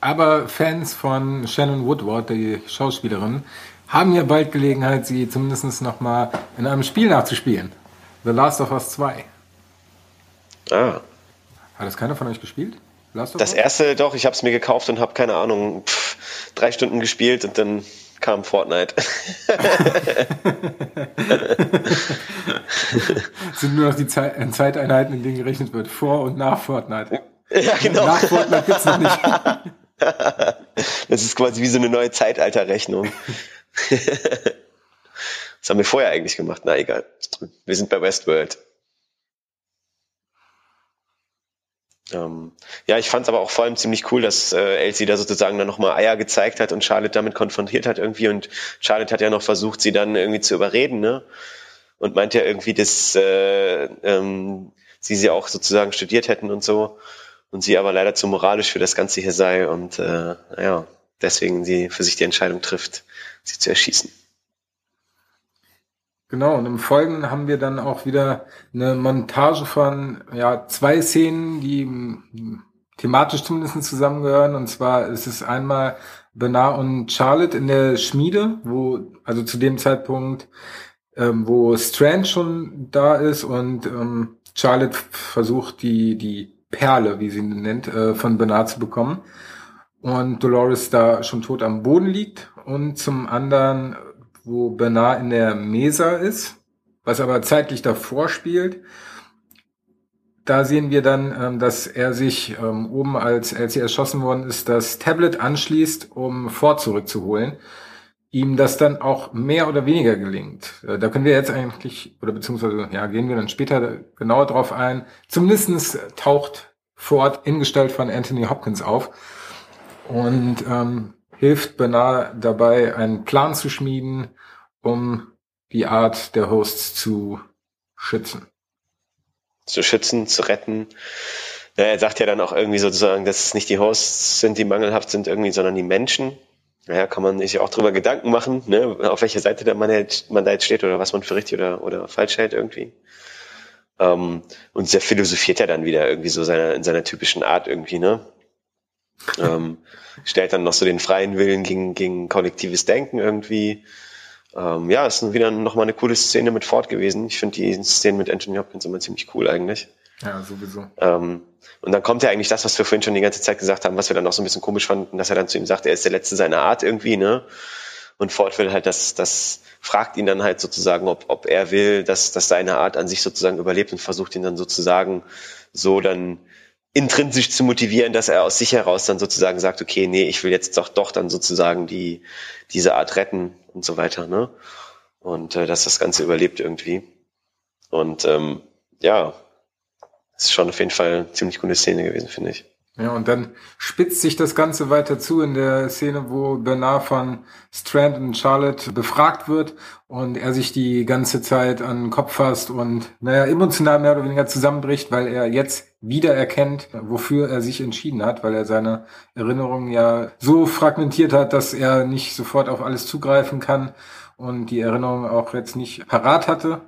Aber Fans von Shannon Woodward, die Schauspielerin, haben ja bald Gelegenheit, sie zumindest noch mal in einem Spiel nachzuspielen. The Last of Us 2.
Ah.
Hat das keiner von euch gespielt?
Das erste doch, ich habe es mir gekauft und habe keine Ahnung, pff, drei Stunden gespielt und dann kam Fortnite. [LAUGHS]
sind nur noch die Zeit, Zeiteinheiten, in denen gerechnet wird, vor und nach Fortnite.
Ja, genau.
Nach Fortnite gibt's noch nicht. [LAUGHS] [LAUGHS]
das ist quasi wie so eine neue Zeitalterrechnung. [LAUGHS] Was haben wir vorher eigentlich gemacht? Na egal. Wir sind bei Westworld. Ähm, ja, ich fand es aber auch vor allem ziemlich cool, dass äh, Elsie da sozusagen dann nochmal Eier gezeigt hat und Charlotte damit konfrontiert hat irgendwie. Und Charlotte hat ja noch versucht, sie dann irgendwie zu überreden, ne? Und meint ja irgendwie, dass äh, ähm, sie sie auch sozusagen studiert hätten und so. Und sie aber leider zu moralisch für das Ganze hier sei und äh, ja, deswegen sie für sich die Entscheidung trifft, sie zu erschießen.
Genau, und im Folgenden haben wir dann auch wieder eine Montage von ja, zwei Szenen, die thematisch zumindest zusammengehören. Und zwar ist es einmal Bernard und Charlotte in der Schmiede, wo, also zu dem Zeitpunkt, ähm, wo Strand schon da ist und ähm, Charlotte versucht, die, die Perle, wie sie ihn nennt, äh, von Bernard zu bekommen. Und Dolores da schon tot am Boden liegt. Und zum anderen wo Bernard in der Mesa ist, was aber zeitlich davor spielt. Da sehen wir dann, ähm, dass er sich ähm, oben, als Elsie erschossen worden ist, das Tablet anschließt, um Ford zurückzuholen. Ihm das dann auch mehr oder weniger gelingt. Äh, da können wir jetzt eigentlich, oder beziehungsweise, ja, gehen wir dann später genauer drauf ein. Zumindestens taucht Ford in Gestalt von Anthony Hopkins auf und ähm, hilft Bernard dabei, einen Plan zu schmieden, um die Art der Hosts zu schützen.
Zu schützen, zu retten. Ja, er sagt ja dann auch irgendwie sozusagen, dass es nicht die Hosts sind, die mangelhaft sind irgendwie, sondern die Menschen. Naja, kann man sich auch drüber Gedanken machen, ne, auf welcher Seite der man, jetzt, man da jetzt steht oder was man für richtig oder, oder falsch hält irgendwie. Ähm, und sehr philosophiert ja dann wieder irgendwie so seiner, in seiner typischen Art irgendwie, ne? ähm, stellt dann noch so den freien Willen gegen, gegen kollektives Denken irgendwie. Ähm, ja, ist wieder nochmal eine coole Szene mit Ford gewesen. Ich finde die Szene mit Anthony Hopkins immer ziemlich cool eigentlich.
Ja, sowieso.
Ähm, und dann kommt ja eigentlich das, was wir vorhin schon die ganze Zeit gesagt haben, was wir dann auch so ein bisschen komisch fanden, dass er dann zu ihm sagt, er ist der Letzte seiner Art irgendwie, ne? Und Ford will halt, das, das fragt ihn dann halt sozusagen, ob, ob er will, dass, dass seine Art an sich sozusagen überlebt und versucht ihn dann sozusagen so dann intrinsisch zu motivieren, dass er aus sich heraus dann sozusagen sagt, okay, nee, ich will jetzt doch doch dann sozusagen die diese Art retten und so weiter, ne? Und äh, dass das Ganze überlebt irgendwie. Und ähm, ja, ist schon auf jeden Fall eine ziemlich gute Szene gewesen, finde ich.
Ja, und dann spitzt sich das Ganze weiter zu in der Szene, wo Bernard von Strand und Charlotte befragt wird und er sich die ganze Zeit an den Kopf fasst und, naja, emotional mehr oder weniger zusammenbricht, weil er jetzt wieder erkennt, wofür er sich entschieden hat, weil er seine Erinnerungen ja so fragmentiert hat, dass er nicht sofort auf alles zugreifen kann und die Erinnerung auch jetzt nicht parat hatte,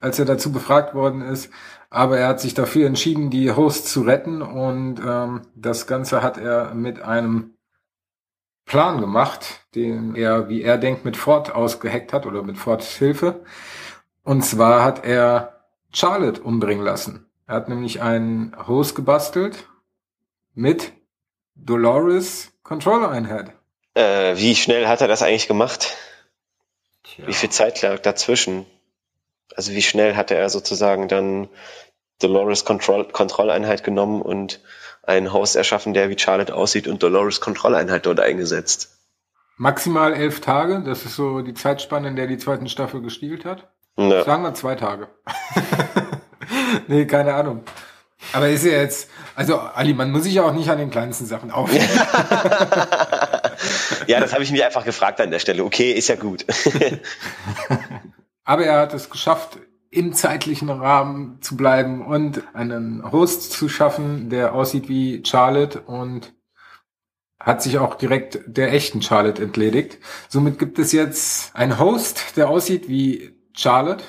als er dazu befragt worden ist. Aber er hat sich dafür entschieden, die Hosts zu retten und ähm, das Ganze hat er mit einem Plan gemacht, den er, wie er denkt, mit Ford ausgeheckt hat oder mit Fords Hilfe. Und zwar hat er Charlotte umbringen lassen. Er hat nämlich einen Host gebastelt mit Dolores Controller Einheit.
Äh, wie schnell hat er das eigentlich gemacht? Tja. Wie viel Zeit lag dazwischen? Also wie schnell hatte er sozusagen dann Dolores Control Kontrolleinheit genommen und einen Host erschaffen, der wie Charlotte aussieht und Dolores Kontrolleinheit dort eingesetzt?
Maximal elf Tage, das ist so die Zeitspanne, in der die zweiten Staffel gestielt hat. Ja. Sagen wir zwei Tage. [LAUGHS] nee, keine Ahnung. Aber ist ja jetzt, also Ali, man muss sich ja auch nicht an den kleinsten Sachen aufhören. [LAUGHS]
ja, das habe ich mich einfach gefragt an der Stelle. Okay, ist ja gut. [LAUGHS]
Aber er hat es geschafft, im zeitlichen Rahmen zu bleiben und einen Host zu schaffen, der aussieht wie Charlotte und hat sich auch direkt der echten Charlotte entledigt. Somit gibt es jetzt einen Host, der aussieht wie Charlotte.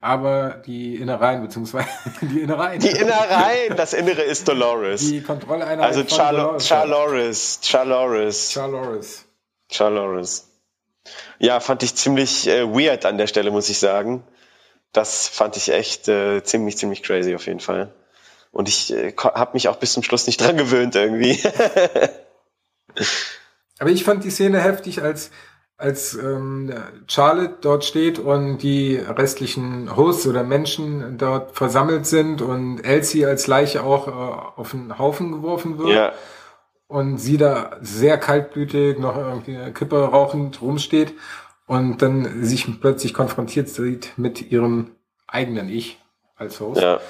aber die Innereien, beziehungsweise [LAUGHS] die Innereien.
Die Innereien, das Innere ist Dolores.
Die Kontrolleinheit
also Charlo Charloris, Charloris.
Charloris.
Charloris. Ja, fand ich ziemlich äh, weird an der Stelle, muss ich sagen. Das fand ich echt äh, ziemlich, ziemlich crazy auf jeden Fall. Und ich äh, habe mich auch bis zum Schluss nicht [LAUGHS] dran gewöhnt irgendwie. [LAUGHS]
Aber ich fand die Szene heftig, als als ähm, Charlotte dort steht und die restlichen Hosts oder Menschen dort versammelt sind und Elsie als Leiche auch äh, auf den Haufen geworfen wird. Ja. Und sie da sehr kaltblütig noch irgendwie eine Kippe rauchend rumsteht und dann sich plötzlich konfrontiert sieht mit ihrem eigenen Ich als Host. Ja.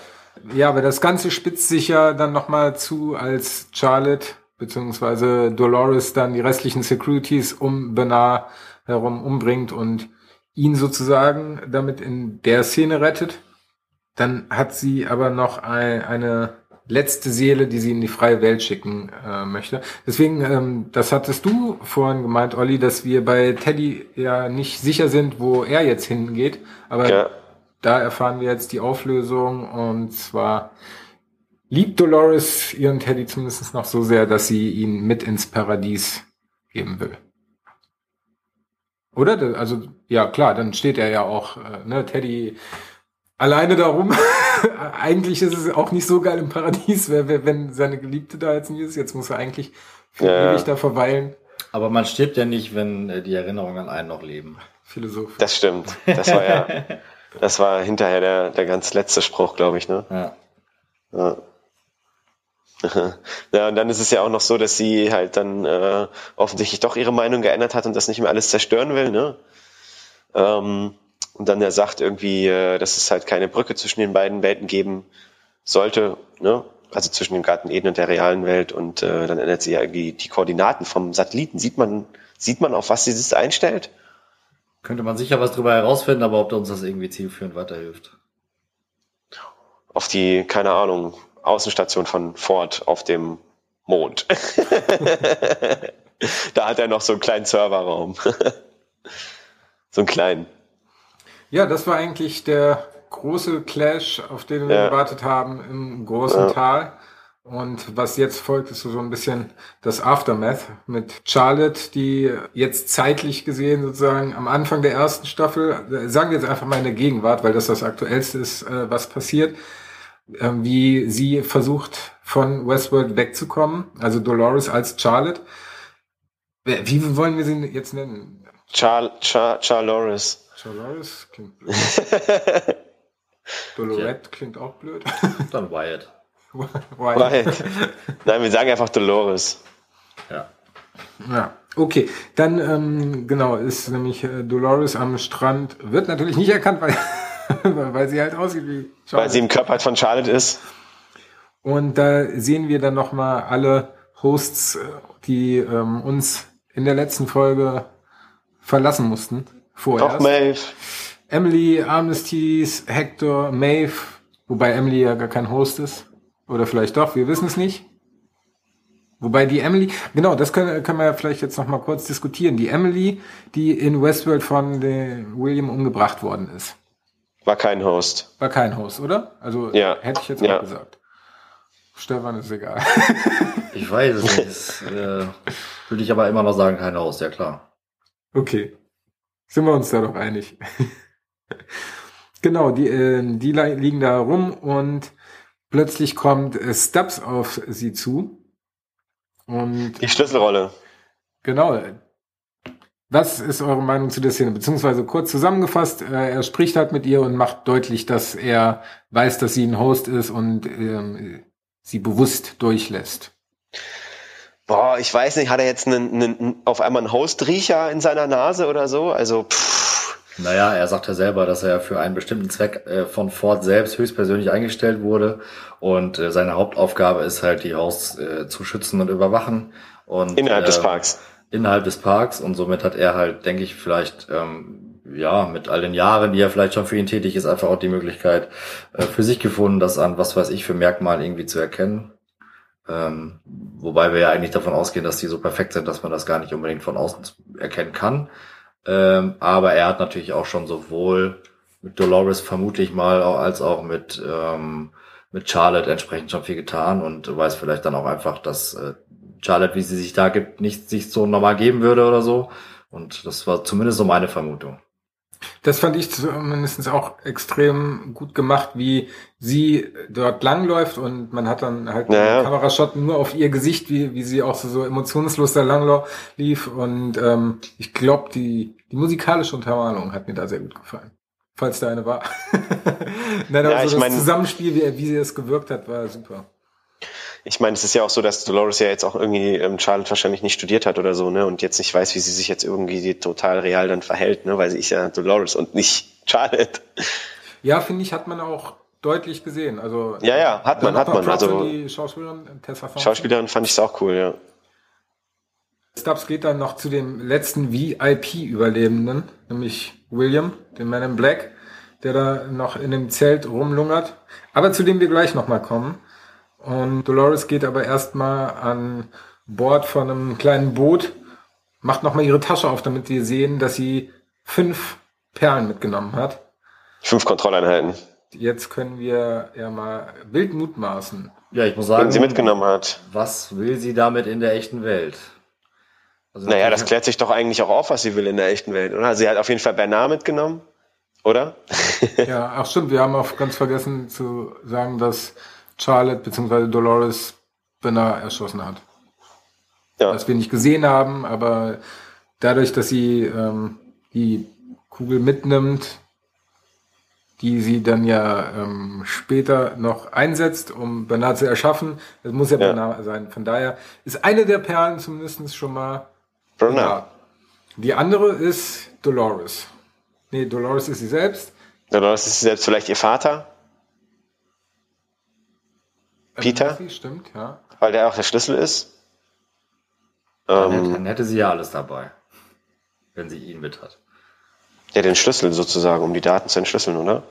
Ja, aber das Ganze spitzt sich ja dann nochmal zu, als Charlotte beziehungsweise Dolores dann die restlichen Securities um Bernard herum umbringt und ihn sozusagen damit in der Szene rettet. Dann hat sie aber noch ein, eine letzte Seele, die sie in die freie Welt schicken äh, möchte. Deswegen, ähm, das hattest du vorhin gemeint, Olli, dass wir bei Teddy ja nicht sicher sind, wo er jetzt hingeht. Aber ja. da erfahren wir jetzt die Auflösung und zwar liebt Dolores ihren Teddy zumindest noch so sehr, dass sie ihn mit ins Paradies geben will. Oder? Also, ja, klar, dann steht er ja auch, äh, ne, Teddy alleine darum. [LAUGHS] eigentlich ist es auch nicht so geil im Paradies, wenn seine Geliebte da jetzt nicht ist. Jetzt muss er eigentlich für ja. ewig da verweilen.
Aber man stirbt ja nicht, wenn äh, die Erinnerungen an einen noch leben.
Philosoph.
Das stimmt. Das war ja, das war hinterher der, der ganz letzte Spruch, glaube ich, ne? Ja. ja. [LAUGHS] Ja, und dann ist es ja auch noch so, dass sie halt dann äh, offensichtlich doch ihre Meinung geändert hat und das nicht mehr alles zerstören will, ne? Ähm, und dann er sagt irgendwie, äh, dass es halt keine Brücke zwischen den beiden Welten geben sollte, ne? Also zwischen dem Garten Eden und der realen Welt und äh, dann ändert sie ja irgendwie die Koordinaten vom Satelliten. Sieht man, sieht man, auf was sie das einstellt?
Könnte man sicher was drüber herausfinden, aber ob uns das irgendwie zielführend weiterhilft.
Auf die, keine Ahnung, Außenstation von Ford auf dem Mond. [LAUGHS] da hat er noch so einen kleinen Serverraum. [LAUGHS] so einen kleinen.
Ja, das war eigentlich der große Clash, auf den wir ja. gewartet haben im großen ja. Tal. Und was jetzt folgt, ist so ein bisschen das Aftermath mit Charlotte, die jetzt zeitlich gesehen sozusagen am Anfang der ersten Staffel, sagen wir jetzt einfach mal in der Gegenwart, weil das das Aktuellste ist, äh, was passiert, ähm, wie sie versucht, von Westworld wegzukommen. Also Dolores als Charlotte. Wie wollen wir sie jetzt nennen?
Char Char Charloris.
Charloris klingt blöd. [LAUGHS] Dolorette klingt auch blöd. [LAUGHS]
Dann Wyatt.
Wyatt. Wyatt. Nein, wir sagen einfach Dolores.
Ja.
Ja, okay. Dann, ähm, genau, ist nämlich äh, Dolores am Strand, wird natürlich nicht erkannt, weil [LAUGHS] weil sie halt aussieht wie
Charlotte. Weil sie im Körper von Charlotte ist.
Und da sehen wir dann nochmal alle Hosts, die ähm, uns in der letzten Folge verlassen mussten. Vorher.
Doch, Maeve.
Emily, Amnesties, Hector, Maeve, wobei Emily ja gar kein Host ist. Oder vielleicht doch, wir wissen es nicht. Wobei die Emily, genau, das können, können wir ja vielleicht jetzt nochmal kurz diskutieren. Die Emily, die in Westworld von William umgebracht worden ist.
War kein Host.
War kein Host, oder? Also ja. hätte ich jetzt ja. auch gesagt. Stefan ist egal.
ich weiß es nicht. Äh, würde ich aber immer noch sagen, kein Host, ja klar.
Okay. Sind wir uns da doch einig. [LAUGHS] genau, die, äh, die liegen da rum und plötzlich kommt äh, Stubbs auf sie zu. Und
die Schlüsselrolle.
Genau, was ist eure Meinung zu der Szene? Beziehungsweise kurz zusammengefasst, äh, er spricht halt mit ihr und macht deutlich, dass er weiß, dass sie ein Host ist und ähm, sie bewusst durchlässt.
Boah, ich weiß nicht, hat er jetzt einen, einen, auf einmal einen Hostriecher in seiner Nase oder so? Also, pff.
Naja, er sagt ja selber, dass er für einen bestimmten Zweck äh, von Ford selbst höchstpersönlich eingestellt wurde und äh, seine Hauptaufgabe ist halt, die Haus äh, zu schützen und überwachen. Und,
Innerhalb des Parks
innerhalb des Parks und somit hat er halt, denke ich, vielleicht ähm, ja mit all den Jahren, die er vielleicht schon für ihn tätig ist, einfach auch die Möglichkeit äh, für sich gefunden, das an was weiß ich für Merkmal irgendwie zu erkennen. Ähm, wobei wir ja eigentlich davon ausgehen, dass die so perfekt sind, dass man das gar nicht unbedingt von außen erkennen kann. Ähm, aber er hat natürlich auch schon sowohl mit Dolores vermutlich mal auch, als auch mit, ähm, mit Charlotte entsprechend schon viel getan und weiß vielleicht dann auch einfach, dass äh, Charlotte, wie sie sich da gibt, nicht sich so normal geben würde oder so. Und das war zumindest so meine Vermutung.
Das fand ich zumindest auch extrem gut gemacht, wie sie dort langläuft und man hat dann halt
naja.
einen Kamerashot nur auf ihr Gesicht, wie, wie sie auch so, so emotionslos da lang lief. Und ähm, ich glaube, die, die musikalische Untermalung hat mir da sehr gut gefallen. Falls da eine war. [LAUGHS] Nein, aber
Ja,
so das
mein-
Zusammenspiel, wie, wie sie es gewirkt hat, war super.
Ich meine, es ist ja auch so, dass Dolores ja jetzt auch irgendwie ähm, Charlotte wahrscheinlich nicht studiert hat oder so, ne? Und jetzt nicht weiß, wie sie sich jetzt irgendwie total real dann verhält, ne? Weil sie ist ja Dolores und nicht [LAUGHS] Charlotte.
Ja, finde ich, hat man auch deutlich gesehen. Also
Ja, ja, hat man,
dann
hat man. Also
die Schauspielerin Tessa Thompson.
Schauspielerin fand ich auch cool, ja.
Stubbs geht dann noch zu dem letzten VIP-Überlebenden, nämlich William, den Man in Black, der da noch in dem Zelt rumlungert. Aber zu dem wir gleich nochmal kommen. Und Dolores geht aber erstmal an Bord von einem kleinen Boot, macht nochmal ihre Tasche auf, damit wir sehen, dass sie fünf Perlen mitgenommen hat.
Fünf Kontrolleinheiten,
Jetzt können wir ja mal wild mutmaßen.
Ja, ich muss sagen,
den sie mitgenommen hat.
was will sie damit in der echten Welt? Also
Naja, das klärt sich doch eigentlich auch auf, was sie will in der echten Welt, oder? Sie hat auf jeden Fall Bernard mitgenommen, oder?
Ja, ach stimmt, wir haben auch ganz vergessen zu sagen, dass Charlotte bzw. Dolores Bernard erschossen hat.
Ja.
Was wir nicht gesehen haben, aber dadurch, dass sie ähm, die Kugel mitnimmt, die sie dann ja ähm, später noch einsetzt, um Bernard zu erschaffen, das muss ja,
Ja.
Bernard sein. Von daher ist eine der Perlen zumindest schon mal
Bernard.
Die andere ist Dolores. Nee, Dolores ist sie selbst.
Dolores ist selbst vielleicht ihr Vater, Peter?
Sie, stimmt, ja.
weil der auch der Schlüssel ist.
dann,
Ähm,
hätte, dann hätte sie ja alles dabei, wenn sie ihn mit hat.
ja, den Schlüssel sozusagen, um die Daten zu entschlüsseln, oder?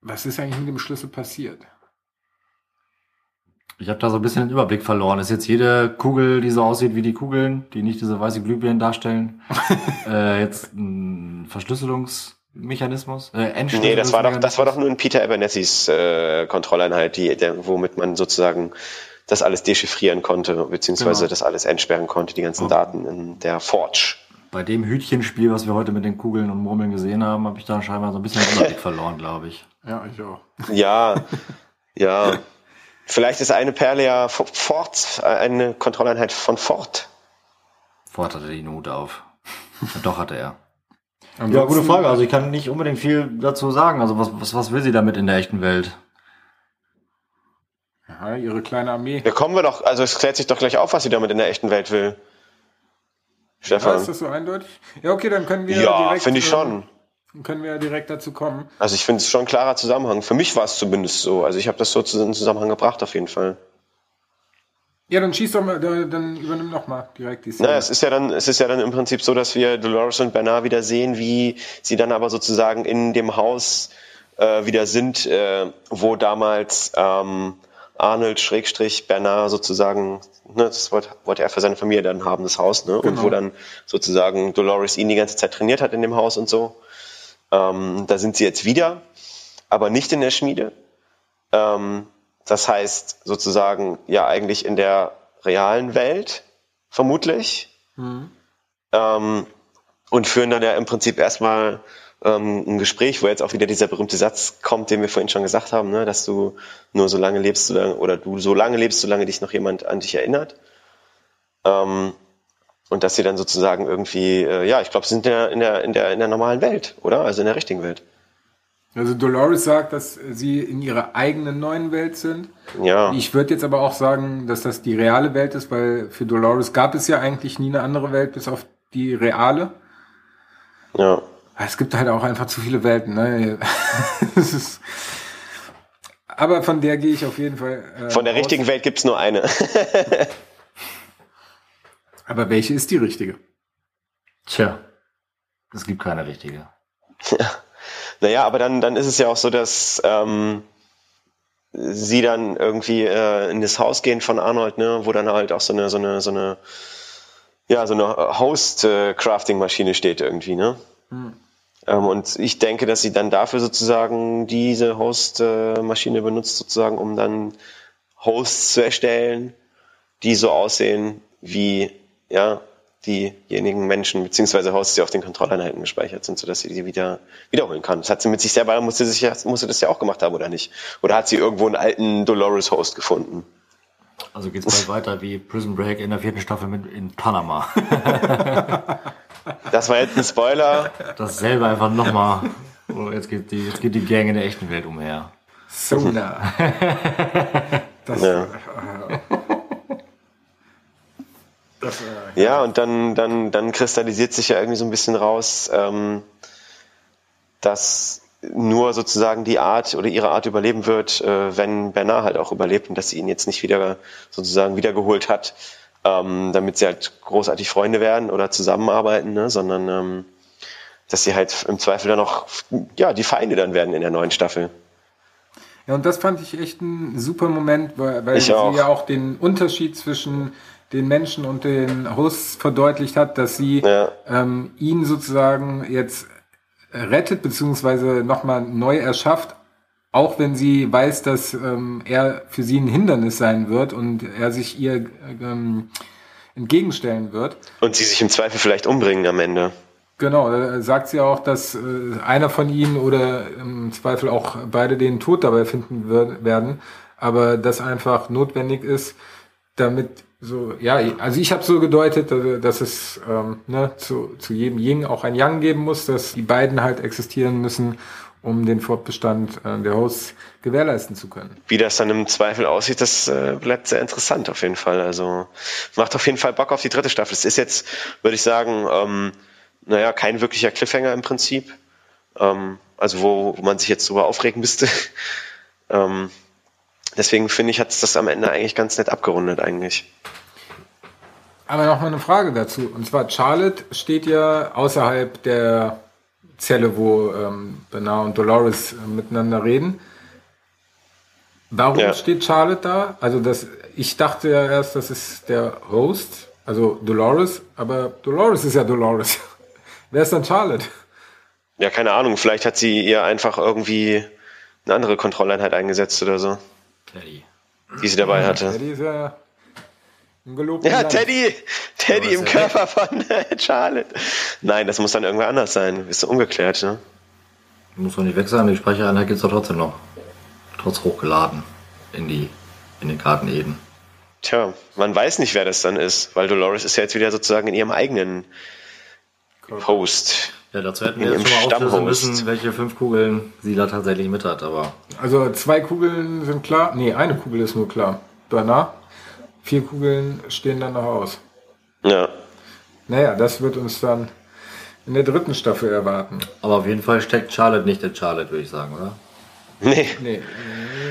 Was ist eigentlich mit dem Schlüssel passiert?
Ich habe da so ein bisschen den Überblick verloren. Ist jetzt jede Kugel, die so aussieht wie die Kugeln, die nicht diese weiße Glühbirnen darstellen, [LAUGHS] äh, jetzt ein Verschlüsselungsmechanismus? Äh,
Nee, das war doch, das war doch nur in Peter Abernethys äh, Kontrolleinheit, die, der, womit man sozusagen das alles dechiffrieren konnte, beziehungsweise
Genau.
das alles entsperren konnte, die ganzen Daten in der Forge.
Bei dem Hütchenspiel, was wir heute mit den Kugeln und Murmeln gesehen haben, habe ich da scheinbar so ein bisschen den Überblick verloren, glaube ich.
Ja, ich auch. [LAUGHS]
Ja, ja. Vielleicht ist eine Perle ja Fo- Ford, äh, eine Kontrolleinheit von Ford.
Ford hatte den Hut auf. Doch hatte er. Ja,
Ansonsten-
gute Frage. Also ich kann nicht unbedingt viel dazu sagen. Also was, was, was will sie damit in der echten Welt?
Ja, ihre kleine Armee.
Ja, kommen wir doch, also es klärt sich doch gleich auf, was sie damit in der echten Welt will.
Ja,
Stefan.
ist das so eindeutig? Ja, okay, dann können wir
Ja,
direkt,
finde ich schon.
Können wir direkt dazu kommen.
Also ich finde es schon ein klarer Zusammenhang. Für mich war es zumindest so. Also ich habe das so in Zusammenhang gebracht auf jeden Fall.
Ja, dann schieß doch mal, dann übernimm noch mal direkt die Szene.
Naja, es ist ja dann, es ist ja dann im Prinzip so, dass wir Dolores und Bernard wieder sehen, wie sie dann aber sozusagen in dem Haus äh, wieder sind, äh, wo damals ähm, Arnold Schrägstrich Bernard sozusagen, ne, das wollte, wollte er für seine Familie dann haben, das Haus, ne? Und
Genau.
wo dann sozusagen Dolores ihn die ganze Zeit trainiert hat in dem Haus und so. Ähm, da sind sie jetzt wieder, aber nicht in der Schmiede. Ähm, das heißt sozusagen ja eigentlich in der realen Welt, vermutlich. Ähm, und führen dann ja im Prinzip erstmal ähm, ein Gespräch, wo jetzt auch wieder dieser berühmte Satz kommt, den wir vorhin schon gesagt haben, ne, dass du nur so lange lebst, solange, oder du so lange lebst, solange dich noch jemand an dich erinnert. Ähm, und dass sie dann sozusagen irgendwie, äh, ja, ich glaube, sie sind in der, in, der, in, der, in der normalen Welt, oder? Also in der richtigen Welt.
Also Dolores sagt, dass sie in ihrer eigenen neuen Welt sind.
Ja.
Ich würde jetzt aber auch sagen, dass das die reale Welt ist, weil für Dolores gab es ja eigentlich nie eine andere Welt, bis auf die reale.
ja.
Es gibt halt auch einfach zu viele Welten. Ne? [LAUGHS] Es ist, aber von der gehe ich auf jeden Fall. Äh,
Von der
aus.
richtigen Welt gibt's nur eine. [LAUGHS]
Aber welche ist die richtige?
Tja, es gibt keine richtige.
Naja, aber dann, dann ist es ja auch so, dass ähm, sie dann irgendwie äh, in das Haus gehen von Arnold, ne, wo dann halt auch so eine, so eine, so eine, ja, so eine Host-Crafting-Maschine steht irgendwie, ne? Ähm, und ich denke, dass sie dann dafür sozusagen diese Host-Maschine benutzt, sozusagen, um dann Hosts zu erstellen, die so aussehen wie ja, diejenigen Menschen beziehungsweise Hosts, die auf den Kontrolleinheiten gespeichert sind, sodass sie die wieder wiederholen kann. Das hat sie mit sich selber, musste, sich, musste das ja auch gemacht haben, oder nicht? Oder hat sie irgendwo einen alten Dolores-Host gefunden?
Also geht's bald weiter wie Prison Break in der vierten Staffel mit in Panama. [LAUGHS]
Das war jetzt ein Spoiler.
Dasselbe einfach nochmal. Oh, jetzt geht die, jetzt geht die Gang in der echten Welt umher.
Sona. [LAUGHS] Das,
Ja.
Das, äh,
Ja, und dann, dann, dann kristallisiert sich ja irgendwie so ein bisschen raus, ähm, dass nur sozusagen die Art oder ihre Art überleben wird, äh, wenn Bernard halt auch überlebt und dass sie ihn jetzt nicht wieder sozusagen wiedergeholt hat, ähm, damit sie halt großartig Freunde werden oder zusammenarbeiten, ne? sondern ähm, dass sie halt im Zweifel dann auch ja, die Feinde dann werden in der neuen Staffel.
Ja, und das fand ich echt ein super Moment, weil, weil
Ich
sie
auch.
ja auch den Unterschied zwischen den Menschen und den Hosts verdeutlicht hat, dass sie
Ja.
ähm, ihn sozusagen jetzt rettet, beziehungsweise nochmal neu erschafft, auch wenn sie weiß, dass ähm, er für sie ein Hindernis sein wird und er sich ihr ähm, entgegenstellen wird.
Und sie sich im Zweifel vielleicht umbringen am Ende.
Genau, da sagt sie auch, dass äh, einer von ihnen oder im Zweifel auch beide den Tod dabei finden wird, werden, aber das einfach notwendig ist, damit so, ja, also ich habe so gedeutet, dass- es ähm, ne, zu, zu jedem Ying auch ein Yang geben muss, dass die beiden halt existieren müssen, um den Fortbestand äh, der Hosts gewährleisten zu können.
Wie das dann im Zweifel aussieht, das äh, bleibt sehr interessant auf jeden Fall. Also macht auf jeden Fall Bock auf die dritte Staffel. Es ist jetzt, würde ich sagen, ähm, naja, kein wirklicher Cliffhanger im Prinzip. Ähm, also wo, wo man sich jetzt drüber aufregen müsste. [LAUGHS] ähm, deswegen finde ich, hat es das am Ende eigentlich ganz nett abgerundet eigentlich.
Aber noch mal eine Frage dazu. Und zwar Charlotte steht ja außerhalb der Zelle, wo ähm, Bernard und Dolores äh, miteinander reden. Warum
Ja.
steht Charlotte da? Also das, ich dachte ja erst, das ist der Host, also Dolores, aber Dolores ist ja Dolores. [LAUGHS] Wer ist dann Charlotte?
Ja, keine Ahnung, vielleicht hat sie ihr einfach irgendwie eine andere Kontrolleinheit eingesetzt oder so,
Teddy.
die sie dabei hatte.
Teddy ist ja ein gelobter
Ja,
Mann.
Teddy! Teddy im
er
Körper von äh, Charlotte. Nein, das muss dann irgendwer anders sein. Ist so ungeklärt, ne?
Muss doch nicht weg sein, die Speichereinheit gibt's doch trotzdem noch. Trotz hochgeladen. In die, in den Karten Eden.
Tja, man weiß nicht, wer das dann ist, weil Dolores ist ja jetzt wieder sozusagen in ihrem eigenen Host.
Ja, dazu hätten wir jetzt schon mal auflösen müssen, welche fünf Kugeln sie da tatsächlich mit hat, aber
Also zwei Kugeln sind klar. Nee, eine Kugel ist nur klar. Bernard. Vier Kugeln stehen dann noch aus.
Ja.
Naja, das wird uns dann in der dritten Staffel erwarten.
aber auf jeden Fall steckt Charlotte nicht in Charlotte, würde ich sagen, oder?
Nee.
Nee.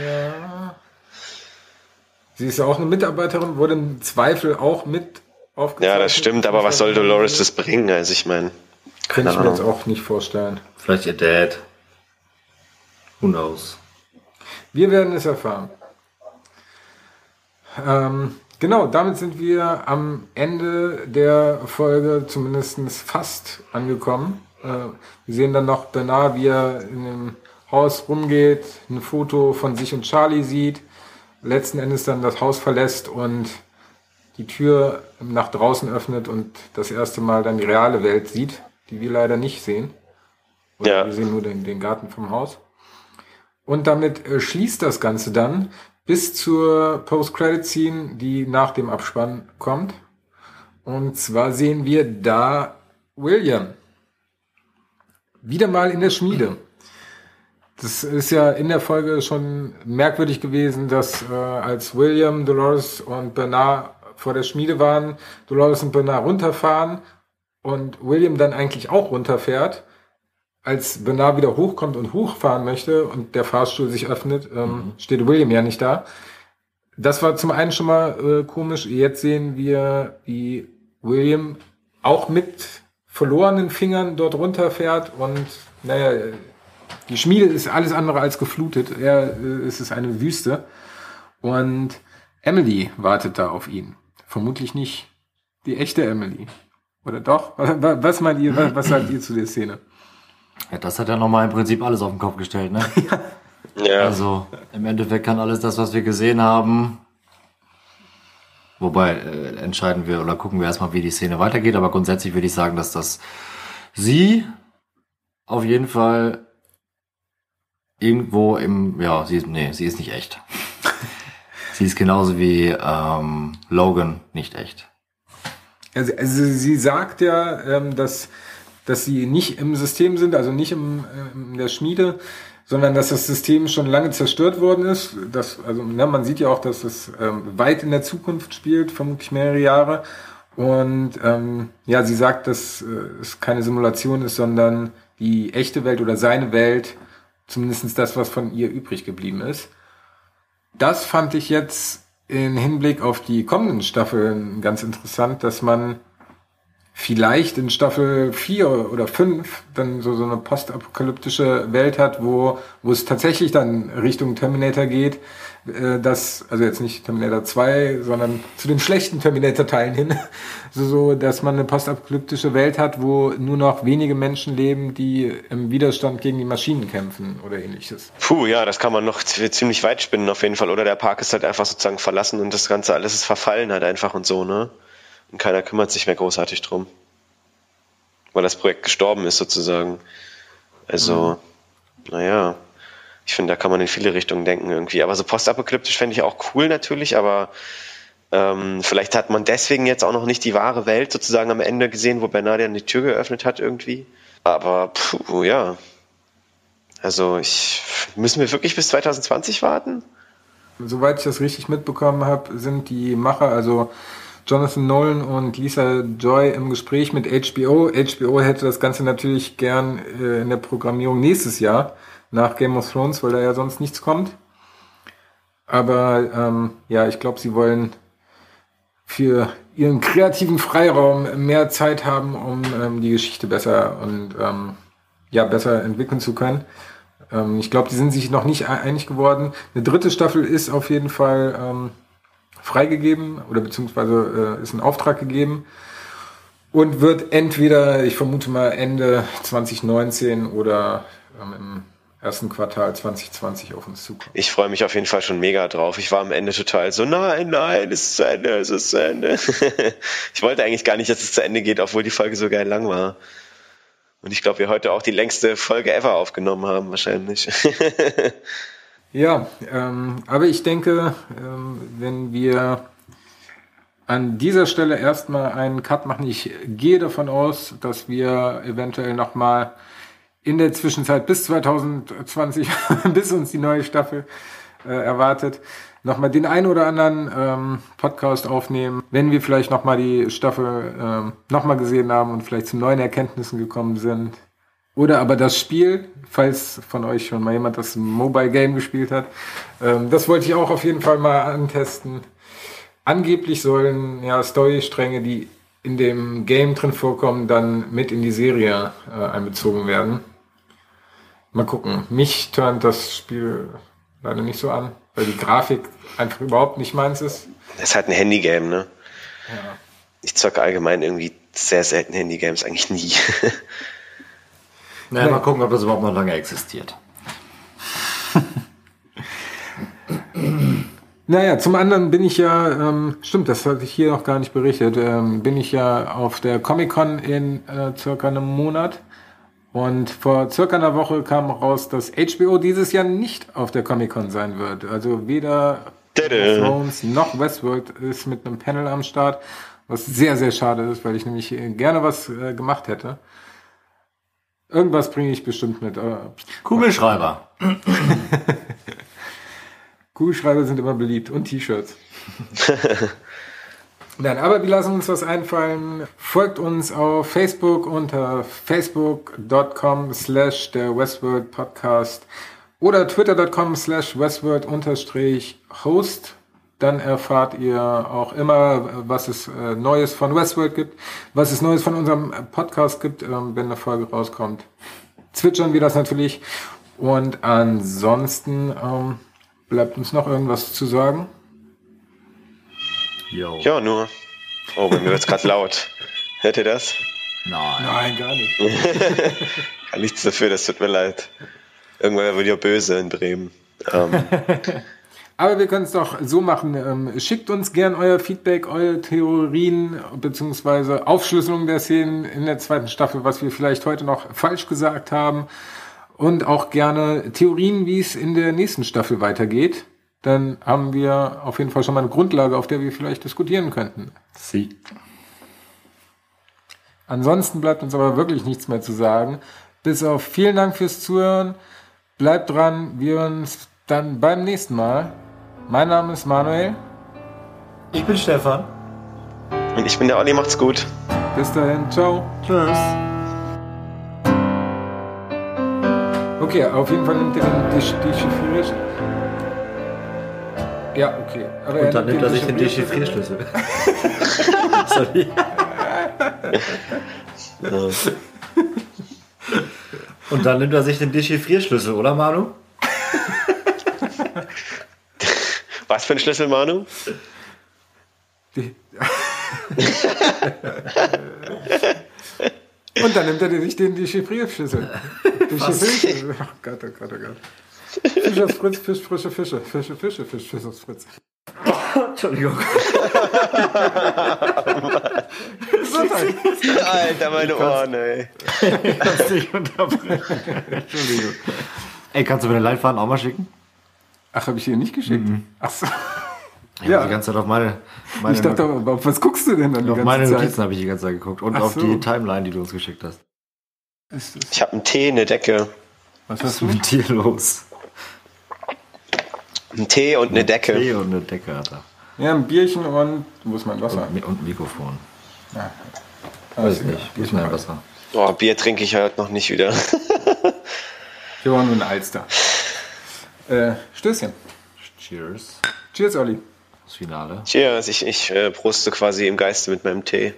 Ja. Sie ist ja auch eine Mitarbeiterin, wurde im Zweifel auch mit aufgezeichnet.
Ja, das stimmt, aber was soll Dolores das bringen? Also ich meine,
Könnte ich mir jetzt auch nicht vorstellen.
Vielleicht ihr Dad. Who knows?
Wir werden es erfahren. Ähm, genau, damit sind wir am Ende der Folge zumindest fast angekommen. Äh, wir sehen dann noch Bernard, wie er in dem Haus rumgeht, ein Foto von sich und Charlie sieht, letzten Endes dann das Haus verlässt und die Tür nach draußen öffnet und das erste Mal dann die reale Welt sieht, die wir leider nicht sehen. Oder
Ja.
wir sehen nur den, den Garten vom Haus. Und damit äh, schließt das Ganze dann bis zur Post-Credit-Scene, die nach dem Abspann kommt. Und zwar sehen wir da William. Wieder mal in der Schmiede. Das ist ja in der Folge schon merkwürdig gewesen, dass äh, als William, Dolores und Bernard vor der Schmiede waren, Dolores und Bernard runterfahren und William dann eigentlich auch runterfährt als Bernard wieder hochkommt und hochfahren möchte und der Fahrstuhl sich öffnet, ähm, steht William ja nicht da. Das war zum einen schon mal äh, komisch. Jetzt sehen wir, wie William auch mit verlorenen Fingern dort runterfährt und naja, die Schmiede ist alles andere als geflutet. Er, äh, es ist eine Wüste. Und Emily wartet da auf ihn. Vermutlich nicht die echte Emily. Oder doch? [LAUGHS] Was meint ihr, was sagt ihr zu der Szene?
Ja, das hat ja nochmal im Prinzip alles auf den Kopf gestellt, ne? [LAUGHS]
Ja.
Also im Endeffekt kann alles das, was wir gesehen haben. Wobei äh, entscheiden wir oder gucken wir erstmal, wie die Szene weitergeht. Aber grundsätzlich würde ich sagen, dass das sie auf jeden Fall irgendwo im, ja, sie ist, nee, sie ist nicht echt. [LAUGHS] sie ist genauso wie ähm, Logan nicht echt.
Also, also sie sagt ja, ähm, dass, dass sie nicht im System sind, also nicht im, äh, in der Schmiede, sondern dass das System schon lange zerstört worden ist. Das, also ne, man sieht ja auch, dass es ähm, weit in der Zukunft spielt, vermutlich mehrere Jahre. Und ähm, ja, sie sagt, dass äh, es keine Simulation ist, sondern die echte Welt oder seine Welt, zumindest das, was von ihr übrig geblieben ist. Das fand ich jetzt in Hinblick auf die kommenden Staffeln ganz interessant, dass man vielleicht in Staffel 4 oder 5 dann so, so eine postapokalyptische Welt hat, wo, wo es tatsächlich dann Richtung Terminator geht, äh, das, also jetzt nicht Terminator 2, sondern zu den schlechten Terminator-Teilen hin, [LAUGHS] so, so, dass man eine postapokalyptische Welt hat, wo nur noch wenige Menschen leben, die im Widerstand gegen die Maschinen kämpfen oder ähnliches.
Puh, ja, das kann man noch ziemlich weit spinnen auf jeden Fall. Oder der Park ist halt einfach sozusagen verlassen und das Ganze alles ist verfallen halt einfach und so, ne? Und keiner kümmert sich mehr großartig drum. Weil das Projekt gestorben ist sozusagen. Also, mhm. naja, ich finde, da kann man in viele Richtungen denken irgendwie. Aber so postapokalyptisch fände ich auch cool natürlich, aber ähm, vielleicht hat man deswegen jetzt auch noch nicht die wahre Welt sozusagen am Ende gesehen, wo Bernardian die Tür geöffnet hat irgendwie. Aber puh, ja. Also ich müssen wir wirklich bis 2020 warten?
Soweit ich das richtig mitbekommen habe, sind die Macher, also Jonathan Nolan und Lisa Joy im Gespräch mit HBO. HBO hätte das Ganze natürlich gern äh, in der Programmierung nächstes Jahr nach Game of Thrones, weil da ja sonst nichts kommt. Aber ähm, ja, ich glaube, sie wollen für ihren kreativen Freiraum mehr Zeit haben, um ähm, die Geschichte besser und ähm, ja besser entwickeln zu können. Ähm, ich glaube, die sind sich noch nicht einig geworden. Eine dritte Staffel ist auf jeden Fall ähm, freigegeben oder beziehungsweise äh, ist ein Auftrag gegeben und wird entweder, ich vermute mal Ende 2019 oder ähm, im ersten Quartal 2020 auf uns zukommen.
Ich freue mich auf jeden Fall schon mega drauf. Ich war am Ende total so, nein, nein, es ist zu Ende, es ist zu Ende. [LAUGHS] ich wollte eigentlich gar nicht, dass es zu Ende geht, obwohl die Folge so geil lang war. Und ich glaube, wir heute auch die längste Folge ever aufgenommen haben, wahrscheinlich. [LAUGHS]
ja, ähm, aber ich denke, ähm, wenn wir an dieser Stelle erstmal einen Cut machen, ich gehe davon aus, dass wir eventuell nochmal in der Zwischenzeit bis 2020, [LAUGHS] bis uns die neue Staffel äh, erwartet, nochmal den einen oder anderen ähm, Podcast aufnehmen, wenn wir vielleicht nochmal die Staffel ähm, nochmal gesehen haben und vielleicht zu neuen Erkenntnissen gekommen sind. Oder aber das Spiel, falls von euch schon mal jemand das Mobile Game gespielt hat. Ähm, das wollte ich auch auf jeden Fall mal antesten. Angeblich sollen ja Storystränge, die in dem Game drin vorkommen, dann mit in die Serie äh, einbezogen werden. Mal gucken. Mich turnt das Spiel leider nicht so an, weil die Grafik einfach überhaupt nicht meins ist.
Das ist halt ein Handygame, ne? Ja. Ich zocke allgemein irgendwie sehr selten Handygames, eigentlich nie. [LAUGHS]
naja, mal gucken, ob das überhaupt noch lange existiert. [LAUGHS]
Naja, zum anderen bin ich ja, ähm, stimmt, das hatte ich hier noch gar nicht berichtet, ähm, bin ich ja auf der Comic-Con in äh, circa einem Monat und vor circa einer Woche kam raus, dass HBO dieses Jahr nicht auf der Comic-Con sein wird. Also weder Thrones noch Westworld ist mit einem Panel am Start, was sehr, sehr schade ist, weil ich nämlich gerne was äh, gemacht hätte. Irgendwas bringe ich bestimmt mit.
Kugelschreiber. [LAUGHS]
Kugelschreiber sind immer beliebt und T-Shirts. [LAUGHS] Nein, aber wir lassen uns was einfallen. Folgt uns auf Facebook unter facebook.com slash der Westworld Podcast oder twitter.com slash westworld unterstrich host. Dann erfahrt ihr auch immer, was es äh, Neues von Westworld gibt, was es Neues von unserem Podcast gibt, ähm, wenn eine Folge rauskommt. Zwitschern wir das natürlich. Und ansonsten ähm, bleibt uns noch irgendwas zu sagen.
Yo. Ja, nur. Oh, bei mir wird es gerade laut. Hört ihr das?
Nein.
Nein, gar nicht.
kann [LAUGHS] nichts dafür, das tut mir leid. Irgendwann wird ja böse in Bremen. Ähm, [LAUGHS]
Aber wir können es doch so machen. Ähm, schickt uns gern euer Feedback, eure Theorien beziehungsweise Aufschlüsselung der Szenen in der zweiten Staffel, was wir vielleicht heute noch falsch gesagt haben. Und auch gerne Theorien, wie es in der nächsten Staffel weitergeht. Dann haben wir auf jeden Fall schon mal eine Grundlage, auf der wir vielleicht diskutieren könnten.
Sie.
Ansonsten bleibt uns aber wirklich nichts mehr zu sagen. Bis auf vielen Dank fürs Zuhören. Bleibt dran. Wir uns dann beim nächsten Mal. Mein Name ist Manuel.
Ich bin Stefan.
und ich bin der Olli, macht's gut.
Bis dahin. Ciao.
Tschüss.
Okay, auf jeden Fall nimmt er den Desch- Dechiffriersch. Ja, okay. Aber
Und dann nimmt er sich den
Dechiffrier-
Dechiffrierschlüssel. [LAUGHS] Sorry. [LAUGHS] Und dann nimmt er sich den Dechiffrierschlüssel, oder Manu?
Was für ein Schlüssel, Manu?
Die- [LAUGHS] Und dann nimmt er sich den Dechiffrierschlüssel. Dechiffrierschlüssel. Oh Gott, oh Gott, oh Gott. Fisch aus Fritz, Fisch, frische Fische. Fische, Fische, Fisch, Fisch aus Fritz. [LAUGHS]
Entschuldigung.
Gesundheit.
Alter, meine Ohren, ey. [LAUGHS]
Kannst dich unterbrechen. Entschuldigung. Ey, kannst du mir den Leitfaden auch mal schicken?
Ach, habe ich dir nicht geschickt? Ach so.
Ich [LAUGHS]
Ja.
hab die ganze Zeit auf meine, meine,
Ich dachte, aber auf was guckst du denn dann die
auf
ganze
meine
Zeit?
Notizen habe ich die ganze Zeit geguckt. Und
Ach
auf
so.
die Timeline, die du uns geschickt hast.
Ist das-
Ich habe einen Tee, eine Decke.
Was
Was
hast
ist
du?
mit dir los?
Einen Tee und eine Decke.
Tee und eine Decke hat er.
Ja, ein Bierchen und wo ist mein Wasser?
Und, und ein Mikrofon.
Ja.
Weiß nicht. Wo ist mein Wasser?
Oh, Bier trinke ich halt noch nicht wieder.
Hier war nur ein Alster. Äh, Stößchen.
Cheers.
Cheers, Olli.
Das Finale.
Cheers, ich, ich äh, proste quasi im Geiste mit meinem Tee.